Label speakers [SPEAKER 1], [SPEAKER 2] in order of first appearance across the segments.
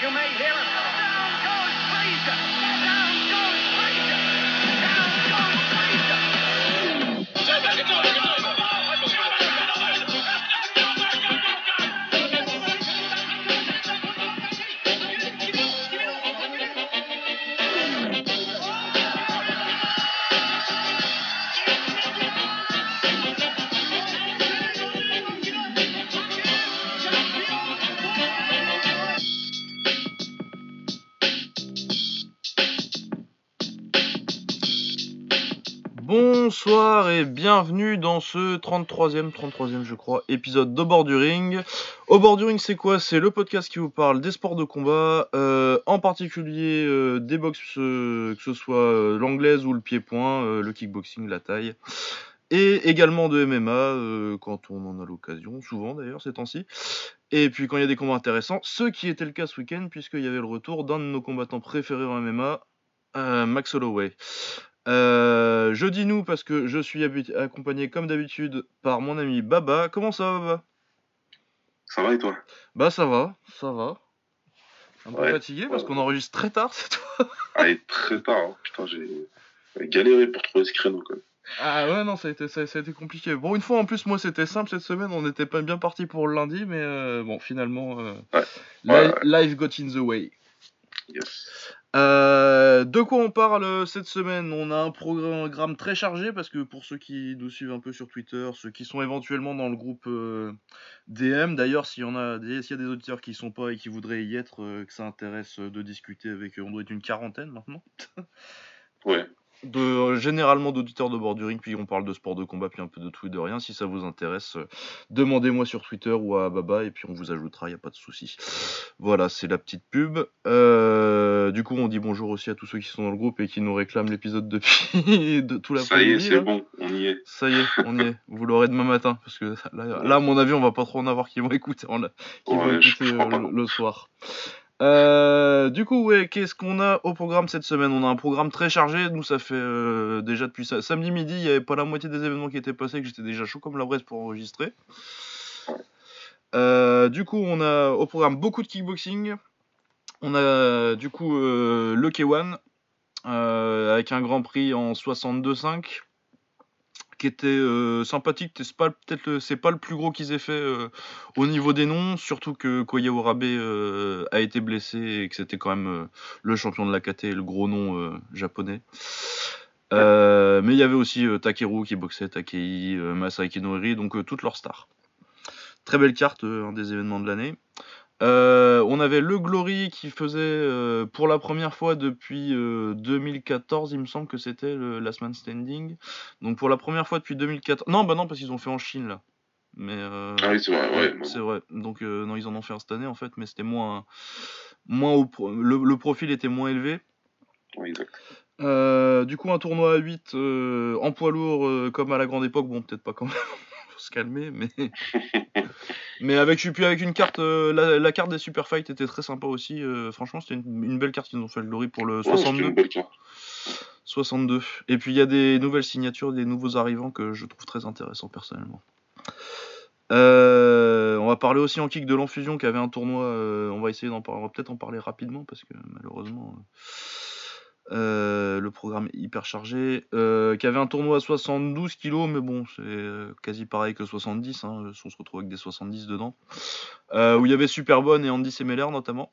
[SPEAKER 1] You may hear it.
[SPEAKER 2] Bienvenue dans ce 33e, 33e je crois, épisode d'Au bord du ring. Bord du ring c'est quoi? C'est le podcast qui vous parle des sports de combat, euh, en particulier euh, des box, euh, que ce soit l'anglaise ou le pied-point, le kickboxing, la taille. Et également de MMA, quand on en a l'occasion, souvent d'ailleurs ces temps-ci. Et puis quand il y a des combats intéressants, ce qui était le cas ce week-end, puisqu'il y avait le retour d'un de nos combattants préférés en MMA, Max Holloway. Euh, je dis nous parce que je suis accompagné comme d'habitude par mon ami Baba. Comment ça va Baba?
[SPEAKER 3] Ça va et toi?
[SPEAKER 2] Bah ça va, ça va. Un peu fatigué parce qu'on enregistre très tard cette fois.
[SPEAKER 3] Ah, est très tard. hein. Putain, j'ai galéré pour trouver ce créneau. Quoi.
[SPEAKER 2] Ah ouais non ça a été ça, ça a été compliqué. Bon une fois en plus moi c'était simple cette semaine, on n'était pas bien parti pour le lundi mais euh, bon finalement euh,
[SPEAKER 3] Ouais,
[SPEAKER 2] life got in the way.
[SPEAKER 3] Yes.
[SPEAKER 2] Euh, de quoi on parle cette semaine? On a un programme très chargé parce que pour ceux qui nous suivent un peu sur Twitter, ceux qui sont éventuellement dans le groupe euh, DM, d'ailleurs s'il y en a des, s'il y a des auditeurs qui sont pas et qui voudraient y être, euh, que ça intéresse de discuter avec eux, on doit être une quarantaine maintenant.
[SPEAKER 3] Ouais.
[SPEAKER 2] De, généralement d'auditeurs de bord du ring, puis on parle de sport de combat, puis un peu de tout et de rien. Si ça vous intéresse, euh, demandez-moi sur Twitter ou à Baba, et puis on vous ajoutera, y a pas de souci. Voilà, c'est la petite pub. Euh, du coup, on dit bonjour aussi à tous ceux qui sont dans le groupe et qui nous réclament l'épisode depuis de tout
[SPEAKER 3] Ça y est, c'est
[SPEAKER 2] là.
[SPEAKER 3] bon, on y est.
[SPEAKER 2] Ça y est, on y est. Vous l'aurez demain matin, parce que là, là, à mon avis, on va pas trop en avoir qui vont écouter, en- qui vont
[SPEAKER 3] Ouais,
[SPEAKER 2] écouter euh, le soir. Euh, du coup, ouais, qu'est-ce qu'on a au programme cette semaine? On a un programme très chargé. Nous, ça fait euh, déjà depuis sa- samedi midi, il y avait pas la moitié des événements qui étaient passés, que j'étais déjà chaud comme la braise pour enregistrer. Euh, du coup, on a au programme beaucoup de kickboxing. On a du coup le K1 euh, avec un grand prix en 62,5 qui était euh, sympathique. C'est pas peut-être le- c'est pas le plus gros qu'ils aient fait euh, au niveau des noms, surtout que Koya Urabe euh, a été blessé et que c'était quand même le champion de la KT, le gros nom japonais. Mais il y avait aussi Takeru qui boxait, Takei, Masaaki Noiri, donc toutes leurs stars. Très belle carte, un des événements de l'année. Euh, on avait le Glory qui faisait euh, pour la première fois depuis euh, 2014, il me semble que c'était le Last Man Standing. Donc pour la première fois depuis 2014. Non, bah non, parce qu'ils ont fait en Chine là. Mais euh,
[SPEAKER 3] Ah oui, c'est vrai, ouais. bon.
[SPEAKER 2] c'est vrai. Donc euh, non, ils en ont fait un cette année en fait, mais c'était moins, moins au pro- le, le profil était moins élevé.
[SPEAKER 3] Exact.
[SPEAKER 2] Euh, du coup, un tournoi à 8 euh, en poids lourd euh, comme à la grande époque, bon, peut-être pas quand même, faut se calmer, mais. mais avec, puis avec une carte, euh, la, la carte des Super Fight était très sympa aussi. euh, franchement, c'était une, une belle carte qu'ils ont fait le Glory pour le
[SPEAKER 3] Ouais, c'était
[SPEAKER 2] 62.
[SPEAKER 3] une belle carte.
[SPEAKER 2] 62. Et puis il y a des nouvelles signatures, des nouveaux arrivants que je trouve très intéressants personnellement. Euh, on va parler aussi en kick de l'enfusion qui avait un tournoi. on va essayer d'en parler, on va peut-être en parler rapidement parce que malheureusement euh, le programme hyper chargé. Euh, qui avait un tournoi à 72 kilos, mais bon, c'est euh, quasi pareil que 70. Hein, on se retrouve avec des 70 dedans. Où il y avait Superbonne et Andy Semeler notamment.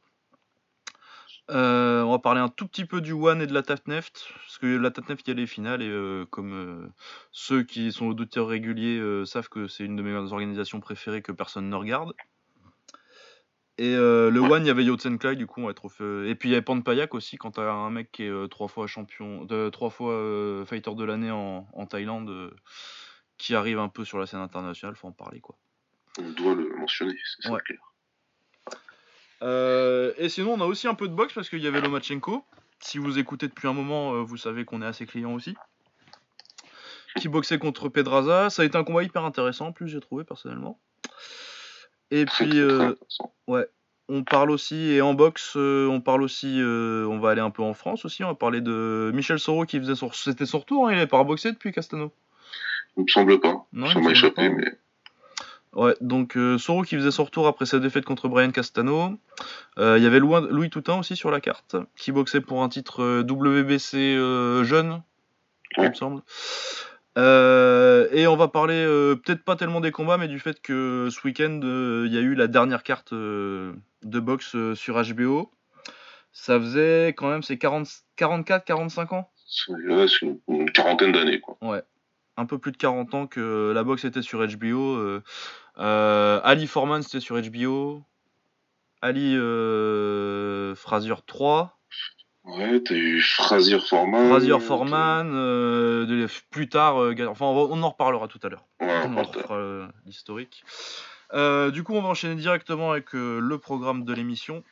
[SPEAKER 2] On va parler un tout petit peu du One et de la Tatneft, parce que la Tatneft y a les finales et comme ceux qui sont auditeurs réguliers savent que c'est une de mes organisations préférées que personne ne regarde. Et euh, le One, il y avait Yotsenklai, du coup, on va être au feu. Et puis il y avait Panpayak aussi, quand t'as un mec qui est euh, trois fois champion, de, trois fois euh, fighter de l'année en, en Thaïlande, euh, qui arrive un peu sur la scène internationale, faut en parler quoi.
[SPEAKER 3] On doit le mentionner, c'est
[SPEAKER 2] Ouais.
[SPEAKER 3] clair.
[SPEAKER 2] Euh, et sinon, on a aussi un peu de boxe parce qu'il y avait Lomachenko. Si vous écoutez depuis un moment, euh, vous savez qu'on est assez client aussi. Qui boxait contre Pedraza. Ça a été un combat hyper intéressant, en plus, j'ai trouvé personnellement. Et
[SPEAKER 3] Très,
[SPEAKER 2] puis,
[SPEAKER 3] très, très
[SPEAKER 2] euh,
[SPEAKER 3] intéressant.
[SPEAKER 2] on parle aussi, et en boxe, euh, on parle aussi, euh, on va aller un peu en France aussi. On va parler de Michel Soro qui faisait son. C'était son retour, hein, il avait pas reboxé depuis Castano.
[SPEAKER 3] Il me semble pas.
[SPEAKER 2] Non,
[SPEAKER 3] ça
[SPEAKER 2] il me
[SPEAKER 3] m'a
[SPEAKER 2] semble
[SPEAKER 3] échappé,
[SPEAKER 2] pas.
[SPEAKER 3] mais
[SPEAKER 2] Ouais, donc euh, Soro qui faisait son retour après sa défaite contre Brian Castano. Euh, Il y avait Louis, Toutain aussi sur la carte, qui boxait pour un titre WBC euh, jeune, il
[SPEAKER 3] Ouais.
[SPEAKER 2] me semble. Euh, et on va parler euh, peut-être pas tellement des combats, mais du fait que ce week-end, euh, il y a eu la dernière carte euh, de boxe euh, sur HBO. Ça faisait quand même, c'est 44-45 ans?
[SPEAKER 3] C'est ouais, c'est une, une quarantaine d'années, quoi.
[SPEAKER 2] un peu plus de 40 ans que la boxe était sur HBO. euh, euh, Ali Foreman c'était sur HBO. Ali euh, Frazier 3.
[SPEAKER 3] Ouais, t'as eu Frazier Forman.
[SPEAKER 2] Frazier Foreman. euh, de- plus tard, euh, enfin on, en reparlera tout à l'heure.
[SPEAKER 3] Ouais,
[SPEAKER 2] On en euh, l'historique. Euh, du coup, on va enchaîner directement avec euh, le programme de l'émission.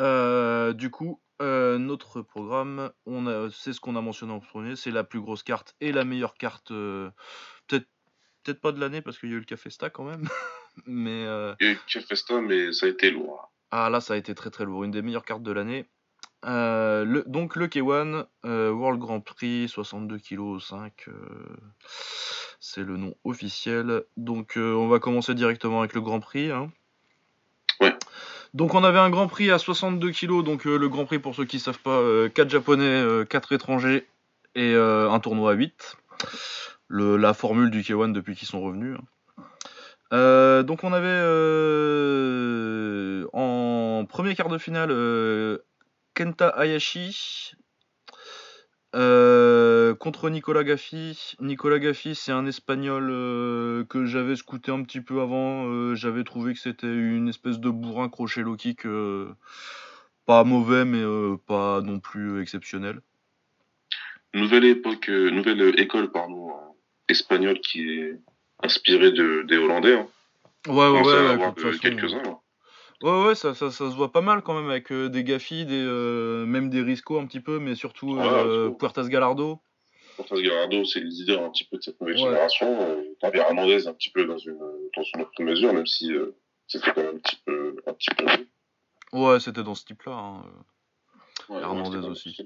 [SPEAKER 2] Euh, du coup, euh, notre programme, on c'est ce qu'on a mentionné en premier, c'est la plus grosse carte et la meilleure carte, euh, peut-être, peut-être pas de l'année parce qu'il y a eu le Café Sta quand même, mais euh,
[SPEAKER 3] Il y a eu Kefesta, mais ça a été lourd.
[SPEAKER 2] ah là, ça a été très très lourd, une des meilleures cartes de l'année. Euh, le, donc le K1 euh, World Grand Prix 62 kg 5 euh, c'est le nom officiel donc euh, on va commencer directement avec le Grand Prix hein.
[SPEAKER 3] Ouais.
[SPEAKER 2] donc on avait un Grand Prix à 62 kg donc le Grand Prix pour ceux qui savent pas 4 japonais 4 étrangers et un tournoi à 8 le, la formule du K1 depuis qu'ils sont revenus hein. Donc on avait en premier quart de finale Kenta Hayashi euh, contre Nicolas Gaffi. Nicolas Gaffi, c'est un espagnol euh, que j'avais scouté un petit peu avant. euh, j'avais trouvé que c'était une espèce de bourrin crochet low kick. pas mauvais, mais pas non plus exceptionnel.
[SPEAKER 3] Nouvelle époque, nouvelle école, pardon, espagnole qui est inspirée de, des Hollandais. Hein.
[SPEAKER 2] Ouais, ouais, ouais. de façon,
[SPEAKER 3] quelques-uns. là.
[SPEAKER 2] Ouais, ouais, ça, ça, ça se voit pas mal quand même avec euh, des Gaffi, des, euh, même des Risco un petit peu, mais surtout
[SPEAKER 3] Ouais,
[SPEAKER 2] euh. Puertas Galardo.
[SPEAKER 3] Cortez Gallardo, c'est le leader un petit peu de cette nouvelle
[SPEAKER 2] Ouais.
[SPEAKER 3] génération. Euh, T'avais Hernandez un petit peu dans une, dans une autre mesure, même si c'était quand même un petit peu, un petit peu.
[SPEAKER 2] Ouais, c'était dans ce type-là. hein.
[SPEAKER 3] Ouais,
[SPEAKER 2] Hernandez aussi.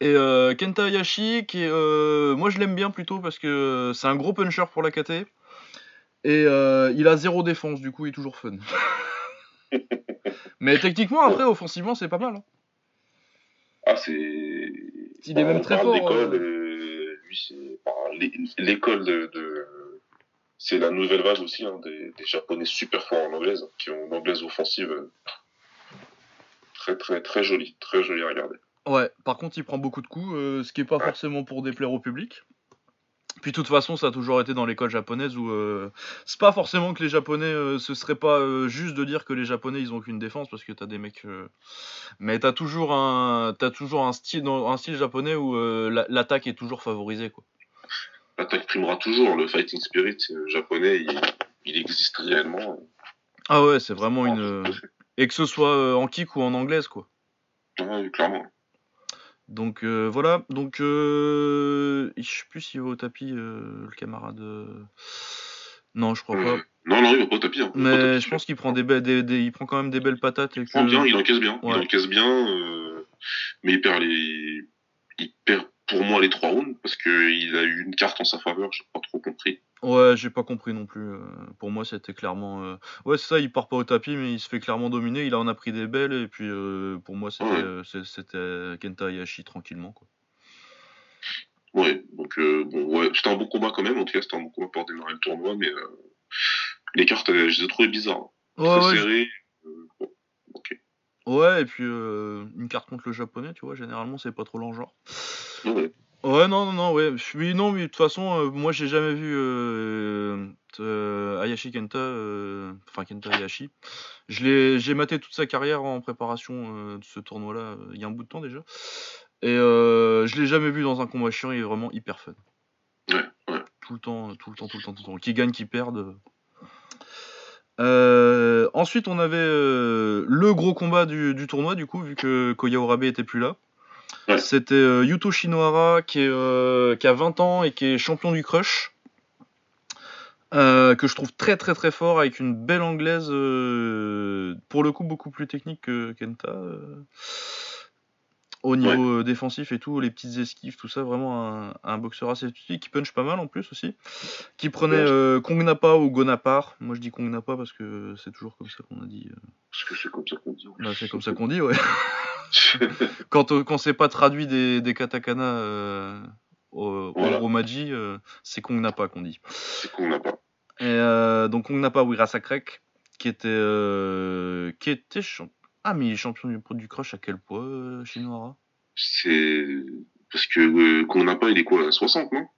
[SPEAKER 2] Et euh, Kenta Hayashi, qui est, euh, moi je l'aime bien plutôt parce que c'est un gros puncher pour la KT. Et euh, il a zéro défense, du coup il est toujours fun. Mais techniquement, après, offensivement, c'est pas mal. hein.
[SPEAKER 3] Ah, c'est.
[SPEAKER 2] Il est même
[SPEAKER 3] on
[SPEAKER 2] très fort, euh.
[SPEAKER 3] euh, lui, c'est. enfin, l'é- L'école de. de- C'est la nouvelle vague aussi, hein, des, des Japonais super forts en anglaise, hein, qui ont une anglaise offensive euh, très, très, très jolie, très jolie à regarder.
[SPEAKER 2] Ouais, par contre, il prend beaucoup de coups, euh, ce qui est pas forcément pour déplaire au public. Puis de toute façon, ça a toujours été dans l'école japonaise où euh, c'est pas forcément que les japonais, euh, ce serait pas euh, juste de dire que les japonais ils ont qu'une défense parce que t'as des mecs, euh, mais t'as toujours un, t'as toujours un style, un style japonais où euh, la- l'attaque est toujours favorisée quoi.
[SPEAKER 3] L'attaque primera toujours, le fighting spirit japonais, il, il existe réellement.
[SPEAKER 2] Ah ouais, c'est vraiment une, euh, et que ce soit en kick ou en anglaise quoi.
[SPEAKER 3] Ouais, clairement.
[SPEAKER 2] Donc euh, voilà, donc euh, je sais plus s'il va au tapis euh, le camarade. euh, Non, je crois pas.
[SPEAKER 3] Euh, non, non, il va pas au tapis. Hein. Au
[SPEAKER 2] Mais
[SPEAKER 3] tapis,
[SPEAKER 2] je pense qu'il prend des, belles- des, des- il prend quand même des belles patates et
[SPEAKER 3] Il prend bien,
[SPEAKER 2] que
[SPEAKER 3] il encaisse bien.
[SPEAKER 2] Ouais.
[SPEAKER 3] Il encaisse bien, euh, mais il perd les. Il perd pour moi les trois rounds parce qu'il a eu une carte en sa faveur, j'ai pas trop compris.
[SPEAKER 2] ouais, j'ai pas compris non plus. euh, Pour moi, c'était clairement euh, ouais, c'est ça. Il part pas au tapis, mais il se fait clairement dominer. Il en a pris des belles et puis euh, pour moi, c'était
[SPEAKER 3] Ouais.
[SPEAKER 2] Kenta Hayashi tranquillement quoi.
[SPEAKER 3] Ouais, donc euh, bon, ouais, c'était un bon combat quand même. En tout cas, c'était un bon combat pour démarrer le tournoi, mais euh, les cartes, je les ai trouvées bizarres.
[SPEAKER 2] Ouais,
[SPEAKER 3] serrées. bon.
[SPEAKER 2] Ouais, et puis euh, une carte contre le japonais, tu vois, généralement, c'est pas trop l'enjeu.
[SPEAKER 3] Ouais.
[SPEAKER 2] Ouais, non, non, non, ouais. Oui, non, mais de toute façon, euh, moi, j'ai jamais vu euh, euh, Hayashi Kenta, euh, enfin Kenta Hayashi. Je l'ai, j'ai maté toute sa carrière en préparation de ce tournoi-là, il y a un bout de temps déjà. Et je l'ai jamais vu dans un combat chiant, il est vraiment hyper fun.
[SPEAKER 3] Ouais, ouais.
[SPEAKER 2] Tout le temps, tout le temps, tout le temps, tout le temps. Qui gagne, qui perde. Euh, ensuite, on avait euh, le gros combat du, du tournoi, du coup, vu que Koya Orabe était plus là.
[SPEAKER 3] Ouais.
[SPEAKER 2] C'était euh, Yuto Shinohara qui, est, euh, qui a 20 ans et qui est champion du crush. Euh, que je trouve très très très fort avec une belle anglaise euh, pour le coup beaucoup plus technique que Kenta. Au niveau euh, défensif et tout, les petites esquives, tout ça, vraiment un, un boxeur assez athlétique qui punch pas mal en plus aussi. Qui prenait
[SPEAKER 3] Ouais.
[SPEAKER 2] euh, Kong Napa ou Gonapar. Moi je dis Kong Napa parce que c'est toujours comme ça qu'on a dit. euh.
[SPEAKER 3] Parce que c'est comme ça qu'on dit.
[SPEAKER 2] Bah, c'est comme ça qu'on dit, ouais. quand on quand c'est pas traduit des, des katakana euh, au,
[SPEAKER 3] Voilà.
[SPEAKER 2] au romaji, c'est Kong Napa qu'on dit.
[SPEAKER 3] c'est qu'on n'a pas.
[SPEAKER 2] Et donc Kong Napa Wirasakrek, qui était qui était champ- ah mais il est champion du, du crush à quel poids euh,
[SPEAKER 3] C'est parce que euh, qu'on n'a pas, il est quoi, à 60, non?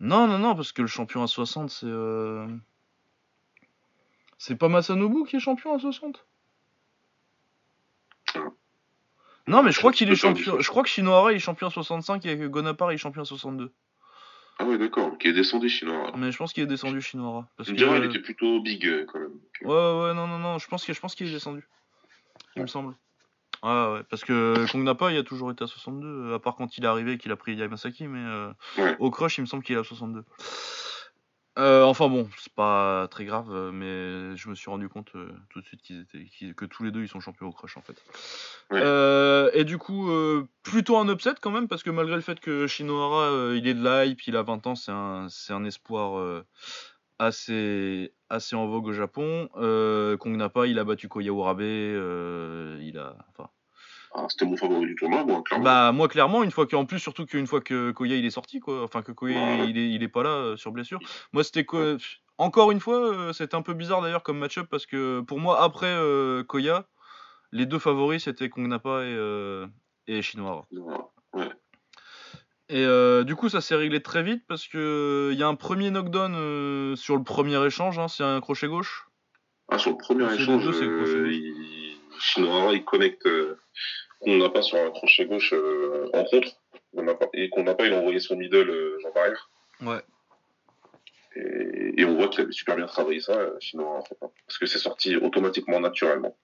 [SPEAKER 2] Non non non parce que le champion à 60 c'est euh... c'est pas Masanobu qui est champion à 60
[SPEAKER 3] Ah.
[SPEAKER 2] Non mais je crois qu'il est champion je crois que Shinohara il est champion à 65 et que Gonapar il est champion à 62
[SPEAKER 3] Ah ouais, d'accord, qui est descendu chinois.
[SPEAKER 2] mais je pense qu'il est descendu Shinohara parce que
[SPEAKER 3] il était plutôt big euh, quand même.
[SPEAKER 2] Ouais, ouais, non, non, non, je pense que je pense qu'il est descendu. Il me semble. Ouais, ouais, parce que Kong Napa, il a toujours été à 62, euh, à part quand il est arrivé et qu'il a pris Yamasaki, mais euh,
[SPEAKER 3] Ouais.
[SPEAKER 2] au crush, il me semble qu'il est à 62. Euh, enfin bon, c'est pas très grave, mais je me suis rendu compte euh, tout de suite qu'ils étaient, qu'ils- que tous les deux ils sont champions au crush en fait. Euh, et du coup, euh, plutôt un upset quand même, parce que malgré le fait que Shinohara euh, il est de la hype, il a 20 ans, c'est un, c'est un espoir euh, assez, assez en vogue au Japon. Euh, Kong Napa, il a battu Koya Urabe, euh, il a. Enfin,
[SPEAKER 3] Ah, c'était mon favori du tournoi, moi, clairement.
[SPEAKER 2] bah, moi, clairement, une fois qu'en plus, surtout qu'une fois que Koya il est sorti, quoi, enfin que Koya
[SPEAKER 3] Ouais.
[SPEAKER 2] il, est, il est pas là euh, sur blessure. Moi, c'était quoi Encore une fois, euh, c'était un peu bizarre d'ailleurs comme match-up parce que pour moi, après Koya, les deux favoris c'était Kong Napa et, et Shinohara.
[SPEAKER 3] Voilà.
[SPEAKER 2] Et euh, du coup, ça s'est réglé très vite parce que il y a un premier knockdown euh, sur le premier échange, hein, c'est un crochet gauche.
[SPEAKER 3] Ah, sur le premier échange,
[SPEAKER 2] deux, c'est
[SPEAKER 3] euh, il... Shinohara, il connecte euh, qu'on n'a pas sur un crochet gauche euh, en contre. On n'a pas- Et qu'on n'a pas, il a envoyé son middle euh, jambe arrière.
[SPEAKER 2] Ouais.
[SPEAKER 3] Et, et on voit qu'il avait super bien travaillé ça, euh, Shinohara. hein. Parce que c'est sorti automatiquement, naturellement.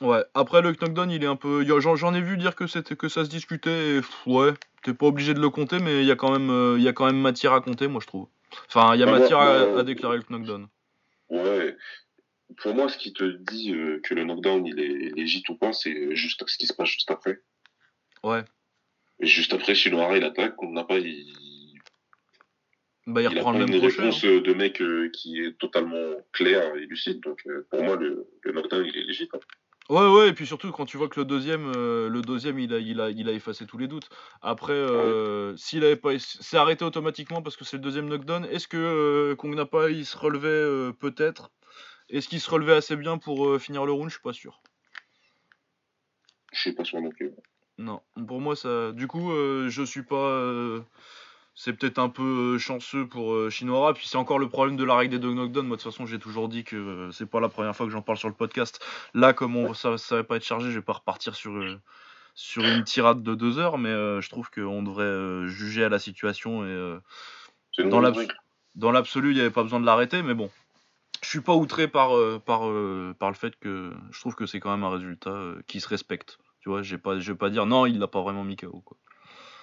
[SPEAKER 2] Ouais. Après le knockdown, il est un peu. a- J'en ai vu dire que c'était que ça se discutait. Et, pff, ouais. T'es pas obligé de le compter, mais il y a quand même, euh, il y a quand même matière à compter, moi je trouve. Enfin, il y a matière à, à déclarer le knockdown.
[SPEAKER 3] Ouais. Pour moi, ce qui te dit euh, que le knockdown il est légit ou pas, c'est juste ce qui se passe juste après.
[SPEAKER 2] Ouais.
[SPEAKER 3] Et juste après, Shinohara il attaque, qu'on n'a pas, il,
[SPEAKER 2] Bah, il,
[SPEAKER 3] il a
[SPEAKER 2] reprend
[SPEAKER 3] pas
[SPEAKER 2] le
[SPEAKER 3] une
[SPEAKER 2] même crochet.
[SPEAKER 3] réponse
[SPEAKER 2] hein.
[SPEAKER 3] euh, de mec euh, qui est totalement clair et lucide. Donc euh, pour moi, le, le knockdown il est légit. hein.
[SPEAKER 2] Ouais, ouais, et puis surtout quand tu vois que le deuxième, euh, le deuxième, il a, il a, il a effacé tous les doutes. Après, euh, s'il avait pas, c'est arrêté automatiquement parce que c'est le deuxième knockdown. Est-ce que euh, Kong Napa il se relevait euh, peut-être? Est-ce qu'il se relevait assez bien pour euh, finir le round? Je suis pas sûr.
[SPEAKER 3] Je suis pas sûr non plus.
[SPEAKER 2] Non, pour moi ça. Du coup, je suis pas. C'est peut-être un peu euh, chanceux pour euh, Shinora. Puis c'est encore le problème de la règle des deux knockdowns. Moi, de toute façon, j'ai toujours dit que euh, c'est pas la première fois que j'en parle sur le podcast. Là, comme on, ça, ça va pas être chargé, je vais pas repartir sur, sur une tirade de deux heures. Mais euh, je trouve qu'on devrait euh, juger à la situation. Et euh,
[SPEAKER 3] C'est
[SPEAKER 2] Dans l'abs- l'absolu, il n'y avait pas besoin de l'arrêter. Mais bon, je suis pas outré par, par, par le fait que je trouve que c'est quand même un résultat qui se respecte. Tu vois, pas, je vais pas dire non, il l'a pas vraiment mis KO. Quoi.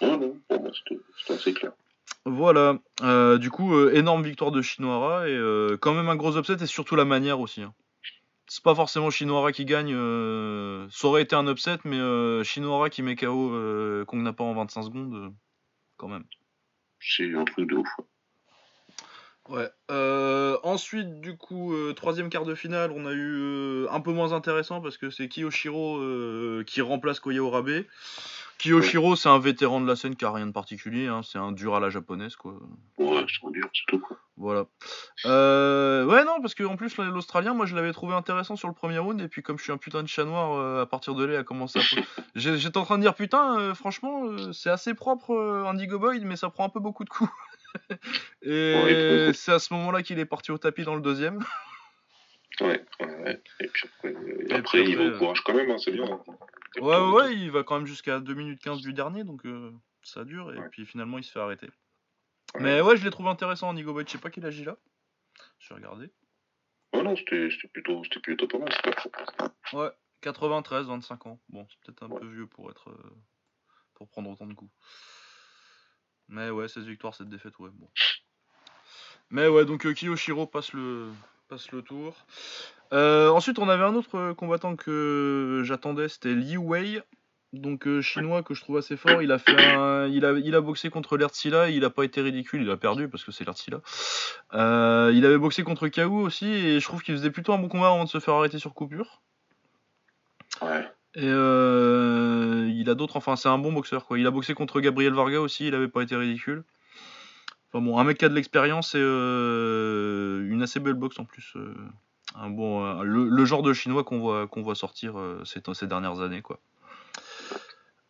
[SPEAKER 3] Non, non, c'était c'était assez clair.
[SPEAKER 2] Voilà, euh, du coup, euh, énorme victoire de Shinohara et euh, quand même un gros upset et surtout la manière aussi. hein. C'est pas forcément Shinohara qui gagne, euh, ça aurait été un upset, mais euh, Shinohara qui met KO euh, Kong Napa en 25 secondes, euh, quand même.
[SPEAKER 3] C'est un truc de ouf.
[SPEAKER 2] Ouais. Euh, ensuite, du coup, euh, troisième quart de finale, on a eu euh, un peu moins intéressant parce que c'est Kiyoshiro euh, qui remplace Koya Urabe. Kiyoshiro, c'est un vétéran de la scène qui a rien de particulier, hein, c'est un dur à la japonaise, quoi.
[SPEAKER 3] Ouais, c'est un dur, c'est tout quoi.
[SPEAKER 2] Voilà. Euh, ouais, non, parce qu'en plus, l'Australien, moi, je l'avais trouvé intéressant sur le premier round, et puis comme je suis un putain de chat noir, euh, à partir de là, il a commencé à... J'étais en train de dire, putain, euh, franchement, c'est assez propre, Indigo Boy, mais ça prend un peu beaucoup de coups. et
[SPEAKER 3] Ouais,
[SPEAKER 2] c'est à ce moment-là qu'il est parti au tapis dans le deuxième.
[SPEAKER 3] Ouais, ouais, ouais. Et puis après, euh,
[SPEAKER 2] Et
[SPEAKER 3] après
[SPEAKER 2] puis
[SPEAKER 3] il va au courage quand même, hein, c'est bien. hein.
[SPEAKER 2] Ouais, ouais, ouais, il va quand même jusqu'à 2 minutes 15 du dernier, donc euh, ça dure, et
[SPEAKER 3] Ouais.
[SPEAKER 2] puis finalement, il se fait arrêter.
[SPEAKER 3] Ouais.
[SPEAKER 2] Mais ouais, je l'ai trouvé intéressant, Boy, je sais pas qu'il agit là. Je vais regarder.
[SPEAKER 3] Ouais, non, c'était plutôt, plutôt pas mal. pas.
[SPEAKER 2] Ouais, 93, 25 ans. Bon, c'est peut-être un peu vieux pour être euh, pour prendre autant de coups. Mais ouais, 16 victoires, 7 défaites, ouais, bon. Mais ouais, donc euh, Kiyoshiro passe le passe le tour. Euh, ensuite, on avait un autre euh, combattant que j'attendais, c'était Liu Wei donc euh, chinois que je trouve assez fort. Il a fait un, il a, il a boxé contre Lertsila, il a pas été ridicule, il a perdu parce que c'est Lertsila. Euh, il avait boxé contre Kaou aussi et je trouve qu'il faisait plutôt un bon combat avant de se faire arrêter sur coupure.
[SPEAKER 3] Ouais.
[SPEAKER 2] Et il a d'autres, enfin c'est un bon boxeur quoi. Il a boxé contre Gabriel Varga aussi, il avait pas été ridicule. Enfin bon, un mec qui a de l'expérience et euh, une assez belle boxe en plus. euh, un bon, euh, le, le genre de chinois qu'on voit, qu'on voit sortir ces, ces dernières années quoi.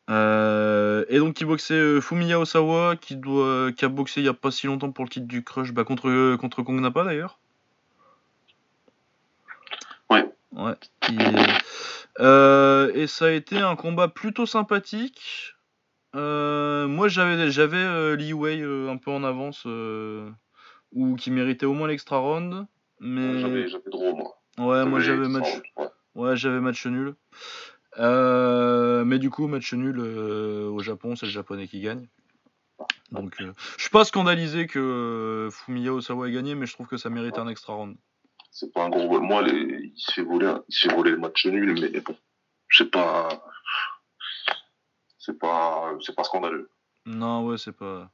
[SPEAKER 2] Et donc qui boxait Fumiya Osawa, qui doit, qui a boxé il y a pas si longtemps pour le titre du Crush, bah, contre contre Kong Napa d'ailleurs.
[SPEAKER 3] Ouais.
[SPEAKER 2] Et ça a été un combat plutôt sympathique. Euh, moi j'avais j'avais euh, euh, un peu en avance euh, ou qui méritait au moins l'extra round, mais
[SPEAKER 3] J'avais j'avais moi.
[SPEAKER 2] ouais moi j'avais match
[SPEAKER 3] Ouais.
[SPEAKER 2] Ouais, j'avais match nul. Mais du coup, match nul au Japon, c'est le japonais qui gagne. Donc, je suis pas scandalisé que Fumiya Osawa ait gagné, mais je trouve que ça mérite un extra round.
[SPEAKER 3] C'est pas un gros. Moi, les... il se fait voler, un- il se fait voler le match nul, mais bon, c'est pas, c'est pas, c'est pas scandaleux.
[SPEAKER 2] Non, ouais, c'est pas.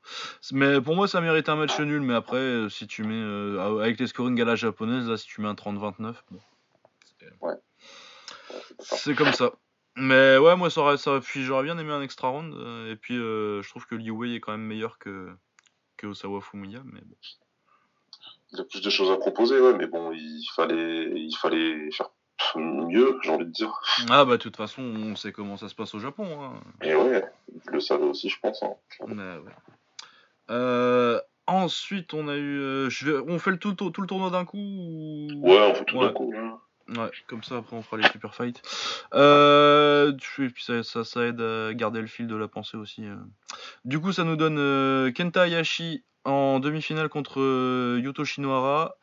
[SPEAKER 2] Mais pour moi, ça mérite un match nul. Mais après, euh, si tu mets euh, avec les scoring à la japonaise, là, si tu mets un 30-29, bon,
[SPEAKER 3] Ouais, c'est
[SPEAKER 2] comme ça. Mais ouais, moi, ça aurait, ça aurait- puis j'aurais bien aimé un extra round. euh, et puis, euh, je trouve que Liu Wei est quand même meilleur que que Osawa Fumiya, mais bon.
[SPEAKER 3] Il a plus de choses à proposer, ouais, mais bon, il fallait, il fallait faire mieux, j'ai envie de dire.
[SPEAKER 2] Ah bah de toute façon on sait comment ça se passe au Japon. Hein.
[SPEAKER 3] Et ouais, il le savait aussi, je pense. hein.
[SPEAKER 2] Ouais. Euh, ensuite on a eu, euh, je vais, on fait le tout, tout, le tournoi d'un coup. ou-
[SPEAKER 3] Ouais, on fait tout
[SPEAKER 2] Ouais.
[SPEAKER 3] d'un coup. hein.
[SPEAKER 2] Ouais, comme ça après on fera les super fights. Euh, et puis ça, ça, ça aide à garder le fil de la pensée aussi. Du coup ça nous donne Kenta Hayashi en demi-finale contre Yuto Shinohara.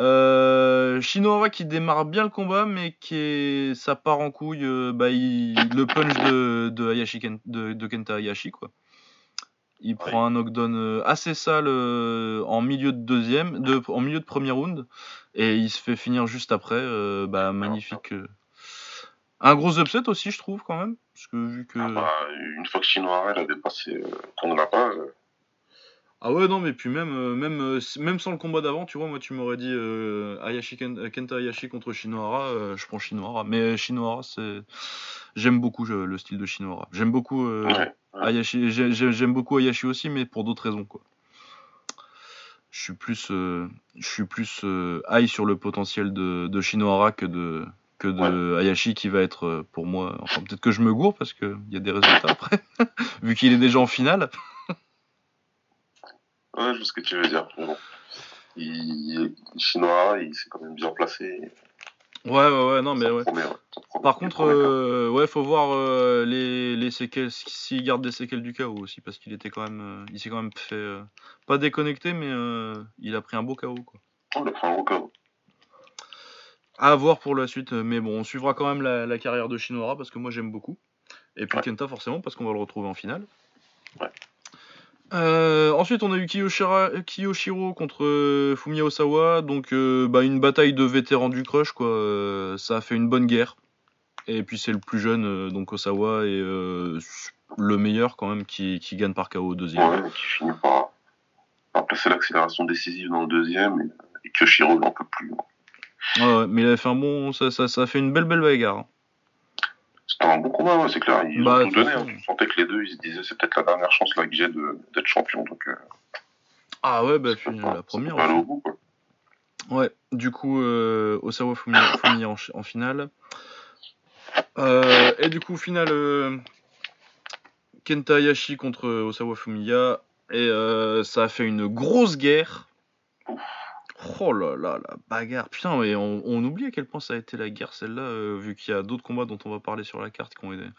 [SPEAKER 2] Euh, Shinohara qui démarre bien le combat mais qui est, ça part en couille. euh, bah, il- le punch de, de, Hayashi Ken- de, de Kenta Hayashi quoi. Il prend un knockdown euh, assez sale en milieu de deuxième, de, en milieu de premier round, et il se fait finir juste après. euh, bah, magnifique. Un gros upset aussi, je trouve quand même, parce que vu que.
[SPEAKER 3] Ah bah, une fois que Shinohara a dépassé Kong Napa, euh,
[SPEAKER 2] Ah ouais, non, mais puis même, euh, même, euh, même sans le combat d'avant, tu vois, moi tu m'aurais dit euh, Hayashi Ken- euh, Kenta Hayashi contre Shinohara, euh, je prends Shinohara. Mais Shinohara, c'est. J'aime beaucoup je- le style de Shinohara. J'aime beaucoup euh,
[SPEAKER 3] ouais.
[SPEAKER 2] J'ai- j'aime beaucoup Hayashi aussi, mais pour d'autres raisons, quoi. Je suis plus, euh, je suis plus euh, high sur le potentiel de, de Shinohara que de, que de Hayashi qui va être pour moi. Enfin, peut-être que je me gourre parce qu'il y a des résultats après, vu qu'il est déjà en finale.
[SPEAKER 3] Ouais, je vois ce que tu veux dire. Bon. Il, Shinohara, il s'est quand même bien placé.
[SPEAKER 2] Ouais, ouais, ouais, non, mais ouais.
[SPEAKER 3] promet.
[SPEAKER 2] Par contre, euh, ouais, faut voir euh, les, les séquelles, s'il garde des séquelles du chaos aussi, parce qu'il était quand même, euh, il s'est quand même fait, pas déconnecté, mais il a pris un beau chaos, quoi.
[SPEAKER 3] Oh, il a pris un gros KO.
[SPEAKER 2] À voir pour la suite, mais bon, on suivra quand même la, la carrière de Shinohara, parce que moi j'aime beaucoup. Et puis
[SPEAKER 3] Ouais.
[SPEAKER 2] Kenta, forcément, parce qu'on va le retrouver en finale.
[SPEAKER 3] Ouais.
[SPEAKER 2] Euh, ensuite, on a eu Kiyoshira- Kiyoshiro contre euh, Fumiya Osawa, donc euh, bah, une bataille de vétérans du crush, quoi. Euh, ça a fait une bonne guerre. Et puis c'est le plus jeune, donc Osawa, et le meilleur quand même, qui, qui gagne par KO au deuxième.
[SPEAKER 3] Ouais, qui finit par, par placer l'accélération décisive dans le deuxième. Et, il n'en peut plus.
[SPEAKER 2] Ouais, ouais, mais il avait fait un bon, ça, ça, ça a fait une belle belle bagarre. hein.
[SPEAKER 3] C'était un bon combat, ouais, c'est clair. Ils
[SPEAKER 2] Bah,
[SPEAKER 3] ont tout donné.
[SPEAKER 2] façon.
[SPEAKER 3] hein. Tu sentais que les deux, ils se disaient, c'est peut-être la dernière chance là que j'ai de- d'être champion. Donc, euh,
[SPEAKER 2] Ah ouais, bah puis
[SPEAKER 3] pas-
[SPEAKER 2] la première. aussi.
[SPEAKER 3] au bout, quoi.
[SPEAKER 2] Ouais, du coup, euh, Osawa Fumiya en, en finale. Euh, et du coup, finale, euh, Kenta Hayashi contre Osawa Fumiya. Et ça a fait une grosse guerre. Oh là là, la bagarre. Putain, mais on, on oublie à quel point ça a été la guerre celle-là, euh, vu qu'il y a d'autres combats dont on va parler sur la carte qui ont été.
[SPEAKER 3] Ouais.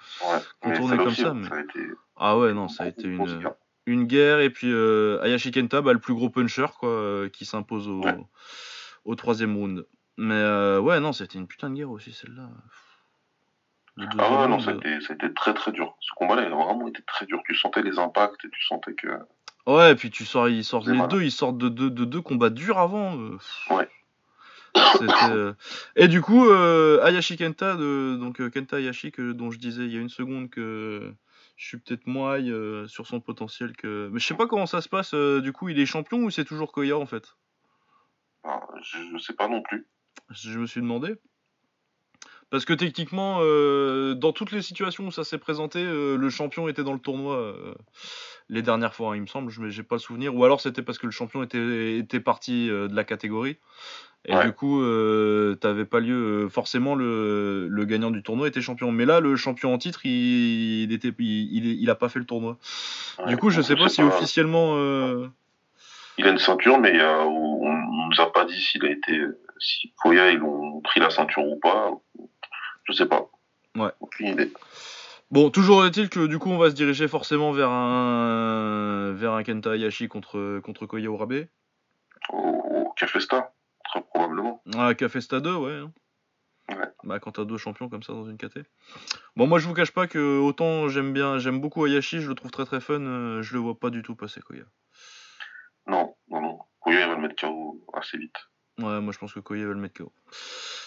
[SPEAKER 3] Mais
[SPEAKER 2] Contourné
[SPEAKER 3] celle-là
[SPEAKER 2] comme
[SPEAKER 3] aussi,
[SPEAKER 2] ça, mais-
[SPEAKER 3] ça a été
[SPEAKER 2] Ah ouais, non, ça a été une,
[SPEAKER 3] guerre.
[SPEAKER 2] une guerre. Et puis euh, Hayashi Kenta, bah, le plus gros puncher, quoi, euh, qui s'impose au,
[SPEAKER 3] Ouais.
[SPEAKER 2] au troisième round. Mais euh, ouais, non, c'était une putain de guerre aussi, celle-là.
[SPEAKER 3] Ah ouais, non, été très très dur. Ce combat-là, il a vraiment été très dur. Tu sentais les impacts et tu sentais que.
[SPEAKER 2] Ouais, et puis tu sors, ils sortent les deux, ils sortent de deux de, deux combats durs avant. euh.
[SPEAKER 3] Ouais.
[SPEAKER 2] Euh, Et du coup, euh, Hayashi Kenta, de... donc euh, Kenta Hayashi, que... dont je disais il y a une seconde que je suis peut-être moins euh, sur son potentiel que. Mais je sais pas comment ça se passe. euh, du coup, il est champion ou c'est toujours Koya en fait?
[SPEAKER 3] Ah, je, je sais pas non plus.
[SPEAKER 2] Je me suis demandé. Parce que techniquement, euh, dans toutes les situations où ça s'est présenté, euh, le champion était dans le tournoi euh, les dernières fois, hein, il me semble. Je j'ai pas le souvenir. Ou alors c'était parce que le champion était, était parti de la catégorie. Et
[SPEAKER 3] Ouais.
[SPEAKER 2] du coup, t'avais pas lieu. forcément, le, le gagnant du tournoi était champion. Mais là, le champion en titre, il, il était, il, il, il a pas fait le tournoi.
[SPEAKER 3] Ouais,
[SPEAKER 2] du coup, je sais pas si officiellement.
[SPEAKER 3] Il a une ceinture, mais on, on nous a pas dit s'il a été, si Koya ils ont pris la ceinture ou pas. Je sais pas.
[SPEAKER 2] Ouais.
[SPEAKER 3] Aucune idée.
[SPEAKER 2] Bon, toujours est-il que du coup, on va se diriger forcément vers un vers un Kenta Hayashi contre contre Koya Urabe.
[SPEAKER 3] Au, Cafesta, très probablement.
[SPEAKER 2] Ah, Café Stade 2, ouais. hein.
[SPEAKER 3] Ouais.
[SPEAKER 2] Bah, quand t'as deux champions comme ça dans une KT. Bon, moi, je vous cache pas que autant j'aime bien, j'aime beaucoup Hayashi, je le trouve très très fun, euh, je le vois pas du tout passer Koya.
[SPEAKER 3] Non, non, non. Koya il va le mettre KO assez vite.
[SPEAKER 2] Ouais, moi je pense que Koya va le mettre KO.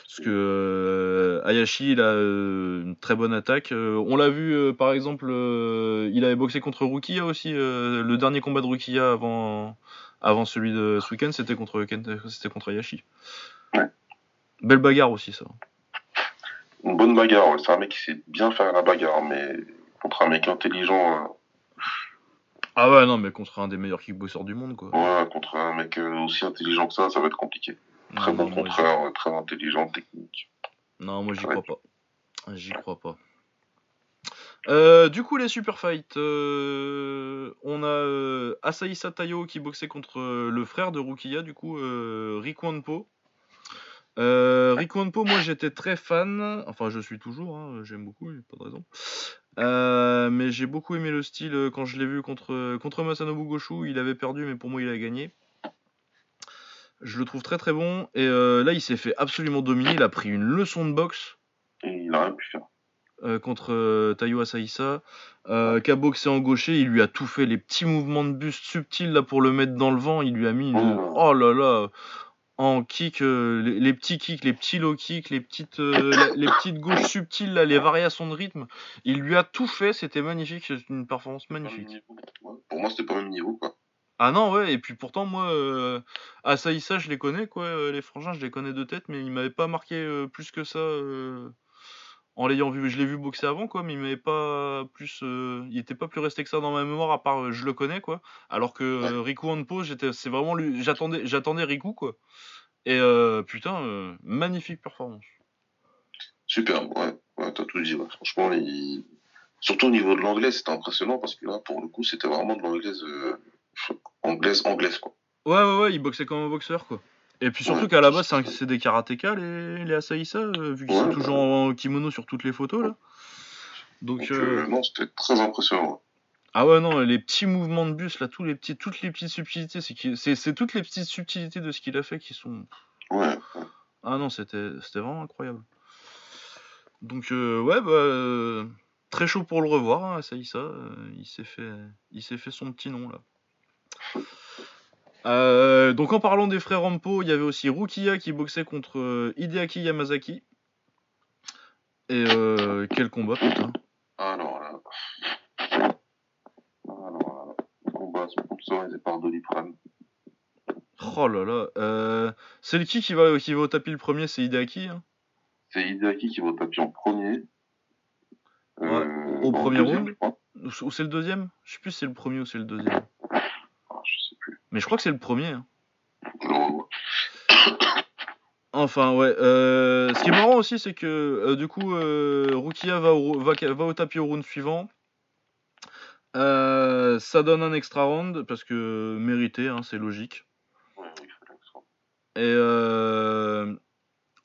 [SPEAKER 2] Parce que euh, Hayashi, il a euh, une très bonne attaque. Euh, on l'a vu, par exemple, il avait boxé contre Rukia aussi. le dernier combat de Rukia avant, avant celui de ce week-end, c'était contre, c'était contre Hayashi.
[SPEAKER 3] Ouais.
[SPEAKER 2] Belle bagarre aussi, ça.
[SPEAKER 3] Une bonne bagarre, ouais. c'est un mec qui sait bien faire la bagarre, mais contre un mec intelligent,
[SPEAKER 2] Ah ouais, non, mais contre un des meilleurs kickboxers du monde, quoi.
[SPEAKER 3] ouais, contre un mec aussi intelligent que ça, ça va être compliqué. Très
[SPEAKER 2] Non,
[SPEAKER 3] bon
[SPEAKER 2] non, moi,
[SPEAKER 3] ouais, très intelligent, technique.
[SPEAKER 2] Non, moi j'y
[SPEAKER 3] Ouais.
[SPEAKER 2] crois pas. J'y crois pas. Euh, du coup, les super fights. euh, on a euh, Asahi Satayo qui boxait contre euh, le frère de Rukia, du coup, Rikwanpo. Rikwanpo, moi j'étais très fan. Enfin, je suis toujours, hein, j'aime beaucoup, pas de raison. Mais j'ai beaucoup aimé le style quand je l'ai vu contre, contre Masanobu Goshu. Il avait perdu, mais pour moi il a gagné. Je le trouve très très bon. Et euh, là, il s'est fait absolument dominer. Il a pris une leçon de boxe
[SPEAKER 3] Et il a rien pu faire.
[SPEAKER 2] euh, contre euh, Tayo Asaïsa, euh, qui a boxé en gaucher, il lui a tout fait, les petits mouvements de buste subtils là pour le mettre dans le vent, il lui a mis une...
[SPEAKER 3] Oh.
[SPEAKER 2] Oh là là En kick, euh, les, les petits kicks, les petits low kicks, les petites, la- les petites gauches subtiles, là, les variations de rythme, il lui a tout fait, c'était magnifique, c'est une performance magnifique.
[SPEAKER 3] Pour moi, c'était pas le même niveau, quoi.
[SPEAKER 2] Ah non, ouais, et puis pourtant, moi, euh, je les connais, quoi, euh, les frangins, je les connais de tête, mais il m'avait pas marqué euh, plus que ça euh, en l'ayant vu. Je l'ai vu boxer avant, quoi, mais il m'avait pas plus. euh, il était pas plus resté que ça dans ma mémoire, à part euh, je le connais, quoi. Alors que euh, Riku Honpo, j'étais, c'est vraiment lui, j'attendais, j'attendais Riku, quoi. Et euh, putain, euh, magnifique performance.
[SPEAKER 3] Super, ouais, ouais t'as tout dit, ouais. Franchement, il... surtout au niveau de l'anglais, c'était impressionnant parce que là, pour le coup, c'était vraiment de l'anglaise, euh, anglaise, anglaise, quoi.
[SPEAKER 2] Ouais, ouais, ouais, il boxait comme un boxeur, quoi. Et puis surtout
[SPEAKER 3] Ouais.
[SPEAKER 2] qu'à la base, c'est, des karatékas, les, les Asaïsa, euh, vu qu'ils
[SPEAKER 3] Ouais,
[SPEAKER 2] sont
[SPEAKER 3] bah.
[SPEAKER 2] toujours en kimono sur toutes les photos, là. Donc,
[SPEAKER 3] Donc,
[SPEAKER 2] euh,
[SPEAKER 3] euh, non, c'était très impressionnant.
[SPEAKER 2] Ah ouais, non, les petits mouvements de bus, là, tous les petits, toutes les petites subtilités, c'est, toutes les petites subtilités de ce qu'il a fait qui sont.
[SPEAKER 3] Ouais.
[SPEAKER 2] Ah non, c'était, c'était vraiment incroyable. Donc, euh, ouais, bah. euh, très chaud pour le revoir, hein, euh, il, s'est fait, il s'est fait son petit nom, là. Euh, donc, en parlant des frères Rampo, il y avait aussi Rukia qui boxait contre euh, Hideaki Yamazaki. Et euh, quel combat, putain.
[SPEAKER 3] Alors là. Alors là. Le combat sponsorisé par Doliprane.
[SPEAKER 2] Oh là là. Euh, c'est le qui qui va, qui va au tapis le premier, c'est Hideaki. hein?
[SPEAKER 3] C'est Hideaki qui va au tapis en premier. Euh,
[SPEAKER 2] au premier
[SPEAKER 3] deuxième,
[SPEAKER 2] round? ou c'est le deuxième? Je sais plus si c'est le premier ou c'est le deuxième.
[SPEAKER 3] Ah, je sais plus.
[SPEAKER 2] Mais je crois que c'est le premier. hein. Enfin, ouais. euh, ce qui est marrant aussi, c'est que euh, du coup, euh, Rukia va au, va, va au tapis au round suivant. Euh, ça donne un extra round parce que mérité, hein, c'est logique. Et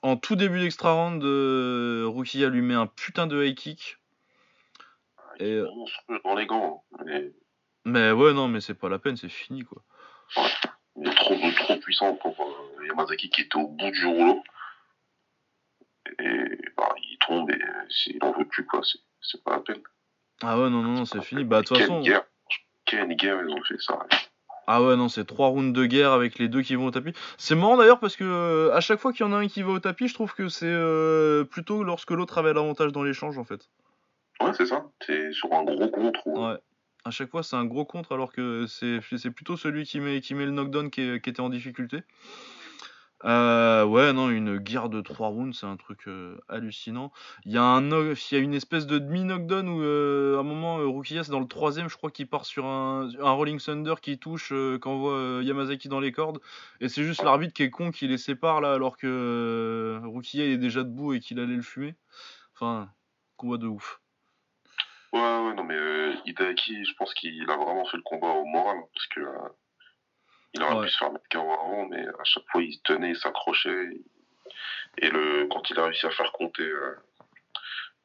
[SPEAKER 2] en tout début d'extra round, Rukia lui met un putain de high kick.
[SPEAKER 3] Il
[SPEAKER 2] Et,
[SPEAKER 3] est monstrueux dans les gants. hein. Mais
[SPEAKER 2] Mais ouais, non, mais c'est pas la peine, c'est fini quoi.
[SPEAKER 3] Il est trop, trop puissant pour euh, Yamazaki qui était au bout du rouleau. Et bah, il tombe et il en veut plus, quoi. C'est- C'est pas la peine.
[SPEAKER 2] Ah ouais, non, non, non, c'est fini. Bah, de toute façon.
[SPEAKER 3] guerre. Quelle guerre ils ont fait ça.
[SPEAKER 2] Ah ouais, non, c'est trois rounds de guerre avec les deux qui vont au tapis. C'est marrant d'ailleurs parce que euh, à chaque fois qu'il y en a un qui va au tapis, je trouve que c'est euh, plutôt lorsque l'autre avait l'avantage dans l'échange en fait.
[SPEAKER 3] Ouais, c'est ça. C'est sur un gros contre. Ou...
[SPEAKER 2] Ouais. À chaque fois, c'est un gros contre alors que c'est plutôt celui qui met, le knockdown qui, était en difficulté. Euh, ouais, non, une guerre de 3 rounds, c'est un truc euh, hallucinant. Il y a une espèce de demi-knockdown où, euh, à un moment, euh, Rukia, c'est dans le troisième, je crois, qu'il part sur un, Rolling Thunder qui touche, euh, Yamazaki dans les cordes. Et c'est juste l'arbitre qui est con qui les sépare là, alors que Rukia est déjà debout et qu'il allait le fumer. Enfin, combat de ouf.
[SPEAKER 3] Ouais, ouais, non, mais euh, Hideaki, je pense qu'il a vraiment fait le combat au moral, hein, parce que euh, il aurait
[SPEAKER 2] Ouais.
[SPEAKER 3] pu se faire mettre KO avant, mais à chaque fois, il se tenait, il s'accrochait. Et le, quand il a réussi à faire compter euh,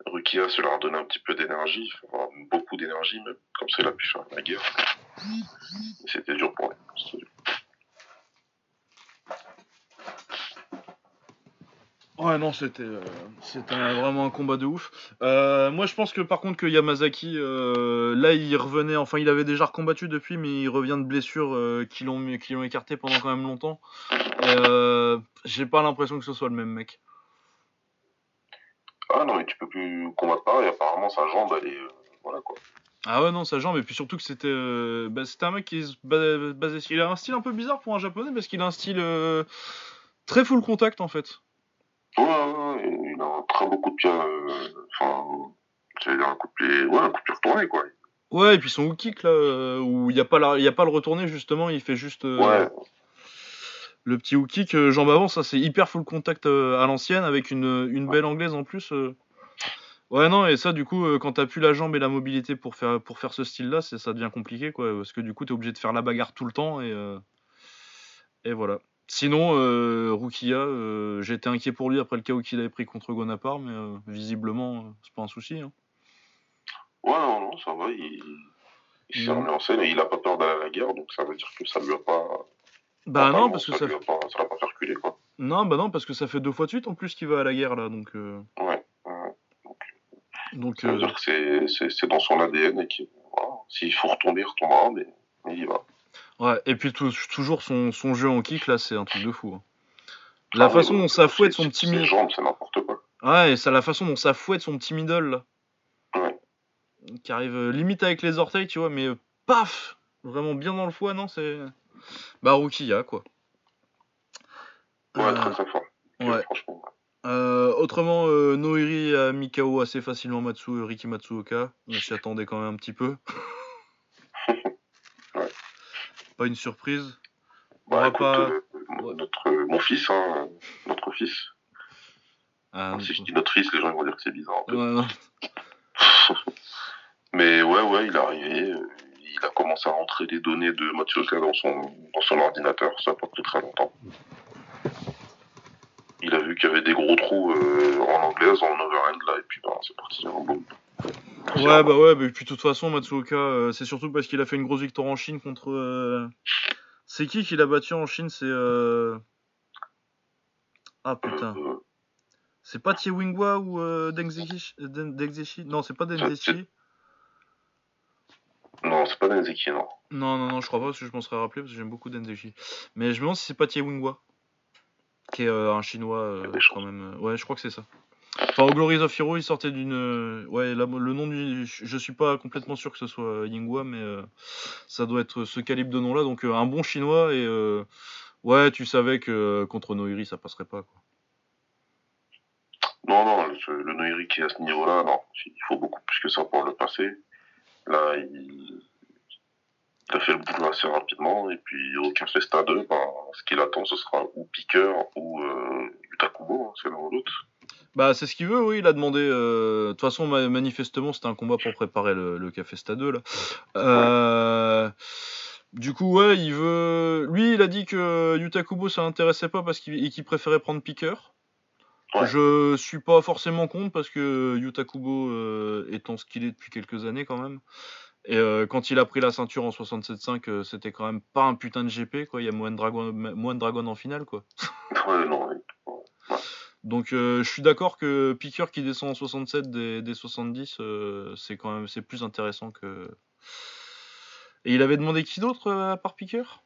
[SPEAKER 3] Rukia, ça leur a donné un petit peu d'énergie, enfin, beaucoup d'énergie même, comme ça, il a pu faire la guerre. C'était dur pour lui. c'était dur.
[SPEAKER 2] Ouais, non, c'était euh, c'était un- vraiment un combat de ouf. Euh, moi, je pense que par contre, que Yamazaki, euh, là, il revenait, enfin, il avait déjà recombattu depuis, mais il revient de blessures qui l'ont mis- qui l'ont écarté pendant quand même longtemps. J'ai pas l'impression que ce soit le même mec.
[SPEAKER 3] Ah non, mais tu peux plus combattre pareil, apparemment, sa jambe, elle est. voilà quoi.
[SPEAKER 2] Ah ouais, non, sa jambe, et puis surtout que c'était euh, bah, c'était un mec qui se ba- basait. Il a un style un peu bizarre pour un japonais parce qu'il a un style très full contact en fait.
[SPEAKER 3] Ouais, il a un très beau coup de pied. euh, Enfin, dire un coup de pied. Ouais, un coup de pied retourné quoi.
[SPEAKER 2] Ouais, et puis son hook kick là, euh, où il n'y a, pas la- y a pas le retourné justement, il fait juste. euh,
[SPEAKER 3] Ouais,
[SPEAKER 2] Le petit hook kick, euh, jambe avant, ça c'est hyper full contact euh, à l'ancienne avec une, une belle anglaise en plus. euh. Ouais, non, et ça, du coup, quand t'as plus la jambe et la mobilité pour faire, pour faire ce style-là, c'est- ça devient compliqué, quoi. Parce que du coup, t'es obligé de faire la bagarre tout le temps et, et voilà. Sinon, euh, Rukia, euh, j'étais inquiet pour lui après le KO qu'il avait pris contre Gonapar, mais euh, visiblement, c'est pas un souci. hein.
[SPEAKER 3] ouais, non, non, ça va. Il, il s'est remis en scène et il a pas peur d'aller à la guerre, donc ça veut dire que ça lui a pas.
[SPEAKER 2] Bah non, parce que
[SPEAKER 3] ça
[SPEAKER 2] ça,
[SPEAKER 3] lui a pas, ça l'a pas fait reculer quoi.
[SPEAKER 2] non, bah non, parce que ça fait deux fois de suite en plus qu'il va à la guerre là, donc, euh,
[SPEAKER 3] Ouais, ouais.
[SPEAKER 2] donc
[SPEAKER 3] Ça veut
[SPEAKER 2] euh,
[SPEAKER 3] dire que c'est- dans son ADN et qu'il. Voilà. S'il faut retomber, il retombera, mais, mais il y va.
[SPEAKER 2] Ouais, et puis tou- toujours son, son jeu en kick, là, c'est un truc de fou. hein. La
[SPEAKER 3] Ah
[SPEAKER 2] façon dont ça fouette son petit middle.
[SPEAKER 3] c'est n'importe quoi.
[SPEAKER 2] Ouais, et ça, la façon dont ça fouette son petit middle, là.
[SPEAKER 3] Ouais.
[SPEAKER 2] Qui arrive euh, limite avec les orteils, tu vois, mais euh, paf Vraiment bien dans le foie, non C'est? Bah, Rukia, quoi.
[SPEAKER 3] Ouais,
[SPEAKER 2] Euh,
[SPEAKER 3] très très fort.
[SPEAKER 2] ouais.
[SPEAKER 3] Franchement.
[SPEAKER 2] Euh, autrement, Noiri a mis KO assez facilement Matsu, Riki Matsuoka. On s'y attendait quand même un petit peu. Pas une surprise. On
[SPEAKER 3] Bah,
[SPEAKER 2] va
[SPEAKER 3] écoute,
[SPEAKER 2] pas.
[SPEAKER 3] euh,
[SPEAKER 2] Ouais.
[SPEAKER 3] notre, mon fils, hein, notre fils.
[SPEAKER 2] Ah,
[SPEAKER 3] si je dis notre fils, les gens vont dire que c'est bizarre.
[SPEAKER 2] ouais.
[SPEAKER 3] Mais ouais, ouais, il est arrivé. euh, Il a commencé à rentrer des données de dans son, dans son ordinateur. Ça n'a pas pris très longtemps. Il a vu qu'il y avait des gros trous euh, en anglaise, en overhand, là, et puis ben, c'est parti. en boum.
[SPEAKER 2] Ouais, bah ouais, mais puis de toute façon, Matsuoka, euh, c'est surtout parce qu'il a fait une grosse victoire en Chine contre. euh, C'est qui qu'il a battu en Chine C'est. Ah putain. C'est pas Tie Wingwa ou Deng Deng Zechi Non, c'est pas Deng Zechi.
[SPEAKER 3] non, c'est pas Nenzeki, non.
[SPEAKER 2] Non, non, non, je crois pas parce que je m'en serais rappelé parce que j'aime beaucoup Deng Zechi. Mais je me demande si c'est pas Tie Wingwa. Qui est euh, un chinois euh, quand même. euh, Ouais, je crois que c'est ça. Enfin, au Glories of Hero, il sortait d'une. Ouais, le nom du. Je suis pas complètement sûr que ce soit Yinghua, mais euh, ça doit être ce calibre de nom-là. Donc, euh, un bon chinois et. euh, Ouais, tu savais que contre Noiri, ça passerait pas, quoi.
[SPEAKER 3] Non, non, le, le Noiri qui est à ce niveau-là, non. Il faut beaucoup plus que ça pour le passer. Là, il, il a fait le boulot assez rapidement, et puis au Festa 2, ben, ce qu'il attend, ce sera ou Piqueur ou euh, Utakubo, hein, c'est l'un ou l'autre.
[SPEAKER 2] Bah, c'est ce qu'il veut, oui. Il a demandé. euh, De toute façon, ma- manifestement, c'était un combat pour préparer le, le Café Stade 2, là. Euh, Du coup, ouais, il veut. Lui, il a dit que Yuta Kubo, ça l'intéressait pas parce qu'il et qu'il préférait prendre Piqueur.
[SPEAKER 3] Ouais.
[SPEAKER 2] Je suis pas forcément contre parce que Yuta Kubo euh, étant ce qu'il est depuis quelques années quand même. Et euh, quand il a pris la ceinture en 67.5, euh, c'était quand même pas un putain de GP, quoi. Il y a Moine Dragon, Moine Dragon en finale, quoi.
[SPEAKER 3] Ouais, non, ouais.
[SPEAKER 2] Donc euh, je suis d'accord que Piqueur qui descend en 67 des, des 70, euh, c'est quand même c'est plus intéressant que Et il avait demandé qui d'autre à part Piqueur?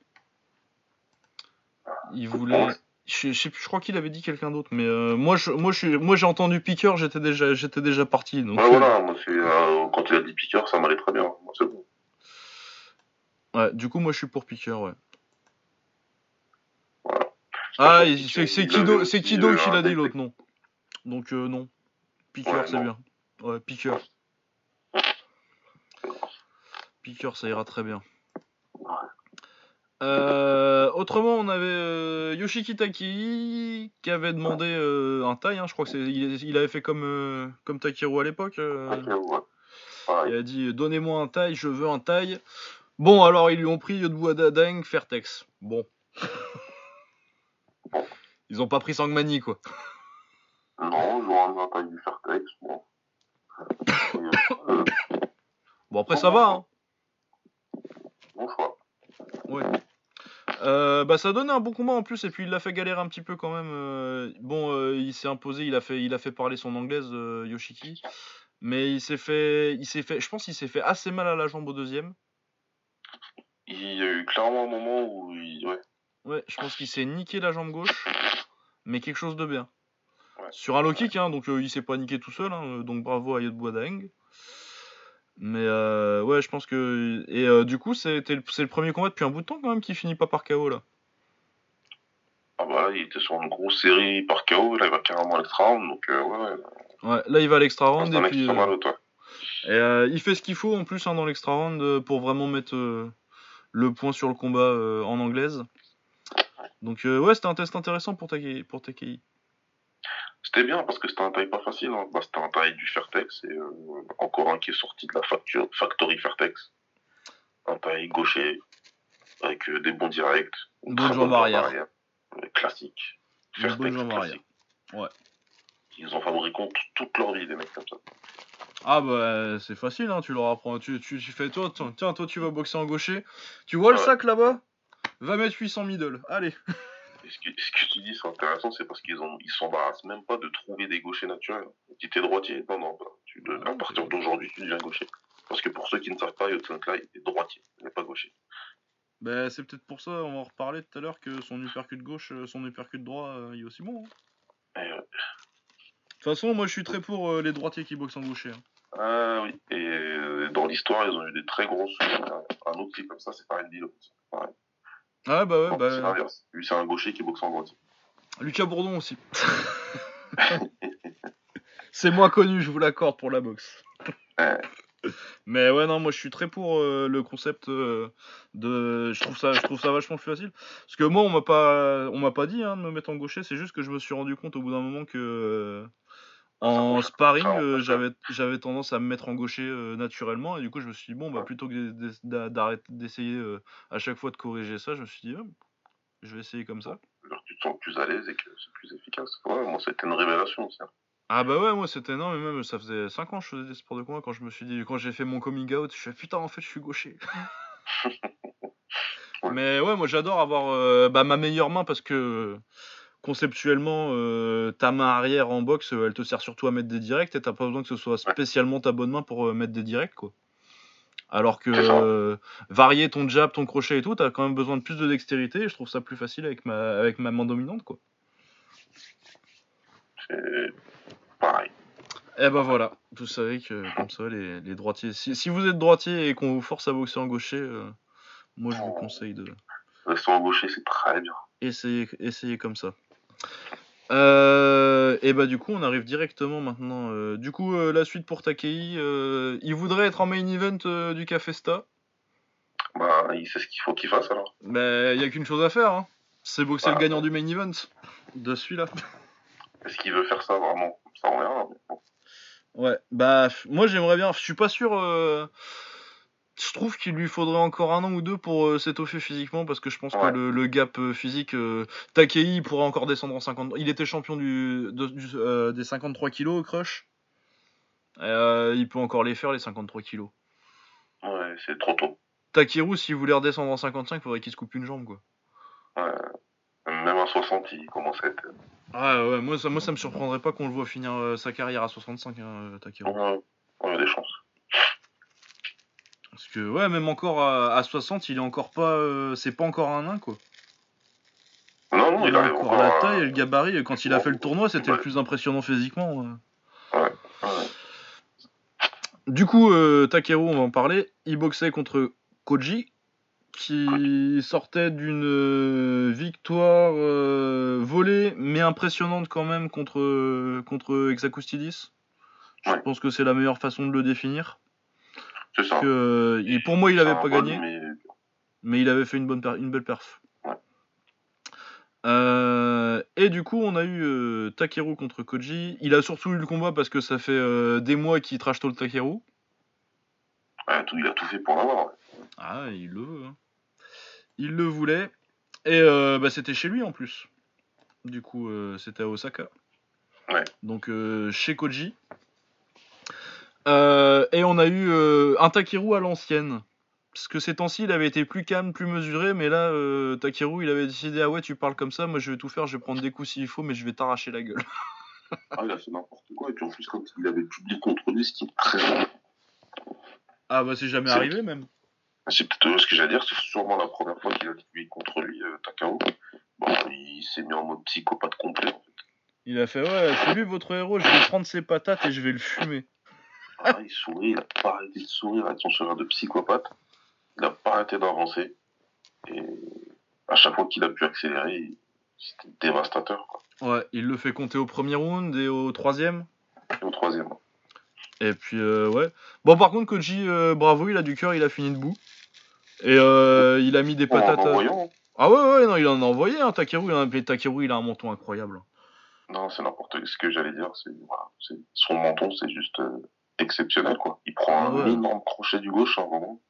[SPEAKER 2] Il voulait. Je, crois qu'il avait dit quelqu'un d'autre, mais euh, moi, je, moi, je, suis- moi, j'ai entendu Piqueur, j'étais déjà, j'étais déjà parti. Donc,
[SPEAKER 3] Ouais, voilà, moi, euh, quand il a dit piqueur, ça m'allait très bien. Moi, c'est bon.
[SPEAKER 2] ouais, du coup, moi, je suis pour Piqueur, ouais.
[SPEAKER 3] Voilà.
[SPEAKER 2] Ah, c'est Kido, c'est Kido qui l'a dit l'autre nom. Donc euh, non. Piqueur,
[SPEAKER 3] Ouais,
[SPEAKER 2] c'est
[SPEAKER 3] non.
[SPEAKER 2] bien. Ouais, piqueur. Piqueur, ça ira très bien. Euh, autrement, on avait euh, Yoshiki Taki qui avait demandé euh, un taille. hein, je crois que c'est, il, il avait fait comme euh, comme Takeru à l'époque. il a dit donnez-moi un taille, je veux un taille. Bon, alors ils lui ont pris Yodbu Adadang, Fairtex. Bon. Ils ont pas pris Sangmani quoi.
[SPEAKER 3] Non, j'aurais mis un taille du Fairtex, bon.
[SPEAKER 2] Bon après ça va. Hein.
[SPEAKER 3] bon choix.
[SPEAKER 2] Ouais. Euh, bah ça donne un bon combat en plus et puis il l'a fait galérer un petit peu quand même. euh, bon, euh, il s'est imposé, il a fait, il a fait parler son anglaise Yoshiki, mais il s'est fait, il s'est fait, je pense qu'il s'est fait assez mal à la jambe au deuxième.
[SPEAKER 3] Il y a eu clairement un moment où il, ouais,
[SPEAKER 2] Ouais, je pense qu'il s'est niqué la jambe gauche, mais quelque chose de bien.
[SPEAKER 3] Ouais.
[SPEAKER 2] Sur un low kick, hein, donc il s'est pas niqué tout seul, hein, donc bravo à Yodbo Daeng. Mais euh, ouais, je pense que et euh, du coup le- c'est le premier combat depuis un bout de temps quand même qui finit pas par KO là.
[SPEAKER 3] ah bah, il était sur une grosse série par KO, là il va carrément à l'extra round, donc euh, ouais, ouais,
[SPEAKER 2] Ouais, là il va à l'extra round
[SPEAKER 3] c'est
[SPEAKER 2] et puis. Et il fait ce qu'il faut en plus hein, dans l'extra round pour vraiment mettre le point sur le combat en anglaise. Donc ouais, c'était un test intéressant pour Takei. Pour Takei.
[SPEAKER 3] C'était bien parce que c'était un taille pas facile, hein. bah, c'était un taille du Fairtex et euh, encore un qui est sorti de la facture, Factory Fairtex. Un taille gaucher avec euh, des bons directs. une
[SPEAKER 2] Bonne jambe arrière.
[SPEAKER 3] classique. Fairtex
[SPEAKER 2] bonne
[SPEAKER 3] classique.
[SPEAKER 2] Ouais.
[SPEAKER 3] Ils ont fabriqué toute leur vie des mecs comme ça.
[SPEAKER 2] Ah bah c'est facile, hein, tu leur apprends. Tu, tu, tu fais toi, tiens, toi tu vas boxer en gaucher. Tu vois le
[SPEAKER 3] Ouais.
[SPEAKER 2] sac là-bas? Va mettre 800 middle. Allez.
[SPEAKER 3] Ce, que, ce que tu dis, c'est intéressant, c'est parce qu'ils ont, ils s'embarrassent même pas de trouver des gauchers naturels. Si t'es droitier, non, non, bah, tu, de- à partir d'aujourd'hui, tu deviens gaucher. Parce que pour ceux qui ne savent pas, Yotsung Kai est droitier, il n'est pas gaucher.
[SPEAKER 2] Bah c'est peut-être pour ça, on va en reparler tout à l'heure que son uppercut gauche, euh, son uppercut droit, euh, il est aussi bon. hein.
[SPEAKER 3] Et, euh,
[SPEAKER 2] De toute façon, moi je suis très pour euh, les droitiers qui boxent en gaucher. hein.
[SPEAKER 3] ah oui, et euh, dans l'histoire, ils ont eu des très grosses. Un autre est comme ça, c'est Farid Dillon. Pareil.
[SPEAKER 2] Ah bah ouais, bah.
[SPEAKER 3] C'est l'inverse. Lui, c'est un gaucher qui boxe en droitier.
[SPEAKER 2] Lucas Bourdon aussi. C'est moins connu, je vous l'accorde pour la boxe.
[SPEAKER 3] Ouais.
[SPEAKER 2] Mais ouais, non, moi je suis très pour euh, le concept euh, de. Je trouve ça, je trouve ça vachement plus facile. Parce que moi, on m'a pas, on m'a pas dit hein, de me mettre en gaucher. C'est juste que je me suis rendu compte au bout d'un moment que en sparring,
[SPEAKER 3] Ça,
[SPEAKER 2] euh, j'avais, j'avais tendance à me mettre en gaucher euh, naturellement. Et du coup, je me suis dit bon, bah plutôt que d'arrêter d'essayer euh, à chaque fois de corriger ça, je me suis dit, ah, je vais essayer comme ça.
[SPEAKER 3] Alors, tu te sens plus à l'aise et que c'est plus efficace. Ouais, moi, c'était une révélation aussi. hein.
[SPEAKER 2] Ah bah ouais, moi c'était énorme, mais même ça faisait 5 ans que je faisais des sports de combat quand je me suis dit, quand j'ai fait mon coming out, je suis putain en fait je suis gaucher.
[SPEAKER 3] Ouais.
[SPEAKER 2] Mais ouais, moi j'adore avoir bah, ma meilleure main parce que conceptuellement, euh, ta main arrière en boxe, euh, elle te sert surtout à mettre des directs et t'as pas besoin que ce soit spécialement ta bonne main pour euh, mettre des directs quoi. Alors que euh, varier ton jab, ton crochet et tout, t'as quand même besoin de plus de dextérité et je trouve ça plus facile avec ma, avec ma main dominante quoi.
[SPEAKER 3] C'est pareil.
[SPEAKER 2] Eh ben voilà, vous savez que comme ça, les, les droitiers. Si, si vous êtes droitier et qu'on vous force à boxer en gaucher, moi je vous conseille de
[SPEAKER 3] Rester en gaucher, c'est très bien.
[SPEAKER 2] essayer, essayer comme ça. Euh, et bah du coup, on arrive directement maintenant. euh, du coup, euh, la suite pour Takei, euh, il voudrait être en main event du Cafesta.
[SPEAKER 3] Bah, il sait ce qu'il faut qu'il fasse alors.
[SPEAKER 2] Mais il y a qu'une chose à faire, hein. c'est boxer le
[SPEAKER 3] Ah.
[SPEAKER 2] gagnant du main event de celui-là.
[SPEAKER 3] Est-ce qu'il veut faire ça vraiment? Ça, on verra. bon.
[SPEAKER 2] Ouais, bah moi j'aimerais bien. Je suis pas sûr. Je trouve qu'il lui faudrait encore un an ou deux pour euh, s'étoffer physiquement parce que je pense
[SPEAKER 3] Ouais.
[SPEAKER 2] que le, le gap euh, physique, euh, Takei il pourrait encore descendre en 50. Il était champion du, de- du- euh, des 53 kilos au crush. Il peut encore les faire les 53 kilos.
[SPEAKER 3] Ouais, c'est trop tôt.
[SPEAKER 2] Takeru s'il voulait redescendre en 55, faudrait qu'il se coupe une jambe quoi.
[SPEAKER 3] Ouais. Même à 60, il commence à être.
[SPEAKER 2] Ah ouais, moi ça, moi ça me surprendrait pas qu'on le voit finir sa carrière à 65, hein, Takeru.
[SPEAKER 3] Ouais, y a des chances.
[SPEAKER 2] Parce que, ouais, même encore à, à 60, il est encore pas. euh, c'est pas encore un nain, quoi.
[SPEAKER 3] Non, non,
[SPEAKER 2] Il
[SPEAKER 3] il
[SPEAKER 2] a encore
[SPEAKER 3] encore
[SPEAKER 2] la taille et le gabarit. et Quand il a fait le tournoi, c'était le plus impressionnant physiquement. ouais.
[SPEAKER 3] Ouais.
[SPEAKER 2] Du coup, euh, Takeru, on va en parler. Il boxait contre Koji, qui sortait d'une euh, victoire euh, volée, mais impressionnante quand même contre, contre Exakustidis. Je pense que c'est la meilleure façon de le définir.
[SPEAKER 3] C'est ça.
[SPEAKER 2] Que, euh, pour moi, il
[SPEAKER 3] C'est
[SPEAKER 2] avait
[SPEAKER 3] un
[SPEAKER 2] pas
[SPEAKER 3] bon,
[SPEAKER 2] gagné,
[SPEAKER 3] mais-
[SPEAKER 2] mais il avait fait une, bonne per- une belle perf.
[SPEAKER 3] Ouais.
[SPEAKER 2] Euh, et du coup, on a eu euh, Takeru contre Koji. Il a surtout eu le combat parce que ça fait euh, des mois qu'il trash talk Takeru.
[SPEAKER 3] Tout, il a tout fait pour l'avoir. ouais.
[SPEAKER 2] Ah, il le veut. hein. Il le voulait. Et euh, bah, c'était chez lui en plus. Du coup, euh, c'était à Osaka.
[SPEAKER 3] Ouais.
[SPEAKER 2] Donc euh, chez Koji. Euh, et on a eu euh, un Takeru à l'ancienne. Parce que ces temps-ci, il avait été plus calme, plus mesuré. Mais là, euh, Takeru, il avait décidé Ah ouais, tu parles comme ça, moi je vais tout faire, je vais prendre des coups s'il faut, mais je vais t'arracher la gueule.
[SPEAKER 3] Ah, il a fait n'importe quoi. Et puis en plus, quand il avait publié contre lui, ce qui est très rare.
[SPEAKER 2] Ah bah, c'est jamais arrivé même.
[SPEAKER 3] C'est peut-être ce que j'allais dire, c'est sûrement la première fois qu'il a publié contre lui, euh, Takao. Bon, il s'est mis en mode psychopathe complet. En fait.
[SPEAKER 2] Il a fait Ouais, c'est lui votre héros, je vais prendre ses patates et je vais le fumer.
[SPEAKER 3] Ah, il sourit, il a pas arrêté de sourire avec son sourire de psychopathe. Il a pas arrêté d'avancer. Et à chaque fois qu'il a pu accélérer, c'était dévastateur. Quoi.
[SPEAKER 2] Ouais, il le fait compter au premier round et au troisième?
[SPEAKER 3] Et au troisième.
[SPEAKER 2] Et puis, euh, ouais. Bon, par contre, Koji, euh, bravo, il a du cœur, il a fini debout. Et euh, il a mis des
[SPEAKER 3] Bon, en
[SPEAKER 2] patates. à-
[SPEAKER 3] envoyant,
[SPEAKER 2] Ah ouais, ouais, non, il en a envoyé, hein, Takeru. Mais Takeru, il a un menton incroyable.
[SPEAKER 3] non, c'est n'importe quoi. Ce que j'allais dire, c'est voilà, c'est- son menton, c'est juste euh, exceptionnel. quoi. Il prend
[SPEAKER 2] Ah
[SPEAKER 3] un énorme crochet du gauche à un moment.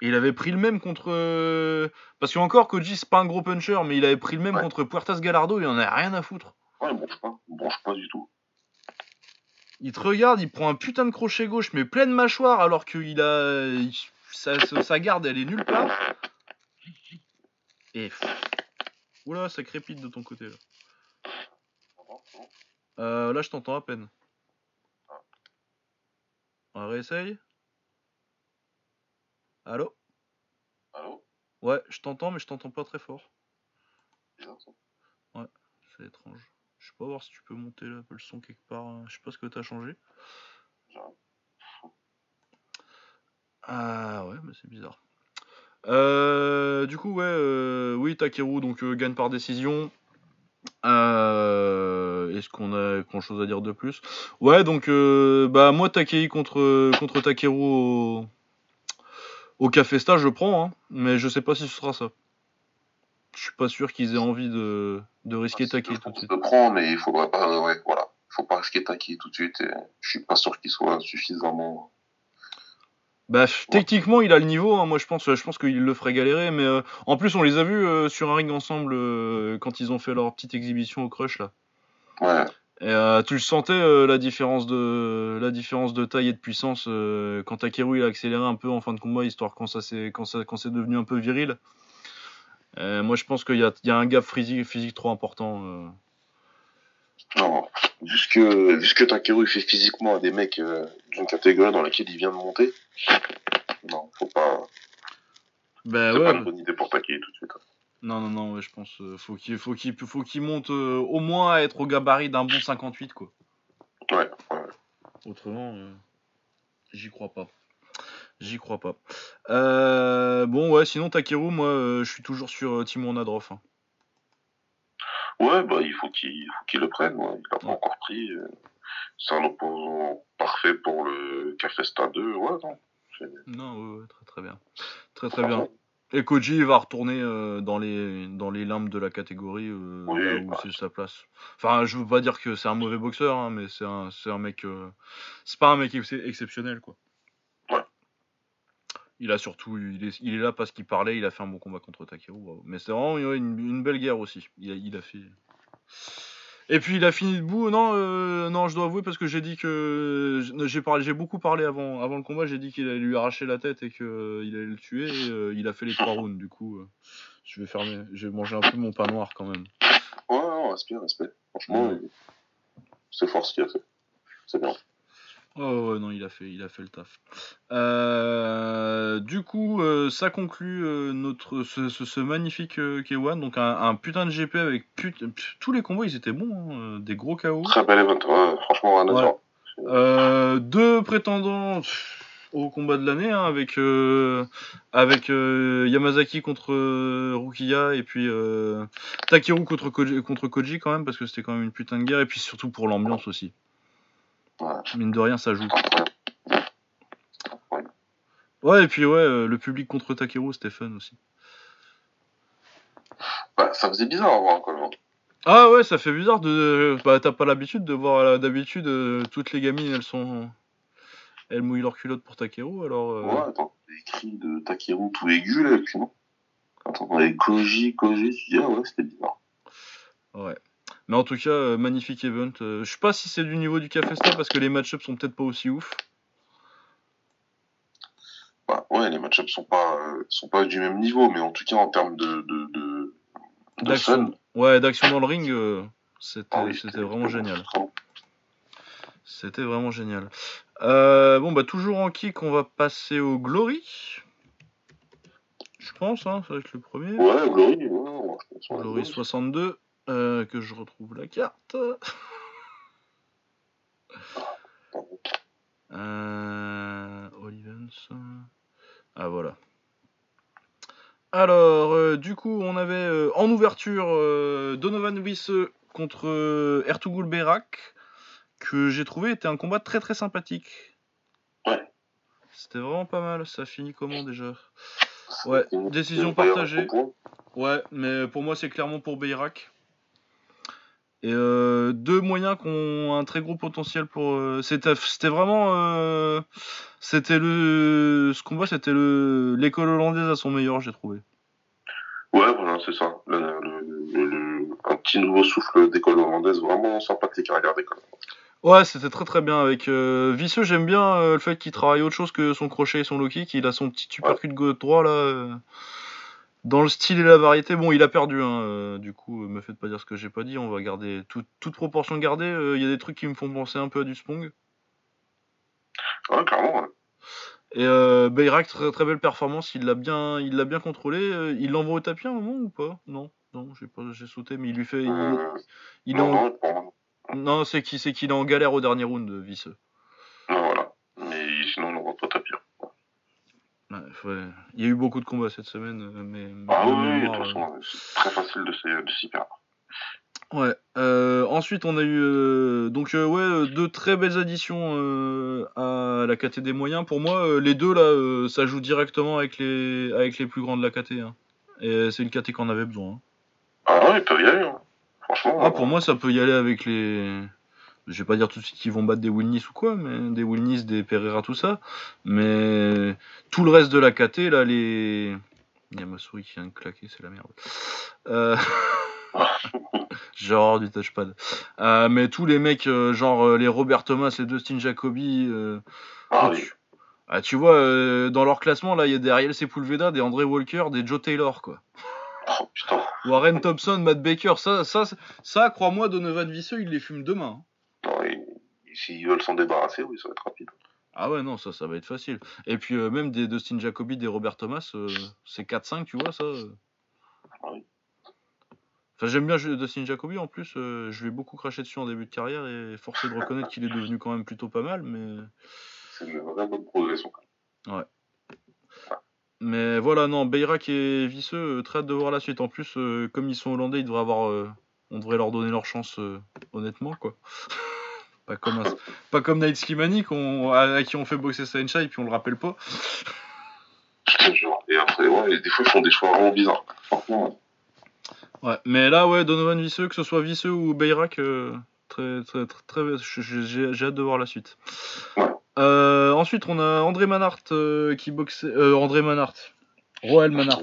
[SPEAKER 2] Et il avait pris le même contre. euh, Parce que, encore, Koji, c'est pas un gros puncher, mais il avait pris le même
[SPEAKER 3] Ouais.
[SPEAKER 2] contre Puertas Galardo, il en a rien à foutre.
[SPEAKER 3] Ouais, il bronche pas. Il bronche pas du tout.
[SPEAKER 2] Il te regarde, il prend un putain de crochet gauche, mais pleine mâchoire, alors qu'il a. il- Sa, sa- sa garde, elle est nulle part. Et. Oula, ça crépite de ton côté, là. Euh, là, je t'entends à peine. On réessaye? Allô?
[SPEAKER 3] Allô?
[SPEAKER 2] Ouais, je t'entends, mais je t'entends pas très fort.
[SPEAKER 3] Ça.
[SPEAKER 2] C'est étrange. Je sais pas voir si tu peux monter là, un peu le son quelque part. hein. Je sais pas ce que t'as changé. Ah ouais, mais c'est bizarre. Euh, du coup, ouais, euh, oui, Takeru donc euh, gagne par décision. Euh, Est-ce qu'on a grand chose à dire de plus? Ouais, donc euh, bah moi Takei contre contre Takeru au, au Café Stage, je prends, hein, mais je sais pas si ce sera ça. Je suis pas sûr qu'ils aient envie de, de risquer
[SPEAKER 3] Ah,
[SPEAKER 2] Takei tout de suite.
[SPEAKER 3] Je le prends, mais il faudrait pas. euh, ouais, voilà. Il faut pas risquer Taki tout de suite. Et je suis pas sûr qu'il soit suffisamment.
[SPEAKER 2] Bah, techniquement, il a le niveau. hein. Moi, je pense, je pense qu'il le ferait galérer. Mais euh, en plus, on les a vus euh, sur un ring ensemble euh, quand ils ont fait leur petite exhibition au Crush là.
[SPEAKER 3] Ouais.
[SPEAKER 2] Et euh, tu le sentais euh, la différence de la différence de taille et de puissance euh, quand Takeru il a accéléré un peu en fin de combat histoire quand ça s'est quand ça quand c'est devenu un peu viril. Moi, je pense qu'il y a, il y a un gap physique, physique trop important. euh.
[SPEAKER 3] Non. Vu ce que, vu ce que Takeru il fait physiquement à des mecs euh, d'une catégorie dans laquelle il vient de monter. Non, faut pas.
[SPEAKER 2] Bah
[SPEAKER 3] c'est
[SPEAKER 2] ouais.
[SPEAKER 3] pas une bonne idée pour Taki tout de suite.
[SPEAKER 2] Non, non, non, ouais, je pense euh, faut qu'il faut qu'il faut qu'il monte euh, au moins à être au gabarit d'un bon 58 quoi.
[SPEAKER 3] Ouais. ouais.
[SPEAKER 2] Autrement, euh, j'y crois pas. J'y crois pas. Euh, bon, ouais, sinon Takeru, moi, je suis toujours sur Timur Nadrov. hein.
[SPEAKER 3] Ouais, bah, il faut qu'il faut qu'il le prenne. ouais. Il l'a pas encore pris. C'est un opposant parfait pour le Cafesta 2. Ouais, non.
[SPEAKER 2] Non, ouais, très très bien. Très très bien. Et Koji va retourner euh, dans les dans les limbes de la catégorie euh,
[SPEAKER 3] Oui,
[SPEAKER 2] là où c'est sa place. Enfin, je veux pas dire que c'est un mauvais boxeur, hein, mais c'est un c'est un mec euh, c'est pas un mec ex- exceptionnel quoi.
[SPEAKER 3] Ouais.
[SPEAKER 2] Il a surtout il est, il est là parce qu'il parlait, il a fait un bon combat contre Takeru, bravo. Mais c'est vraiment une, une belle guerre aussi. Il a, il a fait et puis il a fini debout. Non, euh, non, je dois avouer parce que j'ai dit que j'ai parlé, j'ai beaucoup parlé avant, avant le combat. J'ai dit qu'il allait lui arracher la tête et qu'il allait le tuer. Et, euh, il a fait les trois rounds. Du coup, euh, je vais fermer, je vais manger un peu mon pain noir quand même.
[SPEAKER 3] Ouais, ouais, respect, respect. Franchement,
[SPEAKER 2] Ouais.
[SPEAKER 3] c'est fort ce qu'il a fait. C'est bien.
[SPEAKER 2] Oh ouais, non, il a fait, il a fait le taf. Euh, du coup, euh, ça conclut euh, notre ce, ce- ce magnifique euh, K1. Donc un, un putain de GP avec put- tous les combos, ils étaient bons, hein, des gros KO.
[SPEAKER 3] Très bel event, ouais, franchement, à
[SPEAKER 2] Ouais. deux prétendants au combat de l'année, hein, avec euh, avec euh, Yamazaki contre euh, Rukiya et puis Takeru contre Koji, contre Koji quand même parce que c'était quand même une putain de guerre et puis surtout pour l'ambiance aussi. Mine de rien, ça joue. Ouais, et puis ouais, euh, le public contre Takeru, c'était fun aussi.
[SPEAKER 3] Bah, ça faisait bizarre à voir quand même.
[SPEAKER 2] Ah ouais, ça fait bizarre de. Bah, t'as pas l'habitude de voir euh, d'habitude euh, toutes les gamines, elles sont. Elles mouillent leur culotte pour Takeru, alors. euh,
[SPEAKER 3] Ouais, attends, les cris de Takeru tout aigus là, et puis non. Attends, avec Koji, Koji, tu dis, ah ouais, c'était bizarre.
[SPEAKER 2] Ouais. Mais en tout cas, euh, magnifique event. Euh, je sais pas si c'est du niveau du Café Star parce que les match-ups sont peut-être pas aussi ouf.
[SPEAKER 3] Bah, ouais, les match-ups sont pas, euh, sont pas du même niveau, mais en tout cas, en termes de, de, de, de
[SPEAKER 2] D'action.
[SPEAKER 3] fun,
[SPEAKER 2] Ouais, d'action dans le ring, c'était
[SPEAKER 3] ah oui,
[SPEAKER 2] c'était vraiment génial. C'était vraiment génial. Bon, bah, toujours en kick, on va passer au Glory. Je pense, hein, ça va être le premier.
[SPEAKER 3] Ouais, Glory, ouais, ouais, je pense, ouais,
[SPEAKER 2] Glory 62, euh, que je retrouve la carte. Euh, Olivens. Ah voilà. Alors, euh, du coup, on avait en ouverture Donovan Wisse contre Ertugrul Berak, que j'ai trouvé était un combat très très sympathique.
[SPEAKER 3] Ouais.
[SPEAKER 2] C'était vraiment pas mal. Ça finit comment déjà? Ouais, décision partagée. Ouais, mais pour moi, c'est clairement pour Beyrak. Et euh, deux moyens qui ont un très gros potentiel pour. euh, c'était, c'était vraiment. euh, c'était le. Ce combat, c'était le l'école hollandaise à son meilleur, j'ai trouvé.
[SPEAKER 3] Ouais, voilà, c'est ça. Le, le- le- le- un petit nouveau souffle d'école hollandaise, vraiment sympathique à regarder. Quoi.
[SPEAKER 2] Ouais, c'était très très bien. Avec euh, Visseux, j'aime bien euh, le fait qu'il travaille autre chose que son crochet et son low kick. Il a son petit uppercut gauche droit là. Dans le style et la variété, bon, il a perdu. Hein, euh, du coup, euh, me faites pas dire ce que j'ai pas dit. On va garder tout- toute proportion gardée. euh, Il y a des trucs qui me font penser un peu à du Spong.
[SPEAKER 3] Ouais, clairement, ouais.
[SPEAKER 2] Et euh, Bayrak, très, très belle performance, il l'a bien, il l'a bien contrôlé. Il l'envoie au tapis à un moment ou pas? Non, non, j'ai pas, j'ai sauté, mais il lui fait, il,
[SPEAKER 3] non,
[SPEAKER 2] en-
[SPEAKER 3] non,
[SPEAKER 2] c'est qui, c'est qu'il est en galère au dernier round, Visseux.
[SPEAKER 3] non, voilà. Mais sinon, on n'aura pas tapis.
[SPEAKER 2] Ouais, faut- Il y a eu beaucoup de combats cette semaine, euh, mais.
[SPEAKER 3] Ah oui, oui, de
[SPEAKER 2] mémoire,
[SPEAKER 3] toute
[SPEAKER 2] euh,
[SPEAKER 3] façon, c'est très facile de s'y perdre.
[SPEAKER 2] Ouais. euh, ensuite, on a eu euh, donc euh, ouais euh, deux très belles additions euh, à la KT des moyens. Pour moi, euh, les deux là, euh, ça joue directement avec les avec les plus grands de la KT. hein. Et c'est une KT qu'on avait besoin. hein.
[SPEAKER 3] Ah ouais, ils peuvent y aller, hein. Franchement.
[SPEAKER 2] Ah, pour moi, ça peut y aller avec les. Je vais pas dire tout de suite qu'ils vont battre des Wilnis ou quoi, mais des Wilnis, des Pereira, tout ça. Mais tout le reste de la KT, là, les. Il y a ma souris qui vient de claquer, c'est la merde. Euh... genre du touchpad. Euh, mais tous les mecs, euh, genre euh, les Robert Thomas, les Dustin Jacoby.
[SPEAKER 3] Ah
[SPEAKER 2] oh,
[SPEAKER 3] oui.
[SPEAKER 2] tu... ah, tu vois, dans leur classement, là, il y a des Ariel Sepulveda, des André Walker, des Joe Taylor, quoi.
[SPEAKER 3] Oh.
[SPEAKER 2] Warren Thompson, Matt Baker, ça, ça, ça crois-moi, Donovan Visseux, il les fume demain. hein.
[SPEAKER 3] S'ils veulent s'en débarrasser, oui, ça va être rapide.
[SPEAKER 2] Ah ouais, non, ça, ça va être facile. Et puis, euh, même des Dustin Jacoby, des Robert Thomas, euh, c'est 4-5, tu vois, ça. euh.
[SPEAKER 3] Ah oui.
[SPEAKER 2] Enfin, j'aime bien Dustin Jacoby, en plus, euh, je lui ai beaucoup craché dessus en début de carrière, et forcé de reconnaître qu'il est devenu quand même plutôt pas mal, mais...
[SPEAKER 3] C'est une vraie bonne progression.
[SPEAKER 2] Mais voilà, non, Bayrak et Visseux, très hâte de voir la suite. En plus, euh, comme ils sont hollandais, ils devraient avoir... euh, on devrait leur donner leur chance, euh, honnêtement, quoi. pas comme, un- pas comme Night Slimani, qu'on- à, qui on fait boxer Saincha, et puis on le rappelle pas.
[SPEAKER 3] Je te jure. Et après, ouais, et des fois, ils font des choix vraiment bizarres. Franchement,
[SPEAKER 2] Ouais, mais là, ouais, Donovan Visseux, que ce soit Visseux ou Bayrak, euh, très, très, très, j'ai j'ai hâte de voir la suite.
[SPEAKER 3] Ouais.
[SPEAKER 2] Euh, ensuite, on a André Manhart euh, qui boxait. André Manhart. Roel Manhart.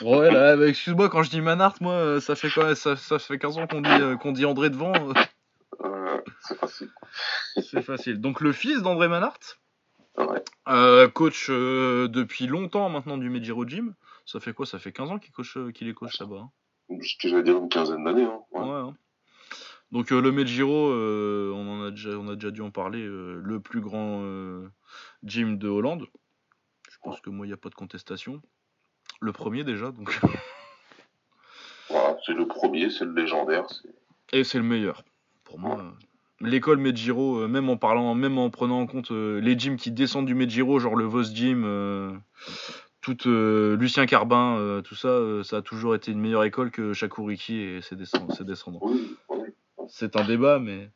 [SPEAKER 2] Roel, bah, excuse-moi, quand je dis Manhart, moi, ça fait, quoi, ça, ça fait 15 ans qu'on dit, qu'on dit André devant.
[SPEAKER 3] C'est facile.
[SPEAKER 2] c'est facile. Donc, le fils d'André Manhart,
[SPEAKER 3] Ouais.
[SPEAKER 2] euh, coach euh, depuis longtemps maintenant du Mejiro Gym. Ça fait quoi? Ça fait 15 ans qu'il coach, euh, qu'il est coach là-bas. hein.
[SPEAKER 3] J'allais dire une quinzaine d'années. Hein. Ouais.
[SPEAKER 2] Hein. Donc euh, le Medjiro, euh, on en a déjà, on a déjà dû en parler, euh, le plus grand gym de Hollande. Je pense que moi il n'y a pas de contestation. Le premier déjà, donc
[SPEAKER 3] Voilà, c'est le premier, c'est le légendaire.
[SPEAKER 2] et c'est le meilleur pour moi. L'école Medjiro, euh, même en parlant, même en prenant en compte euh, les gyms qui descendent du Medjiro, genre le Vos Gym, euh, tout Lucien Carbin, tout ça, ça a toujours été une meilleure école que Shakuriki et ses, descend- ses descendants.
[SPEAKER 3] Oui, oui.
[SPEAKER 2] C'est un débat, mais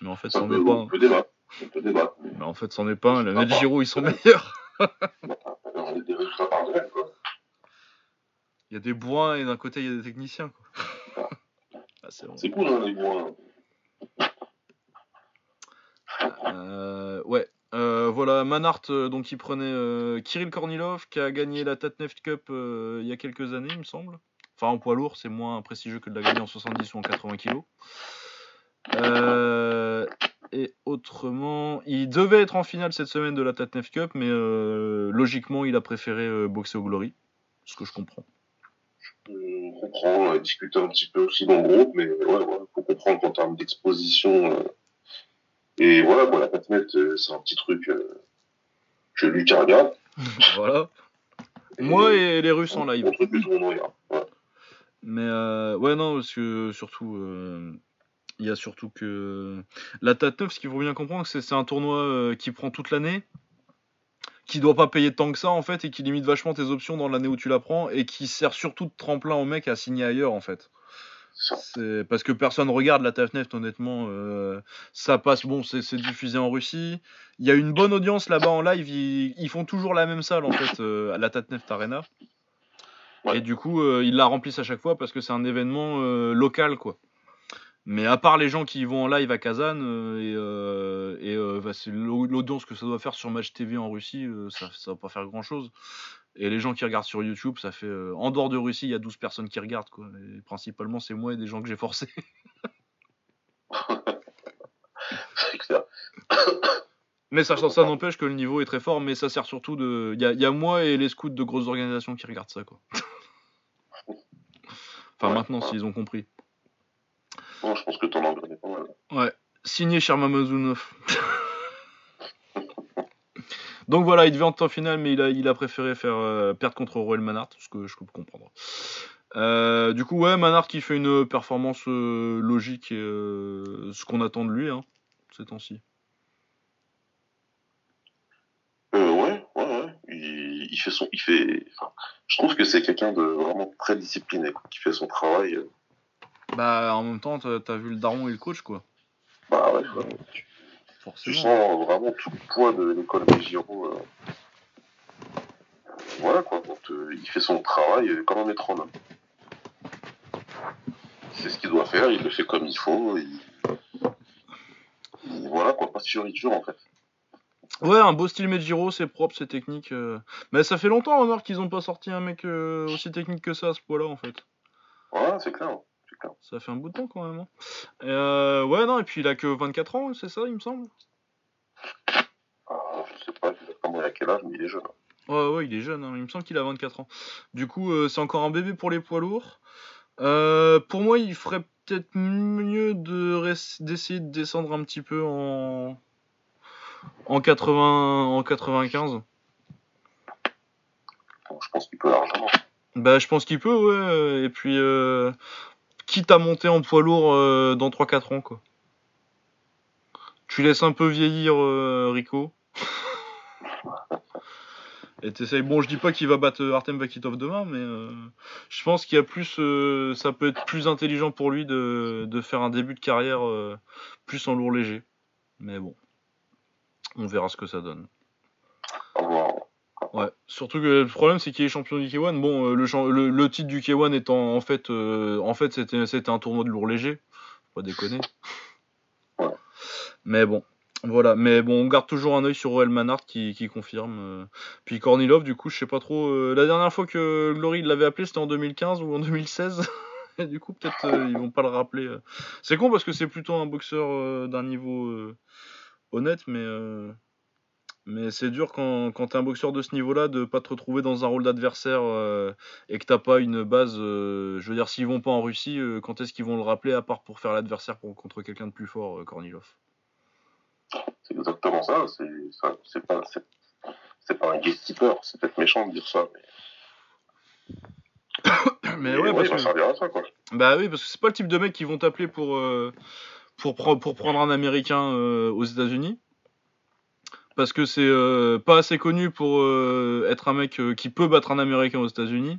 [SPEAKER 2] mais en fait
[SPEAKER 3] Ça
[SPEAKER 2] c'en est pas.
[SPEAKER 3] on
[SPEAKER 2] un.
[SPEAKER 3] peut débattre. On peut débattre.
[SPEAKER 2] Mais en fait c'en est pas. un. Le Medjiro ils sont meilleurs. Il y a des bourrins et d'un côté il y a des techniciens. Quoi. Ah, c'est
[SPEAKER 3] cool, hein, les gros.
[SPEAKER 2] Euh, ouais. Euh, voilà, Manhart, euh, donc il prenait Kirill Kornilov, qui a gagné la Tatneft Cup il y a quelques années, il me semble. Enfin, en poids lourd, c'est moins prestigieux que de la gagner en 70 ou en 80 kg. Et autrement, il devait être en finale cette semaine de la Tatneft Cup, mais logiquement, il a préféré boxer au Glory. Ce que je comprends.
[SPEAKER 3] On comprend, on a discuté un petit peu aussi dans le groupe, mais ouais, faut comprendre qu'en termes d'exposition. Et voilà, bon, la patinette, euh, c'est un petit truc que lui qui regarde.
[SPEAKER 2] voilà. Moi et les Russes en live.
[SPEAKER 3] Truc que tout le monde regarde. Ouais.
[SPEAKER 2] Mais euh, ouais, non, parce que surtout, euh, il y a surtout que la TAT9, ce qu'il faut bien comprendre, c'est c'est un tournoi qui prend toute l'année, qui doit pas payer tant que ça en fait, et qui limite vachement tes options dans l'année où tu la prends, et qui sert surtout de tremplin aux mecs à signer ailleurs en fait.
[SPEAKER 3] C'est
[SPEAKER 2] parce que personne regarde la TAF9, honnêtement. euh, ça passe, bon, c'est diffusé en Russie. Il y a une bonne audience là-bas en live. Ils, ils font toujours la même salle en fait, euh, à la TAT9 Arena.
[SPEAKER 3] Ouais.
[SPEAKER 2] Et du coup, euh, ils la remplissent à chaque fois parce que c'est un événement local, quoi. Mais à part les gens qui y vont en live à Kazan et, et bah, c'est l'audience que ça doit faire sur Match TV en Russie, ça, ça va pas faire grand chose. Et les gens qui regardent sur YouTube, ça fait. euh, en dehors de Russie, il y a 12 personnes qui regardent, quoi. Et principalement, c'est moi et des gens que j'ai forcés. Mais ça, ça n'empêche que le niveau est très fort, mais ça sert surtout de. Il y a, il y a moi et les scouts de grosses organisations qui regardent ça, quoi. enfin,
[SPEAKER 3] Ouais,
[SPEAKER 2] maintenant,
[SPEAKER 3] ouais.
[SPEAKER 2] s'ils ont compris.
[SPEAKER 3] Bon, je pense que ton anglais est pas mal.
[SPEAKER 2] Signé Shermamazunov. Donc voilà, il devait en finale, mais il a, il a préféré faire euh, perdre contre Roel Manhart, ce que je peux comprendre. Euh, du coup, ouais, Manhart qui fait une performance euh, logique et euh, ce qu'on attend de lui, hein, ces temps-ci.
[SPEAKER 3] Euh, ouais, ouais, ouais. Il, il fait son, il fait. Enfin, je trouve que c'est quelqu'un de vraiment très discipliné, quoi, qui fait son travail.
[SPEAKER 2] Bah, en même temps, t'as t'as vu le daron et le coach, quoi.
[SPEAKER 3] Bah ouais, ouais. Tu, tu
[SPEAKER 2] Forcément.
[SPEAKER 3] sens vraiment tout le poids de l'école de Giro. euh. Voilà quoi. Donc, euh, il fait son travail euh, comme un métronome. C'est ce qu'il doit faire. Il le fait comme il faut. Il... il- Voilà quoi. Pas de fioriture en fait.
[SPEAKER 2] Ouais, un beau style Medjiro, c'est propre, c'est technique. euh. Mais ça fait longtemps, remarque, qu'ils ont pas sorti un mec euh, aussi technique que ça à ce point-là, en fait.
[SPEAKER 3] Ouais, c'est clair.
[SPEAKER 2] Ça fait un bout de temps quand même. hein. Euh, ouais, non, et puis il a que 24 ans, c'est ça, il me semble
[SPEAKER 3] Ah, je sais pas exactement à quel âge, mais il est jeune.
[SPEAKER 2] Ouais, ouais, il est jeune, hein, il me semble qu'il a 24 ans. Du coup, euh, c'est encore un bébé pour les poids lourds. Euh, pour moi, il ferait peut-être mieux de d'essayer de descendre un petit peu en, en, 80... en 95.
[SPEAKER 3] Bon, je pense qu'il peut largement.
[SPEAKER 2] Bah, je pense qu'il peut, ouais. Et puis, euh, quitte à monter en poids lourd euh, dans 3-4 ans, quoi. Tu laisses un peu vieillir euh, Rico. Et t'essayes. Bon, je dis pas qu'il va battre Artem Vakitov demain, mais euh, je pense qu'il y a plus. euh, ça peut être plus intelligent pour lui de, faire un début de carrière euh, plus en lourd léger. Mais bon, on verra ce que ça donne. Ouais, surtout que le problème c'est qu'il est champion du K1. Bon, euh, le, le, le titre du K1 étant en fait, euh, en fait c'était un tournoi de lourd léger, faut pas déconner.
[SPEAKER 3] Ouais.
[SPEAKER 2] Mais bon, voilà. Mais bon, on garde toujours un œil sur Roel Manhart qui, qui confirme. euh. Puis Kornilov, du coup, je sais pas trop. euh, la dernière fois que Glory l'avait appelé, c'était en 2015 ou en 2016. Et du coup, peut-être euh, ils vont pas le rappeler. C'est con parce que c'est plutôt un boxeur d'un niveau honnête, mais Mais c'est dur quand, quand t'es un boxeur de ce niveau-là de pas te retrouver dans un rôle d'adversaire euh, et que t'as pas une base. euh, je veux dire, s'ils vont pas en Russie, euh, quand est-ce qu'ils vont le rappeler à part pour faire l'adversaire contre quelqu'un de plus fort, Kornilov?
[SPEAKER 3] C'est exactement ça. C'est pas, c'est pas un gatekeeper. C'est peut-être méchant de dire ça. Mais,
[SPEAKER 2] Mais ouais,
[SPEAKER 3] ouais,
[SPEAKER 2] parce que.
[SPEAKER 3] servir à ça, quoi.
[SPEAKER 2] Bah oui, parce que c'est pas le type de mec qui vont t'appeler pour, pour, pour prendre un Américain aux États-Unis. Parce que c'est euh, pas assez connu pour euh, être un mec euh, qui peut battre un Américain aux États-Unis.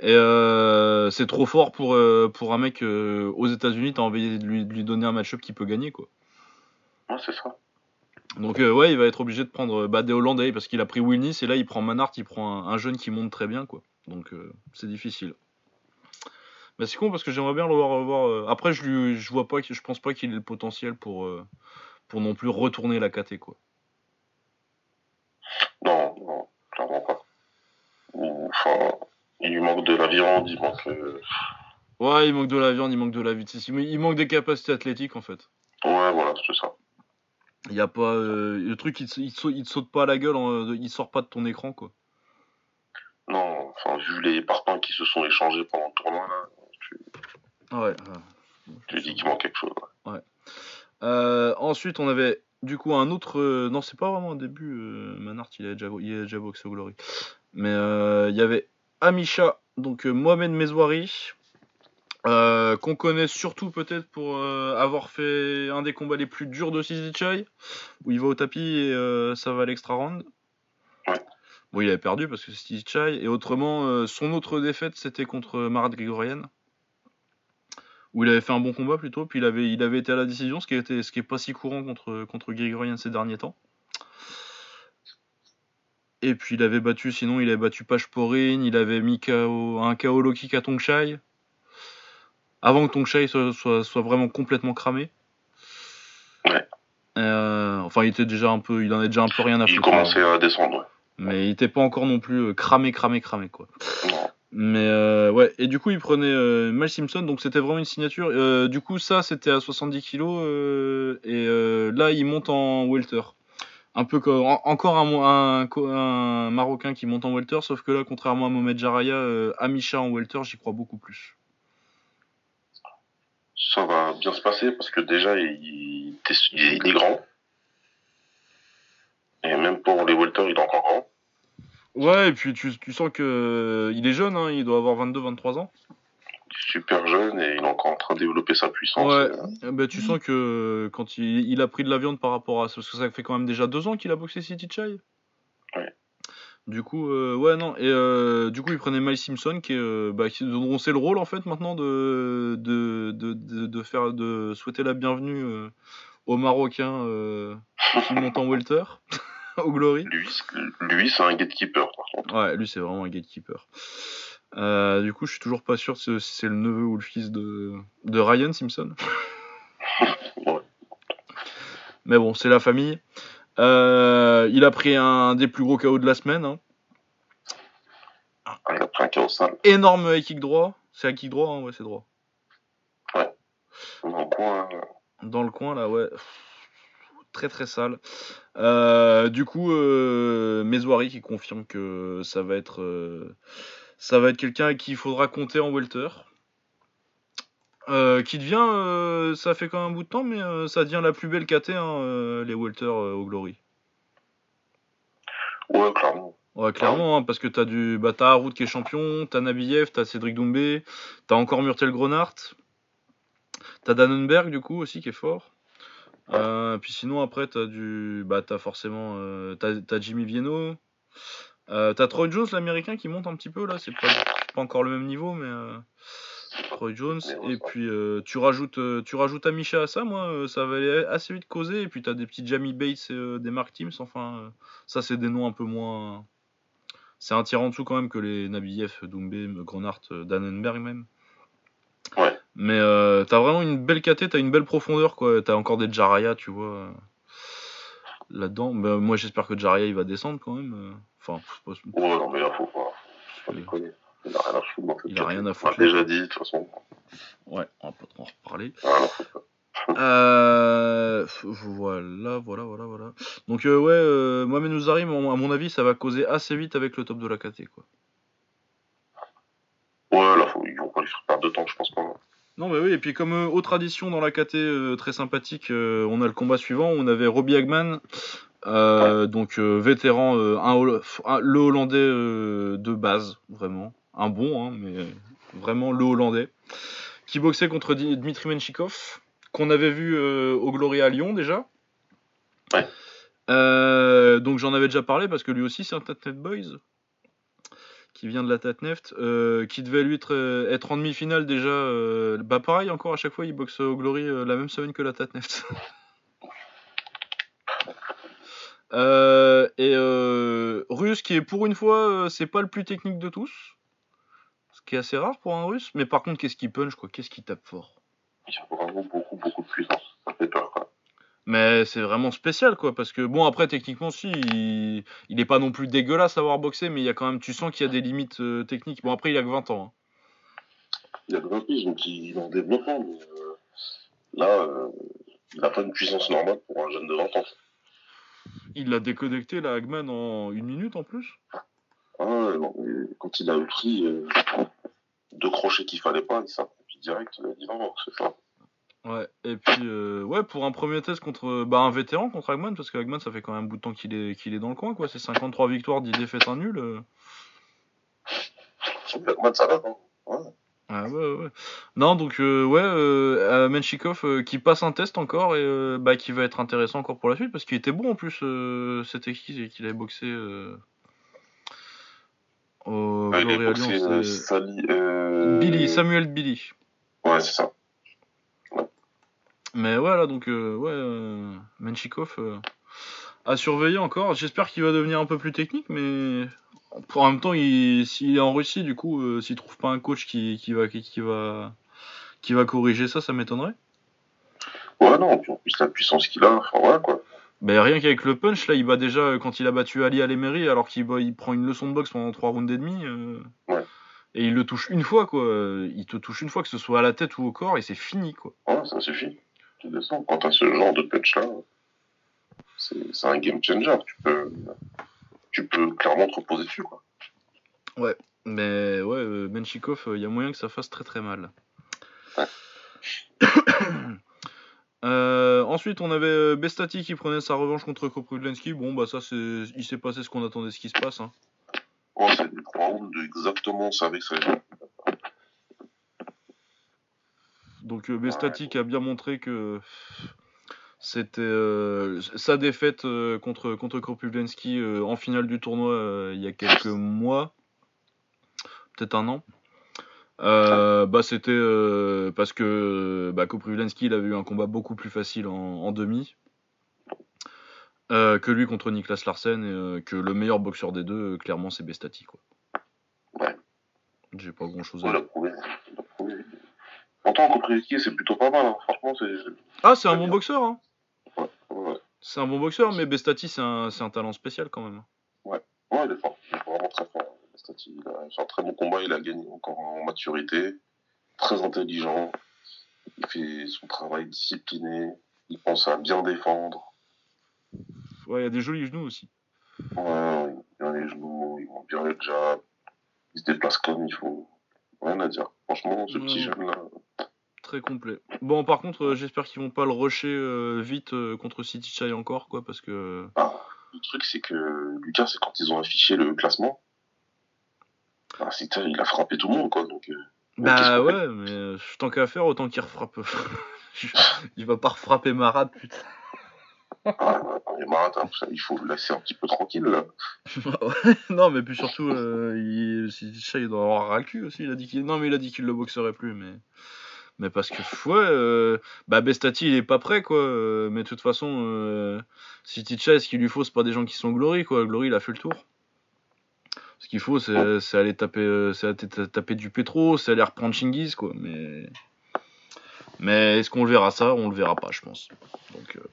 [SPEAKER 2] Et euh, c'est trop fort pour, pour un mec aux États-Unis. T'as envie de lui, de lui donner un match-up qui peut gagner, quoi.
[SPEAKER 3] Ouais, c'est ça.
[SPEAKER 2] Donc ouais, il va être obligé de prendre bah, des Hollandais parce qu'il a pris Wilnis et là il prend Manhart, il prend un, un jeune qui monte très bien, quoi. Donc c'est difficile. Mais c'est con parce que j'aimerais bien le voir revoir. euh, Après, je lui, je vois pas, je pense pas qu'il ait le potentiel pour pour non plus retourner la KT quoi.
[SPEAKER 3] Non, non, clairement pas. Enfin, il lui manque de la viande, il manque. euh,
[SPEAKER 2] Ouais, il manque de la viande, il manque de la vitesse, il il manque des capacités athlétiques en fait.
[SPEAKER 3] Ouais, voilà, c'est ça.
[SPEAKER 2] Il y a pas euh, le truc, il te, il te saute, il te saute pas à la gueule, en- il sort pas de ton écran quoi.
[SPEAKER 3] Non, enfin, vu les partants qui se sont échangés pendant le tournoi, là, tu,
[SPEAKER 2] Ouais.
[SPEAKER 3] tu dis qu'il manque quelque chose. ouais.
[SPEAKER 2] Euh, ensuite, on avait du coup un autre. euh, non, c'est pas vraiment un début. Euh, Manhart, il a déjà, il a déjà boxé au Glory. Mais euh, il y avait Amisha, donc Mohamed Mezouari, qu'on connaît surtout peut-être pour avoir fait un des combats les plus durs de Sisi Chai, où il va au tapis et ça va à l'extra round. Bon, il avait perdu parce que c'est Sisi Chai. Et autrement, son autre défaite, c'était contre Marat Grigorian où il avait fait un bon combat plutôt, puis il avait, il avait été à la décision, ce qui était, ce qui est pas si courant contre, contre Grigorian ces derniers temps. Et puis il avait battu, sinon il avait battu Pashporin, il avait mis KO, un KO low kick à Tongshai, avant que Tongshai soit, soit, soit vraiment complètement cramé.
[SPEAKER 3] Ouais.
[SPEAKER 2] Euh, enfin, il était déjà un peu, il en a déjà un peu rien à
[SPEAKER 3] Il
[SPEAKER 2] foutre. hein.
[SPEAKER 3] commençait à descendre, ouais.
[SPEAKER 2] Mais il était pas encore non plus euh, cramé, cramé, cramé quoi.
[SPEAKER 3] Non.
[SPEAKER 2] Mais euh, ouais, et du coup, il prenait euh, Mal Simpson, donc c'était vraiment une signature. Euh, du coup, ça, c'était à 70 kilos, euh, et euh, là, il monte en welter. Un peu comme en- encore un, un, un Marocain qui monte en welter, sauf que là, contrairement à Mohamed Jaraya, euh, Amisha en welter, j'y crois beaucoup plus.
[SPEAKER 3] Ça va bien se passer parce que déjà, il, il, il est grand. Et même pour les welter, il est encore grand.
[SPEAKER 2] Ouais, et puis tu, tu sens que euh, il est jeune, hein, il doit avoir 22-23 ans.
[SPEAKER 3] Super jeune et il est encore en train de développer sa puissance.
[SPEAKER 2] Ouais.
[SPEAKER 3] Et, euh,
[SPEAKER 2] Eh ben, tu sens que euh, quand il, il a pris de la viande par rapport à parce que ça fait quand même déjà deux ans qu'il a boxé City Chai.
[SPEAKER 3] Ouais.
[SPEAKER 2] Du coup, euh, ouais non et euh, du coup il prenait Miles Simpson qui euh, bah, qui, dont c'est le rôle en fait maintenant de de, de, de, de faire de souhaiter la bienvenue aux Marocains qui montent en welter au Glory.
[SPEAKER 3] lui, c'est- lui c'est un gatekeeper, par contre.
[SPEAKER 2] Ouais, lui c'est vraiment un gatekeeper. Euh, du coup, je suis toujours pas sûr si c'est le neveu ou le fils de, de Ryan Simpson.
[SPEAKER 3] Ouais.
[SPEAKER 2] Mais bon, c'est la famille. Euh, il a pris un des plus gros KO de la semaine. hein.
[SPEAKER 3] Ah, Il a pris un chaos sale.
[SPEAKER 2] Énorme high kick droit. C'est un kick droit, hein, ouais, c'est droit.
[SPEAKER 3] Dans le coin, euh,
[SPEAKER 2] Dans le coin, là, ouais. Très très sale. Euh, du coup, euh, qui confirme que ça va être, euh, ça va être quelqu'un à qui il faudra compter en welter. Euh, qui devient, ça fait quand même un bout de temps, mais ça devient la plus belle KT, hein, les welter au Glory.
[SPEAKER 3] ouais, clairement.
[SPEAKER 2] Ouais, clairement, hein, parce que t'as du, bah, t'as Harout qui est champion, t'as Nabiev, t'as Cédric Doumbé, t'as encore Murtel Gronart, t'as Dannenberg du coup aussi qui est fort. Euh, puis sinon après t'as du, bah t'as forcément, euh, t'as, t'as Jimmy Vienno, euh, t'as Troy Jones l'américain qui monte un petit peu là, c'est pas, c'est pas encore le même niveau mais euh, Troy Jones. Et puis euh, tu rajoutes, tu rajoutes Amisha à ça, moi euh, ça va aller assez vite causer. Et puis t'as des petits Jamie Bates et des Mark Teams, enfin ça c'est des noms un peu moins c'est un tir en dessous quand même que les Nabiev, Doumbé, Grenard, euh, Dannenberg même.
[SPEAKER 3] Ouais.
[SPEAKER 2] Mais euh, t'as vraiment une belle KT, t'as une belle profondeur quoi. T'as encore des Jaraya, tu vois. euh, Là-dedans. Bah, moi j'espère que Jaraya il va descendre quand même. euh. Enfin, pas-
[SPEAKER 3] Ouais, non, mais là, faut pas. Faut pas déconner. Il a rien à foutre. dans cette
[SPEAKER 2] Il a rien à foutre,
[SPEAKER 3] On l'a déjà dit, de toute façon.
[SPEAKER 2] ouais, on va pas trop en reparler. Euh, Voilà, voilà, voilà, voilà. Donc, euh, ouais, euh, Mohamed Nouzari, à mon avis, ça va causer assez vite avec le top de la KT, quoi.
[SPEAKER 3] Ouais, là, faut, ils vont pas lui faire perdre de temps, je pense pas.
[SPEAKER 2] Non, mais oui, et puis comme euh, autre tradition dans la KT euh, très sympathique, euh, on a le combat suivant. On avait Robbie Hagman, donc vétéran, un Hol- un- le Hollandais de base, vraiment. Un bon, hein, mais vraiment le Hollandais. Qui boxait contre Di- Dmitri Menchikov, qu'on avait vu au Glory à Lyon déjà.
[SPEAKER 3] Ouais.
[SPEAKER 2] Donc j'en avais déjà parlé parce que lui aussi c'est un Tatnet Boys qui vient de la Tatneft, euh, qui devait lui être, euh, en demi-finale déjà. euh, bah pareil, encore à chaque fois, il boxe au Glory euh, la même semaine que la Tatneft. Euh, et Russe qui est pour une fois, c'est pas le plus technique de tous. Ce qui est assez rare pour un Russe. Mais par contre, qu'est-ce qu'il punch, quoi Qu'est-ce qu'il tape fort?
[SPEAKER 3] Il a vraiment beaucoup, beaucoup de puissance. Fait.
[SPEAKER 2] Mais c'est vraiment spécial, quoi, parce que bon, après, techniquement, si, il, il est pas non plus dégueulasse à avoir boxé, mais il y a quand même, tu sens qu'il y a des limites euh, techniques. Bon, après, il a que 20 ans. hein.
[SPEAKER 3] Il a de 20 piges, donc il est en développement. Mais, euh, là, euh, il n'a pas une puissance normale pour un jeune de 20 ans.
[SPEAKER 2] Il l'a déconnecté, la Hagman, en une minute en plus.
[SPEAKER 3] Ah, non, mais quand il a pris deux crochets qu'il fallait pas, il s'est direct. Il a dit non, c'est ça.
[SPEAKER 2] Ouais, et puis, euh, ouais, pour un premier test contre bah, un vétéran contre Hagman, parce que Hagman, ça fait quand même un bout de temps qu'il est, qu'il est dans le coin, quoi. C'est 53 victoires, 10 défaites, un nul. euh.
[SPEAKER 3] Blackman, ça va. Ouais.
[SPEAKER 2] Ah ouais, ouais. Non, donc, euh, ouais, euh, euh, Menchikov euh, qui passe un test encore et euh, bah, qui va être intéressant encore pour la suite, parce qu'il était bon en plus, euh, c'était qui qu'il avait boxé euh, au
[SPEAKER 3] Ah, il boxé euh. Euh...
[SPEAKER 2] Billy, Samuel Billy.
[SPEAKER 3] Ouais, c'est ça.
[SPEAKER 2] Mais voilà, donc, euh, ouais, euh, Menchikov euh, à surveiller encore. J'espère qu'il va devenir un peu plus technique, mais en même temps, il- s'il est en Russie, du coup, euh, s'il trouve pas un coach qui, qui, va, qui, qui va, qui va corriger ça, ça m'étonnerait.
[SPEAKER 3] Ouais, non, puis en plus, la puissance qu'il a, enfin, voilà, quoi.
[SPEAKER 2] Ben rien qu'avec le punch, là, il bat déjà euh, quand il a battu Ali Alemery, alors qu'il il prend une leçon de boxe pendant 3 rounds et demi. euh,
[SPEAKER 3] Ouais.
[SPEAKER 2] Et il le touche une fois, quoi. Il te touche une fois, que ce soit à la tête ou au corps, et c'est fini, quoi.
[SPEAKER 3] Ouais, ça suffit. Tu descends. Quand t'as ce genre de punch-là, c'est c'est un game changer. Tu peux, tu peux clairement te reposer dessus, quoi.
[SPEAKER 2] Mais ouais, euh, Menchikov, il y a moyen que ça fasse très très mal.
[SPEAKER 3] Ouais.
[SPEAKER 2] Euh, ensuite, on avait euh, Bestati qui prenait sa revanche contre Koprudlensky. Bon, bah ça, c'est, il s'est passé ce qu'on attendait, ce qui se passe. hein.
[SPEAKER 3] Ouais, c'est de exactement, on savait que ça allait.
[SPEAKER 2] Donc euh, Bestati qui a bien montré que c'était euh, sa défaite euh, contre contre Kropivlensky euh, en finale du tournoi il y a quelques mois, peut-être un an. Bah c'était parce que bah, Koprivlensky il avait eu un combat beaucoup plus facile en, en demi que lui contre Niklas Larsen et que le meilleur boxeur des deux clairement c'est Bestati quoi.
[SPEAKER 3] Ouais.
[SPEAKER 2] J'ai pas grand chose à dire.
[SPEAKER 3] A prouvé. Pourtant, Koprivski, c'est plutôt pas mal. Hein. Franchement, c'est.
[SPEAKER 2] Ah c'est un bon
[SPEAKER 3] bien.
[SPEAKER 2] boxeur hein.
[SPEAKER 3] Ouais, ouais.
[SPEAKER 2] C'est un bon boxeur, mais Bestati, c'est un, c'est un talent spécial quand même.
[SPEAKER 3] Ouais, il est fort. Il est vraiment très fort. Stati, il a fait un très bon combat. Il a gagné encore en maturité. Très intelligent. Il fait son travail discipliné. Il pense à bien défendre.
[SPEAKER 2] Ouais, il y a des jolis genoux aussi.
[SPEAKER 3] Ouais, il a bien les genoux. Il monte bien le jab. Il se déplace comme il faut. Rien à dire. Franchement, ce petit
[SPEAKER 2] Ouais.
[SPEAKER 3] jeune-là.
[SPEAKER 2] Très complet. Bon, par contre, euh, j'espère qu'ils vont pas le rusher euh, vite euh, contre City Chai encore, quoi, parce que.
[SPEAKER 3] Ah, le truc, c'est que Lucas, c'est quand ils ont affiché le classement. C'est- il a frappé tout le monde, quoi. Donc,
[SPEAKER 2] Bah ouais, mais tant qu'à faire, autant qu'il refrappe. il va pas refrapper Marat, putain.
[SPEAKER 3] ah, Marat, ça, il faut le laisser un petit peu tranquille, là.
[SPEAKER 2] Non, mais puis surtout, euh, il, City Chai, il doit avoir ras le cul aussi. Il a dit qu'il... Non, mais il a dit qu'il le boxerait plus, mais. Mais parce que, ouais, euh, bah Bestati, il est pas prêt, quoi. euh, mais de toute façon, euh, City Chai, ce qu'il lui faut, c'est pas des gens qui sont Glory, quoi. Glory, il a fait le tour. Ce qu'il faut, c'est, c'est aller taper, euh, c'est aller ta- taper du pétro, c'est aller reprendre Chingiz, quoi. Mais, mais est-ce qu'on le verra ça? On le verra pas, je pense. Donc, euh,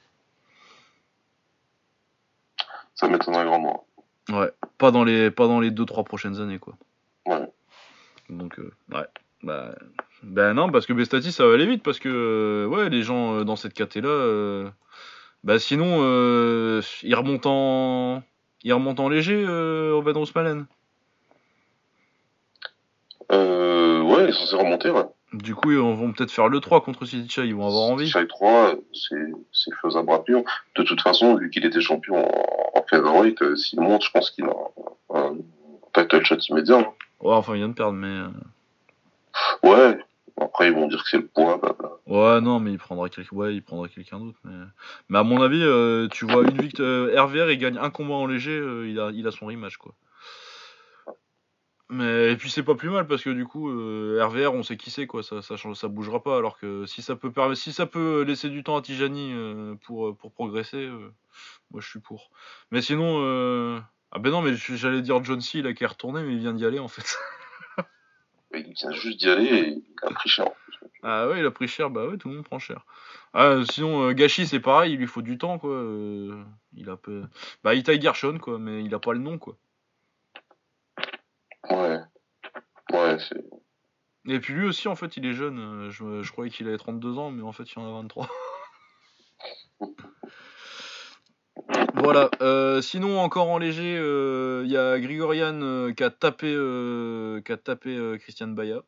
[SPEAKER 3] Ça m'étonnerait grandement.
[SPEAKER 2] ouais, pas dans les, pas dans les deux trois prochaines années, quoi.
[SPEAKER 3] Ouais.
[SPEAKER 2] Donc, euh, ouais. Bah, bah non, parce que Bestati, ça va aller vite, parce que, euh, ouais, les gens euh, dans cette caté là, euh, Bah sinon, euh, il remonte en, il remonte en léger, euh, Robin Roosmalen.
[SPEAKER 3] Euh, ouais, il est censé remonter, ouais.
[SPEAKER 2] Du coup, ils vont peut-être faire le 3 contre City Chai, ils vont avoir envie.
[SPEAKER 3] Chai 3, c'est c'est faisable rapidement. De toute façon, vu qu'il était champion en, en featherweight, s'il monte, je pense qu'il a un, un title shot immédiat. hein.
[SPEAKER 2] Ouais, enfin, il vient de perdre, mais. Euh,
[SPEAKER 3] Ouais. Après, ils vont dire que c'est le poids, blabla.
[SPEAKER 2] Ouais, non, mais il prendra quelqu'un, ouais, il quelqu'un d'autre. Mais... à mon avis, euh, tu vois une victoire, RVR, il gagne un combat en léger, euh, il a, il a son rematch, quoi. Mais et puis c'est pas plus mal parce que du coup, euh, RVR, on sait qui c'est, quoi. Ça, change, ça bougera pas. Alors que si ça peut si ça peut laisser du temps à Tijani euh, pour, progresser, euh, moi je suis pour. Mais sinon, euh... ah ben non, mais j'allais dire John C, là qui est retourné, mais il vient d'y aller en fait.
[SPEAKER 3] Il vient juste d'y aller et il a pris cher.
[SPEAKER 2] Ah ouais, il a pris cher, bah ouais, tout le monde prend cher. Ah, sinon, euh, Gachi, c'est pareil, il lui faut du temps, quoi. euh, il a peu... Bah, Itai Gershon, quoi, mais il a pas le nom, quoi.
[SPEAKER 3] Ouais. Ouais, c'est.
[SPEAKER 2] Et puis lui aussi, en fait, il est jeune. euh, Je, je croyais qu'il avait 32 ans, mais en fait, il en a 23. voilà. euh, sinon, encore en léger, euh, il y a Grigorian euh, qui a tapé, euh, qui a tapé euh, Christian Baya.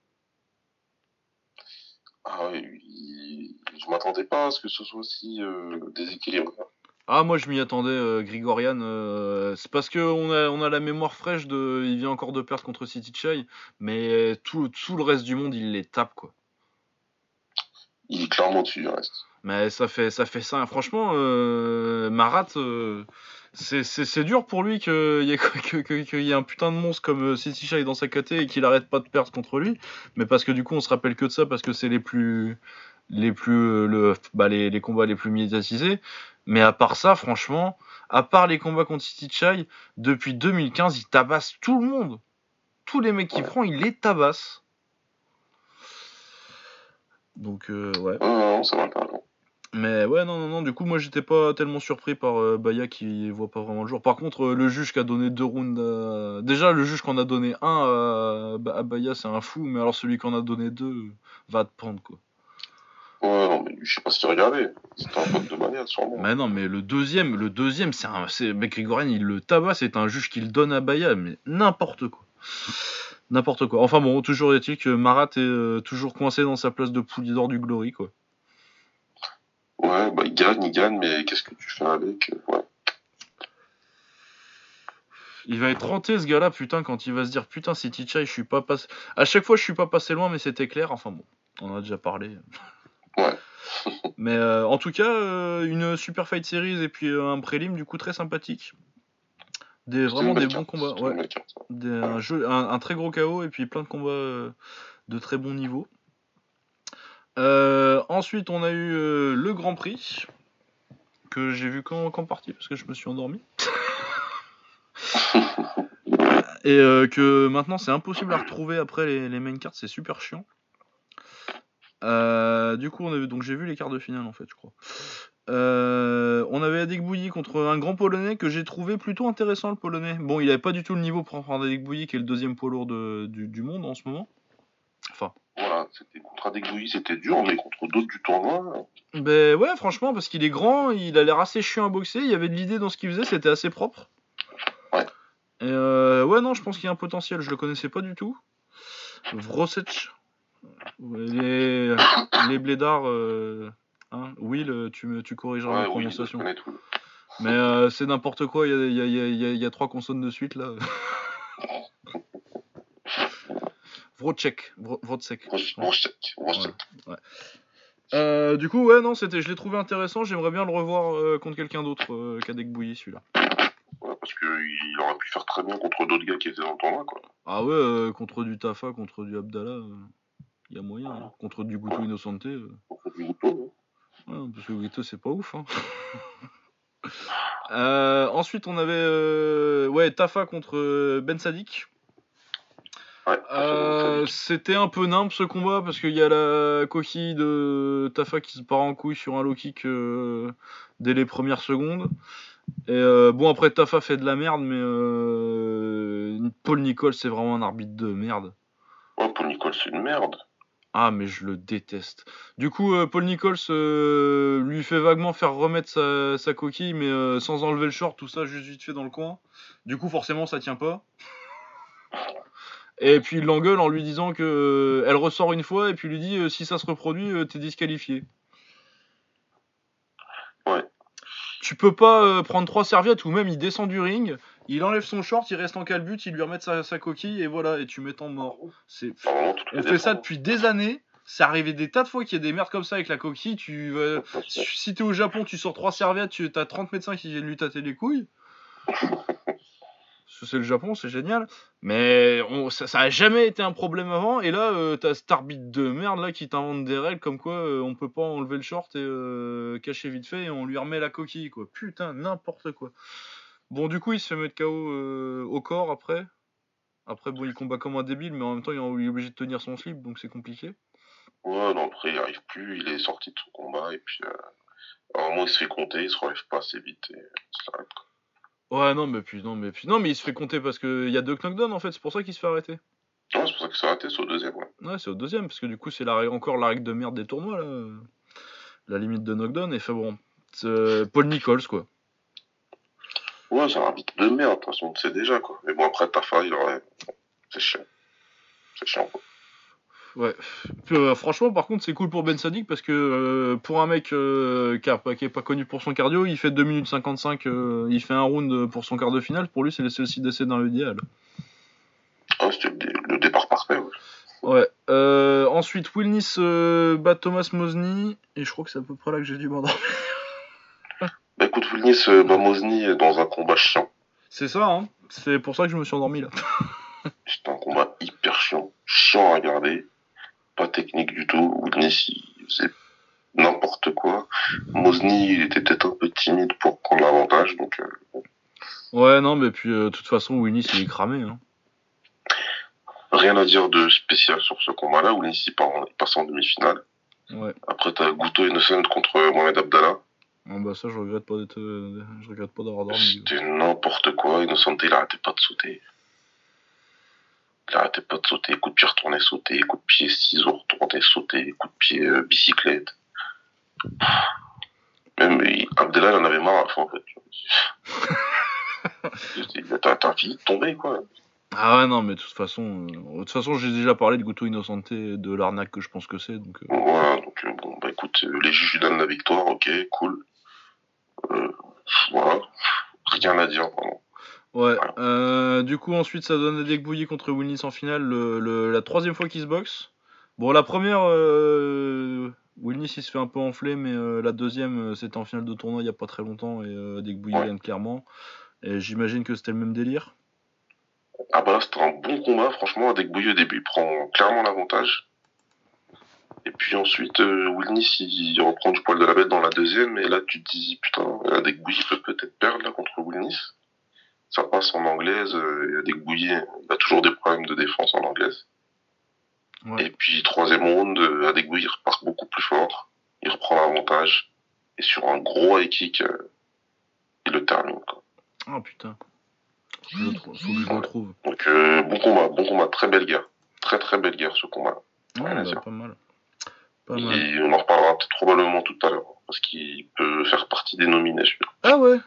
[SPEAKER 3] Ah il- je m'attendais pas à ce que ce soit aussi euh, déséquilibré.
[SPEAKER 2] Ah, moi je m'y attendais, euh, Grigorian. euh, c'est parce qu'on a, on a la mémoire fraîche de. Il vient encore de perdre contre City Chai, mais tout, tout le reste du monde, il les tape, quoi.
[SPEAKER 3] Il est clairement dessus du reste.
[SPEAKER 2] Mais ça fait ça, fait ça. Franchement, euh, Marat, euh, c'est- dur pour lui qu'il y, y ait un putain de monstre comme euh, City Chai dans sa KT et qu'il arrête pas de perdre contre lui. Mais parce que du coup, on se rappelle que de ça parce que c'est les plus. Les, plus le, bah, les, les combats les plus médiatisés. Mais à part ça, franchement, à part les combats contre City Chai, depuis 2015, il tabasse tout le monde. Tous les mecs qu'il prend, il les tabasse. Donc, euh, ouais.
[SPEAKER 3] Non, non, ça va pas. non.
[SPEAKER 2] Mais ouais, non, non, non, du coup, moi j'étais pas tellement surpris par euh, Baya qui voit pas vraiment le jour. Par contre, euh, le juge qui a donné deux rounds. à- Déjà, le juge qu'on a donné un à, à Baya, c'est un fou, mais alors celui qu'on a donné deux euh, va te prendre quoi.
[SPEAKER 3] Ouais, non, mais je sais pas si tu regardais. C'était un pote de manière, sûrement.
[SPEAKER 2] Mais non, mais le deuxième, le deuxième, c'est un. Mec, Grigorian, il le tabasse, c'est un juge qui le donne à Baya, mais n'importe quoi. N'importe quoi. Enfin bon, toujours est-il que Marat est euh, toujours coincé dans sa place de poulier d'or du Glory quoi.
[SPEAKER 3] Ouais, bah il gagne, il gagne, mais qu'est-ce que tu fais avec euh, Ouais.
[SPEAKER 2] Il va être renté ce gars-là, putain, quand il va se dire putain, c'est Tichai, je suis pas passé. À chaque fois, je suis pas passé loin, mais c'était clair. Enfin bon, on en a déjà parlé.
[SPEAKER 3] Ouais.
[SPEAKER 2] mais euh, en tout cas, euh, une super fight series et puis euh, un prélim du coup très sympathique. Des, vraiment des bons combats. Ouais. Des- un, jeu, un, un très gros KO et puis plein de combats de très bon niveau. Euh, ensuite, on a eu euh, le Grand Prix que j'ai vu qu'en qu'en partie parce que je me suis endormi. et euh, que maintenant c'est impossible à retrouver après les, les main cards, c'est super chiant. Du coup, on avait donc j'ai vu les quarts de finale en fait, je crois. Euh, on avait Adek Bouilly contre un grand polonais que j'ai trouvé plutôt intéressant le polonais. Bon, il avait pas du tout le niveau pour prendre Adek Bouilly qui est le deuxième poids lourd de- du, du monde en ce moment.
[SPEAKER 3] Voilà, c'était contre Adegouilly, c'était dur, mais contre d'autres du tournoi,
[SPEAKER 2] ben ouais, franchement, parce qu'il est grand, il a l'air assez chiant à boxer, il y avait de l'idée dans ce qu'il faisait, c'était assez propre.
[SPEAKER 3] Ouais.
[SPEAKER 2] Et euh, ouais, non, je pense qu'il y a un potentiel, je le connaissais pas du tout. Vrosec. Les, les blédards. euh, hein, Will, tu, me, tu corrigeras
[SPEAKER 3] ouais,
[SPEAKER 2] ma prononciation.
[SPEAKER 3] tout.
[SPEAKER 2] Mais euh, c'est n'importe quoi, il y a, y a trois consonnes de suite là.
[SPEAKER 3] Rostek, Rostek.
[SPEAKER 2] Euh, du coup, ouais, non, c'était, je l'ai trouvé intéressant. J'aimerais bien le revoir euh, contre quelqu'un d'autre euh, qu'Adek Bouilly, celui-là.
[SPEAKER 3] Ouais, parce qu'il aurait pu faire très bien contre d'autres gars qui étaient dans le tournoi, quoi.
[SPEAKER 2] Ah ouais, euh, contre du Tafa, contre du Abdallah, il y a moyen. hein. Contre du Guto Innocente, euh,
[SPEAKER 3] Contre du Guto,
[SPEAKER 2] ouais, parce que Guto, c'est pas ouf. Hein. Euh, ensuite, on avait euh, ouais, Tafa contre euh, Ben Sadik.
[SPEAKER 3] Ouais,
[SPEAKER 2] Euh, c'était un peu nimble ce combat parce qu'il y a la coquille de Tafa qui se part en couille sur un low kick euh, dès les premières secondes. Et euh, bon, après Tafa fait de la merde, mais Paul Nicole c'est vraiment un arbitre de merde.
[SPEAKER 3] Ouais, Paul Nicole, c'est une merde.
[SPEAKER 2] Ah, mais je le déteste. Du coup, Paul Nichols euh, lui fait vaguement faire remettre sa, sa coquille, mais euh, sans enlever le short, tout ça juste vite fait dans le coin. Du coup, forcément, ça tient pas. Et puis il l'engueule en lui disant que euh, elle ressort une fois et puis lui dit euh, si ça se reproduit, euh, t'es disqualifié.
[SPEAKER 3] Ouais.
[SPEAKER 2] Tu peux pas prendre trois serviettes ou même il descend du ring, il enlève son short, il reste en calbut, il lui remet sa, sa coquille et voilà, et tu mets en mort. C'est on fait ça depuis des années. C'est arrivé des tas de fois qu'il y a des merdes comme ça avec la coquille. Tu si t'es au Japon, tu sors trois serviettes, tu as 30 médecins qui viennent lui tâter les couilles. C'est le Japon, c'est génial. Mais ça, ça a jamais été un problème avant. Et là, euh, t'as cet arbitre de merde là qui t'invente des règles comme quoi euh, on peut pas enlever le short et euh, cacher vite fait et on lui remet la coquille quoi. Putain, n'importe quoi. Bon, du coup, il se fait mettre KO euh, au corps après. Après, bon, il combat comme un débile, mais en même temps, il est obligé de tenir son slip, donc c'est compliqué.
[SPEAKER 3] Ouais, non, après, il arrive plus, il est sorti de son combat, et puis, un moment, il se fait compter, il se relève pas assez vite, et ça quoi.
[SPEAKER 2] Ouais, non, mais puis non, mais puis non, mais il se fait compter parce que il y a deux knockdowns en fait, c'est pour ça qu'il se fait arrêter.
[SPEAKER 3] Ouais, c'est pour ça ça a arrêté, c'est au deuxième, ouais.
[SPEAKER 2] Ouais, c'est au deuxième, parce que du coup, c'est la encore la règle de merde des tournois là. La limite de knockdown, et fait bon. euh, Paul Nichols quoi.
[SPEAKER 3] Ouais, c'est un arbitre de merde, de toute façon, tu sais déjà, quoi. Mais bon, après, Tafa, il aurait. C'est chiant. C'est chiant, quoi.
[SPEAKER 2] Ouais. Euh, franchement, par contre, c'est cool pour Ben Sadik parce que euh, pour un mec euh, qui, a pas- qui est pas connu pour son cardio, il fait 2 minutes 55, euh, il fait un round pour son quart de finale. Pour lui, c'est le celle-ci d'essai dans l'idéal.
[SPEAKER 3] Ah, c'était le, dé- le départ parfait, ouais.
[SPEAKER 2] Ouais. Euh, ensuite, Will Nice euh, bat Thomas Mosny. Et je crois que c'est à peu près là que j'ai dû m'endormir.
[SPEAKER 3] Bah écoute, Wilnis euh, Bamosny est dans un combat chiant.
[SPEAKER 2] C'est ça, hein. C'est pour ça que je me suis endormi là.
[SPEAKER 3] C'était un combat hyper chiant. Chiant à regarder. Pas technique du tout. Wilnis, il faisait n'importe quoi. Mosny, il était peut-être un peu timide pour prendre l'avantage, donc euh.
[SPEAKER 2] Ouais, non, mais puis euh, de toute façon, Will Nice il est cramé. Hein.
[SPEAKER 3] rien à dire de spécial sur ce combat-là. Wilnis, il passe en demi-finale.
[SPEAKER 2] Ouais.
[SPEAKER 3] Après, t'as Guto Innocent contre Mohamed Abdallah.
[SPEAKER 2] Ah bah ça, je regrette pas d'être, euh, je regrette pas d'avoir dormi.
[SPEAKER 3] C'était n'importe quoi. Innocent, il arrêtait pas de sauter. Il arrêtait pas de sauter. Coup de pied retourné, sauter. Coup de pied ciseaux retourné, sauter. Coup de pied euh, bicyclette. Même Abdallah, il en avait marre à la fin, en fait. T'as fini de tomber, quoi.
[SPEAKER 2] Ah ouais, non, mais de toute façon, euh, de toute façon, j'ai déjà parlé de Guto Innocente de l'arnaque que je pense que c'est, donc. euh,
[SPEAKER 3] Voilà, donc euh, bon, bah écoute, euh, les juges lui donnent la victoire, ok, cool. Euh, voilà, rien à dire, vraiment.
[SPEAKER 2] Ouais. Euh, du coup, ensuite, ça donne Adek Bouilly contre Will Nice en finale, le, le- la troisième fois qu'ils se boxent. Bon, la première, euh, Will Nice il se fait un peu enfler, mais euh, la deuxième, euh, c'était en finale de tournoi il y a pas très longtemps et euh, Adek Bouilly
[SPEAKER 3] Ouais.
[SPEAKER 2] gagne clairement. Et j'imagine que c'était le même délire.
[SPEAKER 3] Ah bah là, c'était un bon combat, franchement, avec Bouilleux au début, il prend clairement l'avantage. Et puis ensuite, euh, Wilnis, il reprend du poil de la bête dans la deuxième, et là, tu te dis, putain, il peut peut-être perdre, là, contre Wilnis. Ça passe en anglaise, euh, et avec Bouilly, il a toujours des problèmes de défense en anglaise.
[SPEAKER 2] Ouais.
[SPEAKER 3] Et puis, troisième round, euh, Bouilly, il repart beaucoup plus fort, il reprend l'avantage, et sur un gros high kick, euh, il le termine, quoi.
[SPEAKER 2] Ah putain. Faut que je le trouve. Faut que je le trouve.
[SPEAKER 3] Donc, euh, bon combat, bon combat, très belle guerre. Très très belle guerre, ce combat.
[SPEAKER 2] Ouais, bah, pas mal. Pas mal.
[SPEAKER 3] Et on en reparlera peut-être probablement tout à l'heure, parce qu'il peut faire partie des nominés, celui-là.
[SPEAKER 2] Ah ouais.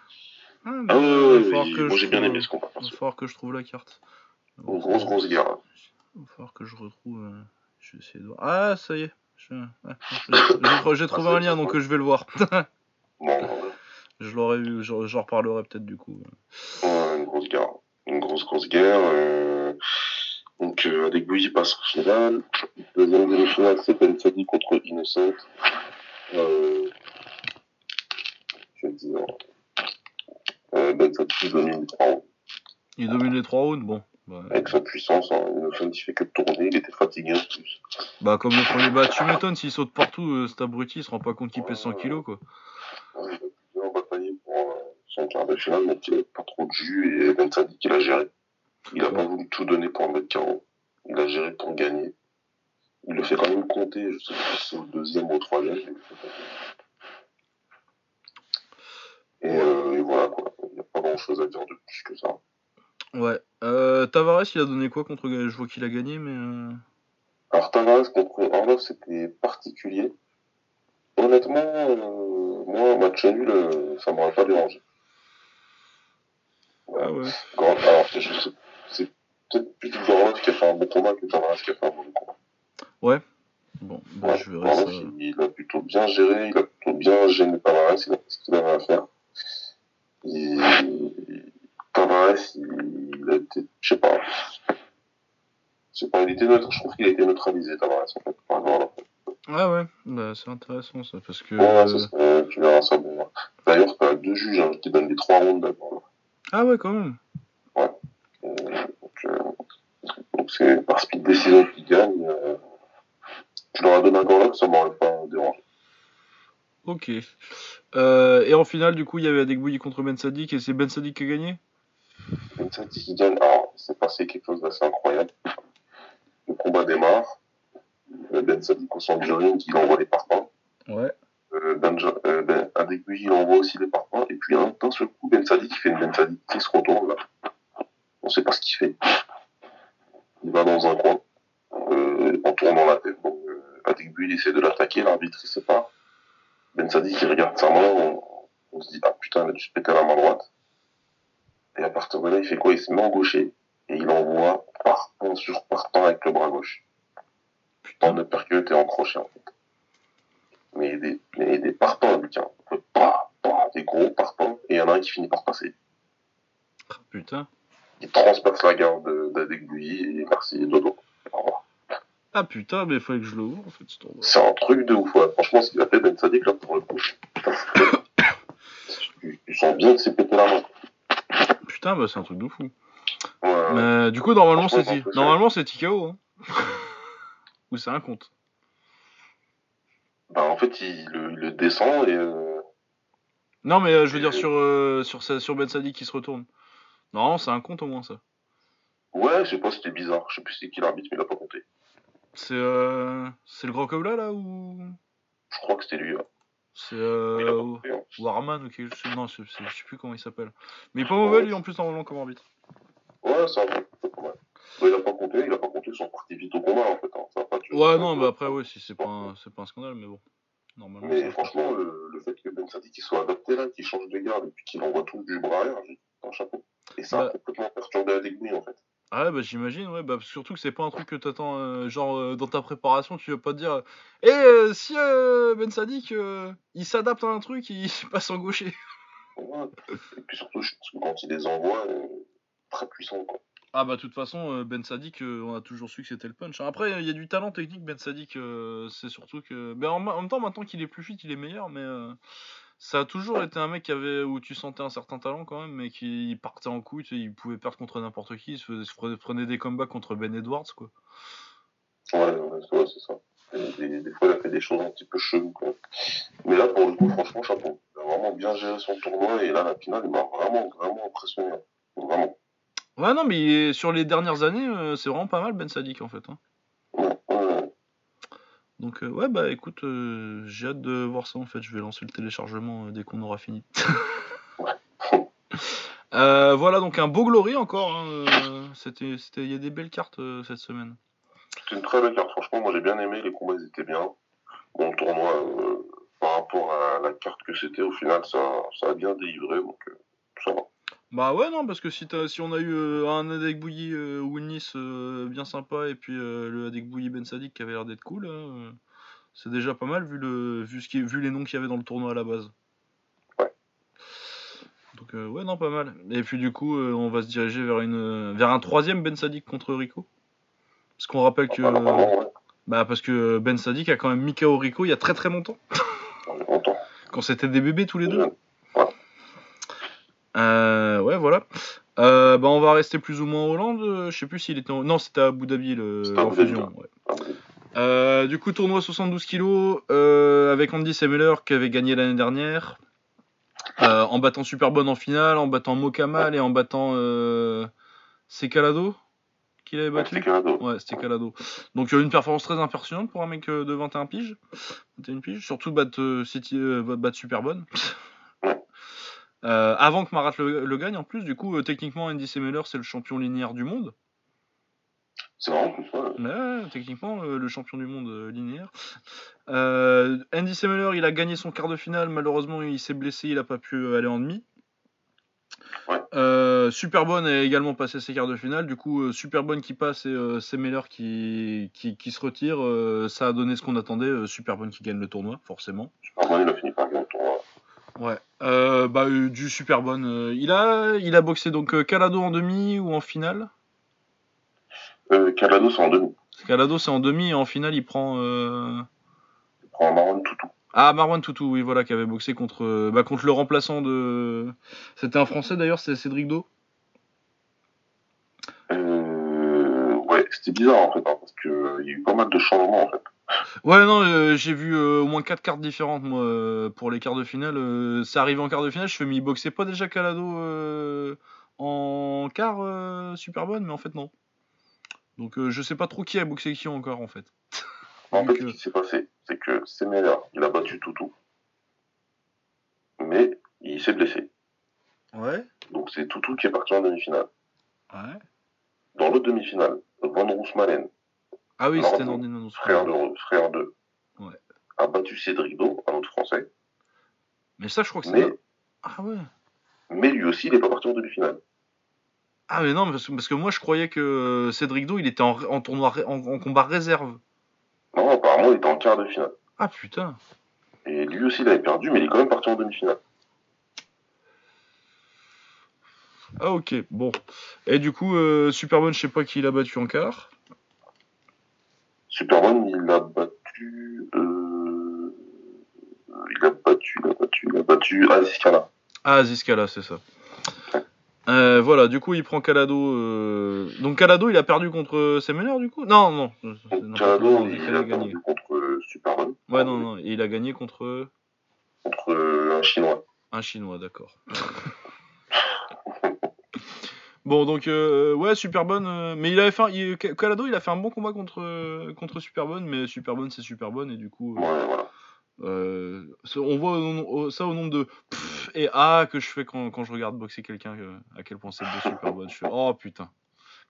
[SPEAKER 2] Ah, bah,
[SPEAKER 3] Ah ouais,
[SPEAKER 2] va
[SPEAKER 3] ouais, ouais,
[SPEAKER 2] que
[SPEAKER 3] moi
[SPEAKER 2] je
[SPEAKER 3] j'ai bien
[SPEAKER 2] trouve-
[SPEAKER 3] aimé ce combat.
[SPEAKER 2] Va
[SPEAKER 3] perso.
[SPEAKER 2] falloir que je trouve la carte.
[SPEAKER 3] Une grosse, grosse guerre. hein.
[SPEAKER 2] Va falloir que je retrouve. euh, Je vais essayer de voir. Ah, ça y est. Je- ouais, J'ai j'ai trouvé un lien, donc je vais le voir.
[SPEAKER 3] Bon,
[SPEAKER 2] je l'aurais vu, j'en reparlerai peut-être du coup.
[SPEAKER 3] euh, une grosse guerre. Une grosse, grosse guerre. euh, Donc, euh, avec Bouilly passe en finale. Deuxième demi-finale, c'est Ben Sadi contre Innocent. Euh... Je vais dire. Euh, ben Sadi domine les trois rounds.
[SPEAKER 2] Il domine les trois rounds, bon. Bah,
[SPEAKER 3] Avec sa puissance, hein, Innocent il fait que de tourner, il était fatigué en plus.
[SPEAKER 2] bah, comme le premier, bah tu m'étonnes, s'il saute partout, euh, cet abruti, il se rend pas compte qu'il pèse 100 kilos quoi.
[SPEAKER 3] Ouais, Il a bien bataillé pour euh, son quart de finale, mais il avait pas trop de jus et Ben Sadi qui l'a géré. Il a pas voulu tout donner pour le mettre KO. Il a géré pour gagner. Il le fait quand même compter, je sais pas si c'est au deuxième ou au troisième. Et, euh, et voilà quoi. Grand chose à dire de plus que ça.
[SPEAKER 2] Ouais. Euh, Tavares, il a donné quoi contre Je vois qu'il a gagné, mais. euh,
[SPEAKER 3] Alors Tavares contre Orlov, c'était particulier. Honnêtement, euh, moi, un match nul, euh, ça m'aurait pas dérangé.
[SPEAKER 2] Ah ouais.
[SPEAKER 3] Quand- alors, c'est peut-être plutôt Orlov qui a fait un bon combat que Tavares qui a fait un mauvais combat.
[SPEAKER 2] Bon, bah,
[SPEAKER 3] Ouais,
[SPEAKER 2] je verrai ça.
[SPEAKER 3] Orlov, il, il a plutôt bien géré, il a plutôt bien gêné Tavares, il a fait ce qu'il avait à faire. Tavares, il, a été, je sais pas, je sais pas, il était neutre, je trouve qu'il a été neutralisé, Tavares, en fait, par Orlov.
[SPEAKER 2] Ah ouais, bah, c'est intéressant ça, parce que...
[SPEAKER 3] Ouais,
[SPEAKER 2] euh,
[SPEAKER 3] ça serait- tu verras ça. Bon. D'ailleurs, t'as deux juges hein, qui donnent les trois rounds d'abord.
[SPEAKER 2] Ah ouais, quand même.
[SPEAKER 3] Euh, donc, euh, donc c'est par speed décision qui gagne. Euh, tu leur as donné un Gorlock, ça m'aurait pas dérangé.
[SPEAKER 2] Ok. Euh, et en finale, du coup, il y avait Adekbouyi contre Ben Sadik, et c'est Ben Sadik qui a gagné?
[SPEAKER 3] Ben Sadik qui gagne. Alors, c'est passé quelque chose d'assez incroyable. Le combat démarre. Euh, Ben Sadik au centre du ring, il envoie les parpaings.
[SPEAKER 2] Ouais.
[SPEAKER 3] Euh, Benja, euh, ben, il envoie aussi les parpaings. Et puis, d'un seul coup, Ben Sadik, il fait une Ben Sadik qui se retourne là. On sait pas ce qu'il fait. Il va dans un coin, en tournant la tête. Donc, il essaie de l'attaquer, l'arbitre, il sait pas. Ben Sadik, il regarde sa main, on, on se dit, ah putain, il a dû se péter la main droite. Et à partir de là, il fait quoi? Il se met en gaucher, et il envoie partant sur partant avec le bras gauche. En uppercut et en crochet, en fait. Mais des, mais des partants, tiens. Pas, pas, des gros partants, et il y en a un qui finit par passer.
[SPEAKER 2] Ah, putain.
[SPEAKER 3] Il transperce la garde d'Adekbouyi, et merci, dodo.
[SPEAKER 2] Ah putain, mais il fallait que je le ouvre, en fait.
[SPEAKER 3] C'est un truc de ouf, ouais. Franchement, ce qu'il a fait Ben Sadik, là, pour le coup. putain, tu, tu sens bien que c'est pété la main.
[SPEAKER 2] Putain, bah c'est un truc de fou.
[SPEAKER 3] Ouais,
[SPEAKER 2] Mais du coup, normalement, c'est normalement c'est TKO. Hein. Ou c'est un compte.
[SPEAKER 3] Bah, en fait, il, le, descend et. Euh,
[SPEAKER 2] Non, mais euh, je veux dire sur, euh, sur, sa- sur Ben Sadik qui se retourne. Normalement, c'est un compte au moins, ça.
[SPEAKER 3] Ouais, je sais pas, c'était bizarre. Je sais plus c'est qui l'arbitre, mais il a pas compté.
[SPEAKER 2] C'est euh, c'est le grand Kobla là ou?
[SPEAKER 3] Je crois que c'était lui. Là.
[SPEAKER 2] c'est
[SPEAKER 3] a
[SPEAKER 2] euh,
[SPEAKER 3] hein.
[SPEAKER 2] Warman ou quelque chose Non, je, sais plus comment il s'appelle. Mais il est pas mauvais lui en plus normalement comme arbitre.
[SPEAKER 3] Ouais, c'est un peu pas mal. Ouais, il a pas compté, il a pas compté, ils sont partis vite au combat en fait. Hein. Ça a pas duré-
[SPEAKER 2] Ouais, non, mais après, ouais, si c'est pas, un- pas un scandale, mais bon. Normalement,
[SPEAKER 3] Mais franchement, le, le fait que Ben Sadik soit adapté là, qu'il change de garde et puis qu'il envoie tout du bras arrière, j'ai un chapeau. Et ça a
[SPEAKER 2] Bah.
[SPEAKER 3] complètement perturbé Adegui en fait.
[SPEAKER 2] Ah ouais, bah j'imagine, ouais, bah surtout que c'est pas un truc que t'attends, euh, genre euh, dans ta préparation, tu vas pas te dire, eh euh, si euh, Ben Sadik, il s'adapte à un truc, il passe en gaucher.
[SPEAKER 3] Ouais. Et puis surtout, je pense que quand il les envoie, très puissant quoi.
[SPEAKER 2] Ah bah de toute façon, Ben Sadik, on a toujours su que c'était le punch. hein. Après, il y a du talent technique, Ben Sadik, euh, c'est surtout que... Ben, en, en même temps, maintenant qu'il est plus fit, il est meilleur, mais euh, ça a toujours été un mec qui avait, où tu sentais un certain talent quand même, mais qui partait en couille, tu sais, il pouvait perdre contre n'importe qui, il se, faisait- se prenait- des combats contre Ben Edwards, quoi.
[SPEAKER 3] Ouais, ouais, c'est ça. Des, des fois, il a fait des choses un petit peu cheloues quoi. Mais là, pour le coup, franchement, chapeau. Il a vraiment bien géré son tournoi et là, la finale, il m'a vraiment, vraiment impressionné. Vraiment.
[SPEAKER 2] Ouais, non, mais sur les dernières années, euh, c'est vraiment pas mal Ben Sadik en fait. hein. Donc, euh, ouais, bah écoute, euh, j'ai hâte de voir ça en fait. Je vais lancer le téléchargement euh, dès qu'on aura fini. Voilà, donc un beau Glory encore. hein, C'était, il y a des belles cartes cette semaine.
[SPEAKER 3] C'était une très belle carte. Franchement, moi, j'ai bien aimé. Les combats, ils étaient bien. Bon, le tournoi, par rapport à la carte que c'était, au final, ça, ça a bien délivré. Donc, ça va.
[SPEAKER 2] Bah ouais, non, parce que si, si on a eu euh, un Adek Bouilly euh, Wilnis euh, bien sympa et puis euh, le Adek Bouilly Ben Sadik qui avait l'air d'être cool, hein, euh, c'est déjà pas mal vu, le, vu, ce qui, vu les noms qu'il y avait dans le tournoi à la base.
[SPEAKER 3] Ouais.
[SPEAKER 2] Donc ouais, non, pas mal. Et puis du coup, on va se diriger vers, une, vers un troisième Ben Sadik contre Rico. Parce qu'on rappelle que... Bah parce que Ben Sadik a quand même mis KO Rico il y a très très longtemps. Quand c'était des bébés tous les deux. Euh, ouais, voilà. Euh, bah, on va rester plus ou moins en Hollande. euh, Je sais plus s'il était en... Non, c'était à Abu Dhabi le... Fusion. ouais. Euh, du coup, tournoi 72 kilos euh, avec Andy Semeler qui avait gagné l'année dernière. Euh, en battant Superbonne en finale, en battant Mokamal et en battant euh... c'est Calado qu'il avait battu? Ouais, c'était Calado. Donc une performance très impressionnante pour un mec de 21 piges. 21 piges. Surtout battre, City, battre Superbonne. Euh, avant que Marat le, le gagne en plus, du coup, euh, techniquement, Andy Semeler, c'est le champion linéaire du monde.
[SPEAKER 3] C'est vraiment plus ouais.
[SPEAKER 2] Techniquement, euh, le champion du monde linéaire. Andy Semmeler, il a gagné son quart de finale. Malheureusement, il s'est blessé, il n'a pas pu aller en demi.
[SPEAKER 3] Ouais.
[SPEAKER 2] Superbonne a également passé ses quarts de finale. Du coup, Superbonne qui passe et Semmeler qui, qui, qui se retire. ça a donné ce qu'on attendait. Superbonne qui gagne le tournoi, forcément.
[SPEAKER 3] Superman, il a fini par gagner le tournoi.
[SPEAKER 2] Ouais. Euh, bah, euh, du Superbonne. euh, il, a, il a boxé donc Calado en demi ou en finale?
[SPEAKER 3] Euh, Calado, c'est en demi.
[SPEAKER 2] Calado, c'est en demi et en finale, il prend.
[SPEAKER 3] Il prend Marwan Toutou.
[SPEAKER 2] Ah, Marwan Toutou, oui, voilà, qui avait boxé contre, bah, contre le remplaçant de. C'était un Français d'ailleurs, c'est Cédric Do.
[SPEAKER 3] Euh, ouais, c'était bizarre en fait, hein, parce qu'il y a eu pas mal de changements en fait.
[SPEAKER 2] Ouais, non, euh, j'ai vu euh, au moins 4 cartes différentes, moi, euh, pour les quarts de finale. Euh, c'est arrivé en quart de finale, je fais, mais il boxait pas déjà Calado en quart super bonne, mais en fait, non. Donc, je sais pas trop qui a boxé qui encore, en fait.
[SPEAKER 3] En fait, ce qui s'est passé, c'est que Semeler, il a battu Toutou, mais il s'est blessé.
[SPEAKER 2] Ouais,
[SPEAKER 3] Donc c'est Toutou qui est parti en demi-finale.
[SPEAKER 2] ouais.
[SPEAKER 3] Dans l'autre demi-finale, Van Roosmalen,
[SPEAKER 2] Ah oui,
[SPEAKER 3] Non,
[SPEAKER 2] c'était
[SPEAKER 3] non.
[SPEAKER 2] Manos.
[SPEAKER 3] frère de, frère de
[SPEAKER 2] Ouais.
[SPEAKER 3] a battu Cédric Do, un autre français,
[SPEAKER 2] Mais ça, je crois que c'est.
[SPEAKER 3] mais,
[SPEAKER 2] Ah ouais.
[SPEAKER 3] mais lui aussi, il n'est pas parti en demi-finale.
[SPEAKER 2] Ah mais non, parce que, parce que moi je croyais que euh, Cédric Do il était en, en tournoi en, en combat réserve.
[SPEAKER 3] Non, apparemment, il était en quart de finale.
[SPEAKER 2] Ah putain.
[SPEAKER 3] Et lui aussi, il avait perdu, mais il est quand même parti en demi-finale.
[SPEAKER 2] Ah ok, bon. Et du coup, euh, Superbonne, je sais pas qui il a battu en quart.
[SPEAKER 3] Superman, il a battu. Euh... Il a battu, il a battu, il a battu Aziz Kala.
[SPEAKER 2] Ah Ziskala, c'est ça. Euh, voilà, du coup il prend Calado. euh, Donc Calado il a perdu contre Semeler du coup? Non, non.
[SPEAKER 3] Donc, Calado, il a
[SPEAKER 2] a gagné.
[SPEAKER 3] perdu contre Superman.
[SPEAKER 2] Ouais, non, non. Et il a gagné contre
[SPEAKER 3] Contre un Chinois.
[SPEAKER 2] un Chinois, d'accord. Bon, donc, euh, ouais, Superbonne. euh, mais il avait fait. un- il- Calado, il a fait un bon combat contre, euh, contre Superbonne, mais Superbonne, c'est Superbonne, et du coup. euh,
[SPEAKER 3] Ouais, voilà.
[SPEAKER 2] euh, ce- on voit au nom- au- ça au nombre de pff et ah que je fais quand, quand je regarde boxer quelqu'un, euh, à quel point c'est de Superbonne. Je fais, oh putain.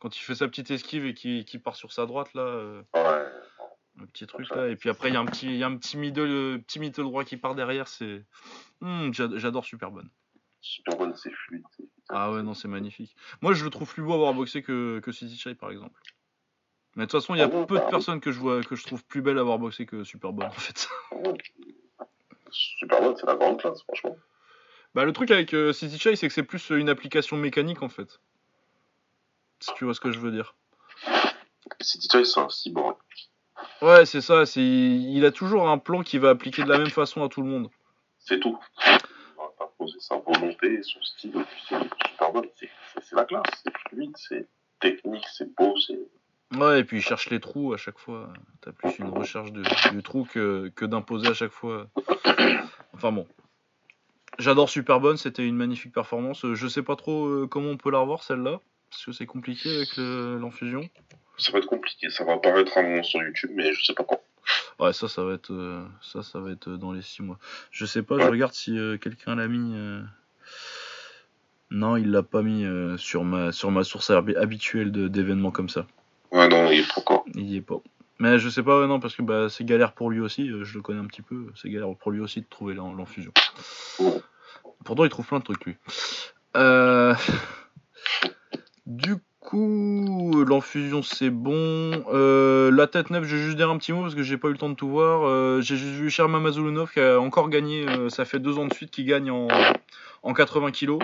[SPEAKER 2] Quand il fait sa petite esquive et qu'il qu'il part sur sa droite, là. euh,
[SPEAKER 3] Ouais.
[SPEAKER 2] un petit truc là, et puis après il y a un petit, y a un petit middle, euh, petit middle droit qui part derrière, c'est. Hmm, j'ad- J'adore Superbonne.
[SPEAKER 3] Superman, c'est fluide.
[SPEAKER 2] Ah ouais, non, c'est magnifique. Moi, je le trouve plus beau à avoir boxé que, que City Chai, par exemple. Mais de toute façon, il y a
[SPEAKER 3] Ah bon,
[SPEAKER 2] peu de
[SPEAKER 3] bah
[SPEAKER 2] personnes que je vois que je trouve plus belles à avoir boxé que Superbonne, en fait.
[SPEAKER 3] Ouais. Superman, c'est la grande classe, franchement.
[SPEAKER 2] bah, le truc avec euh, City Chai, c'est que c'est plus euh, une application mécanique, en fait. Si tu vois ce que je veux dire.
[SPEAKER 3] City Choice, c'est un cyborg.
[SPEAKER 2] Ouais, c'est ça. C'est il a toujours un plan qui va appliquer de la même façon à tout le monde.
[SPEAKER 3] C'est tout. Imposer sa volonté, son style. et puis c'est Superman, la classe. C'est fluide, c'est technique, c'est beau, c'est.
[SPEAKER 2] Ouais, et puis il cherche les trous à chaque fois. T'as plus une recherche du, du trou que, que d'imposer à chaque fois. Enfin bon. J'adore Superbonne, c'était une magnifique performance. Je sais pas trop euh, comment on peut la revoir celle-là, parce que c'est compliqué avec le- l'enfusion.
[SPEAKER 3] Ça va être compliqué. Ça va apparaître un moment sur YouTube, mais je sais pas quand.
[SPEAKER 2] Ouais, ça, ça va être, euh, ça, ça va être euh, dans les 6 mois. Je sais pas, je regarde si euh, quelqu'un l'a mis. euh. Non, il l'a pas mis sur ma sur ma source habi- habituelle d'événements comme ça.
[SPEAKER 3] Ouais, non, il est pas encore.
[SPEAKER 2] Il y est pas. Mais je sais pas, non, parce que bah, c'est galère pour lui aussi, je le connais un petit peu, c'est galère pour lui aussi de trouver l'en- l'enfusion. Pourtant, il trouve plein de trucs, lui. Du coup, l'enfusion, c'est bon. Euh, la tête neuve, je vais juste dire un petit mot parce que j'ai pas eu le temps de tout voir. Euh, j'ai juste vu Sherman Mazulunov qui a encore gagné, euh, ça fait deux ans de suite qu'il gagne en, en 80 kilos.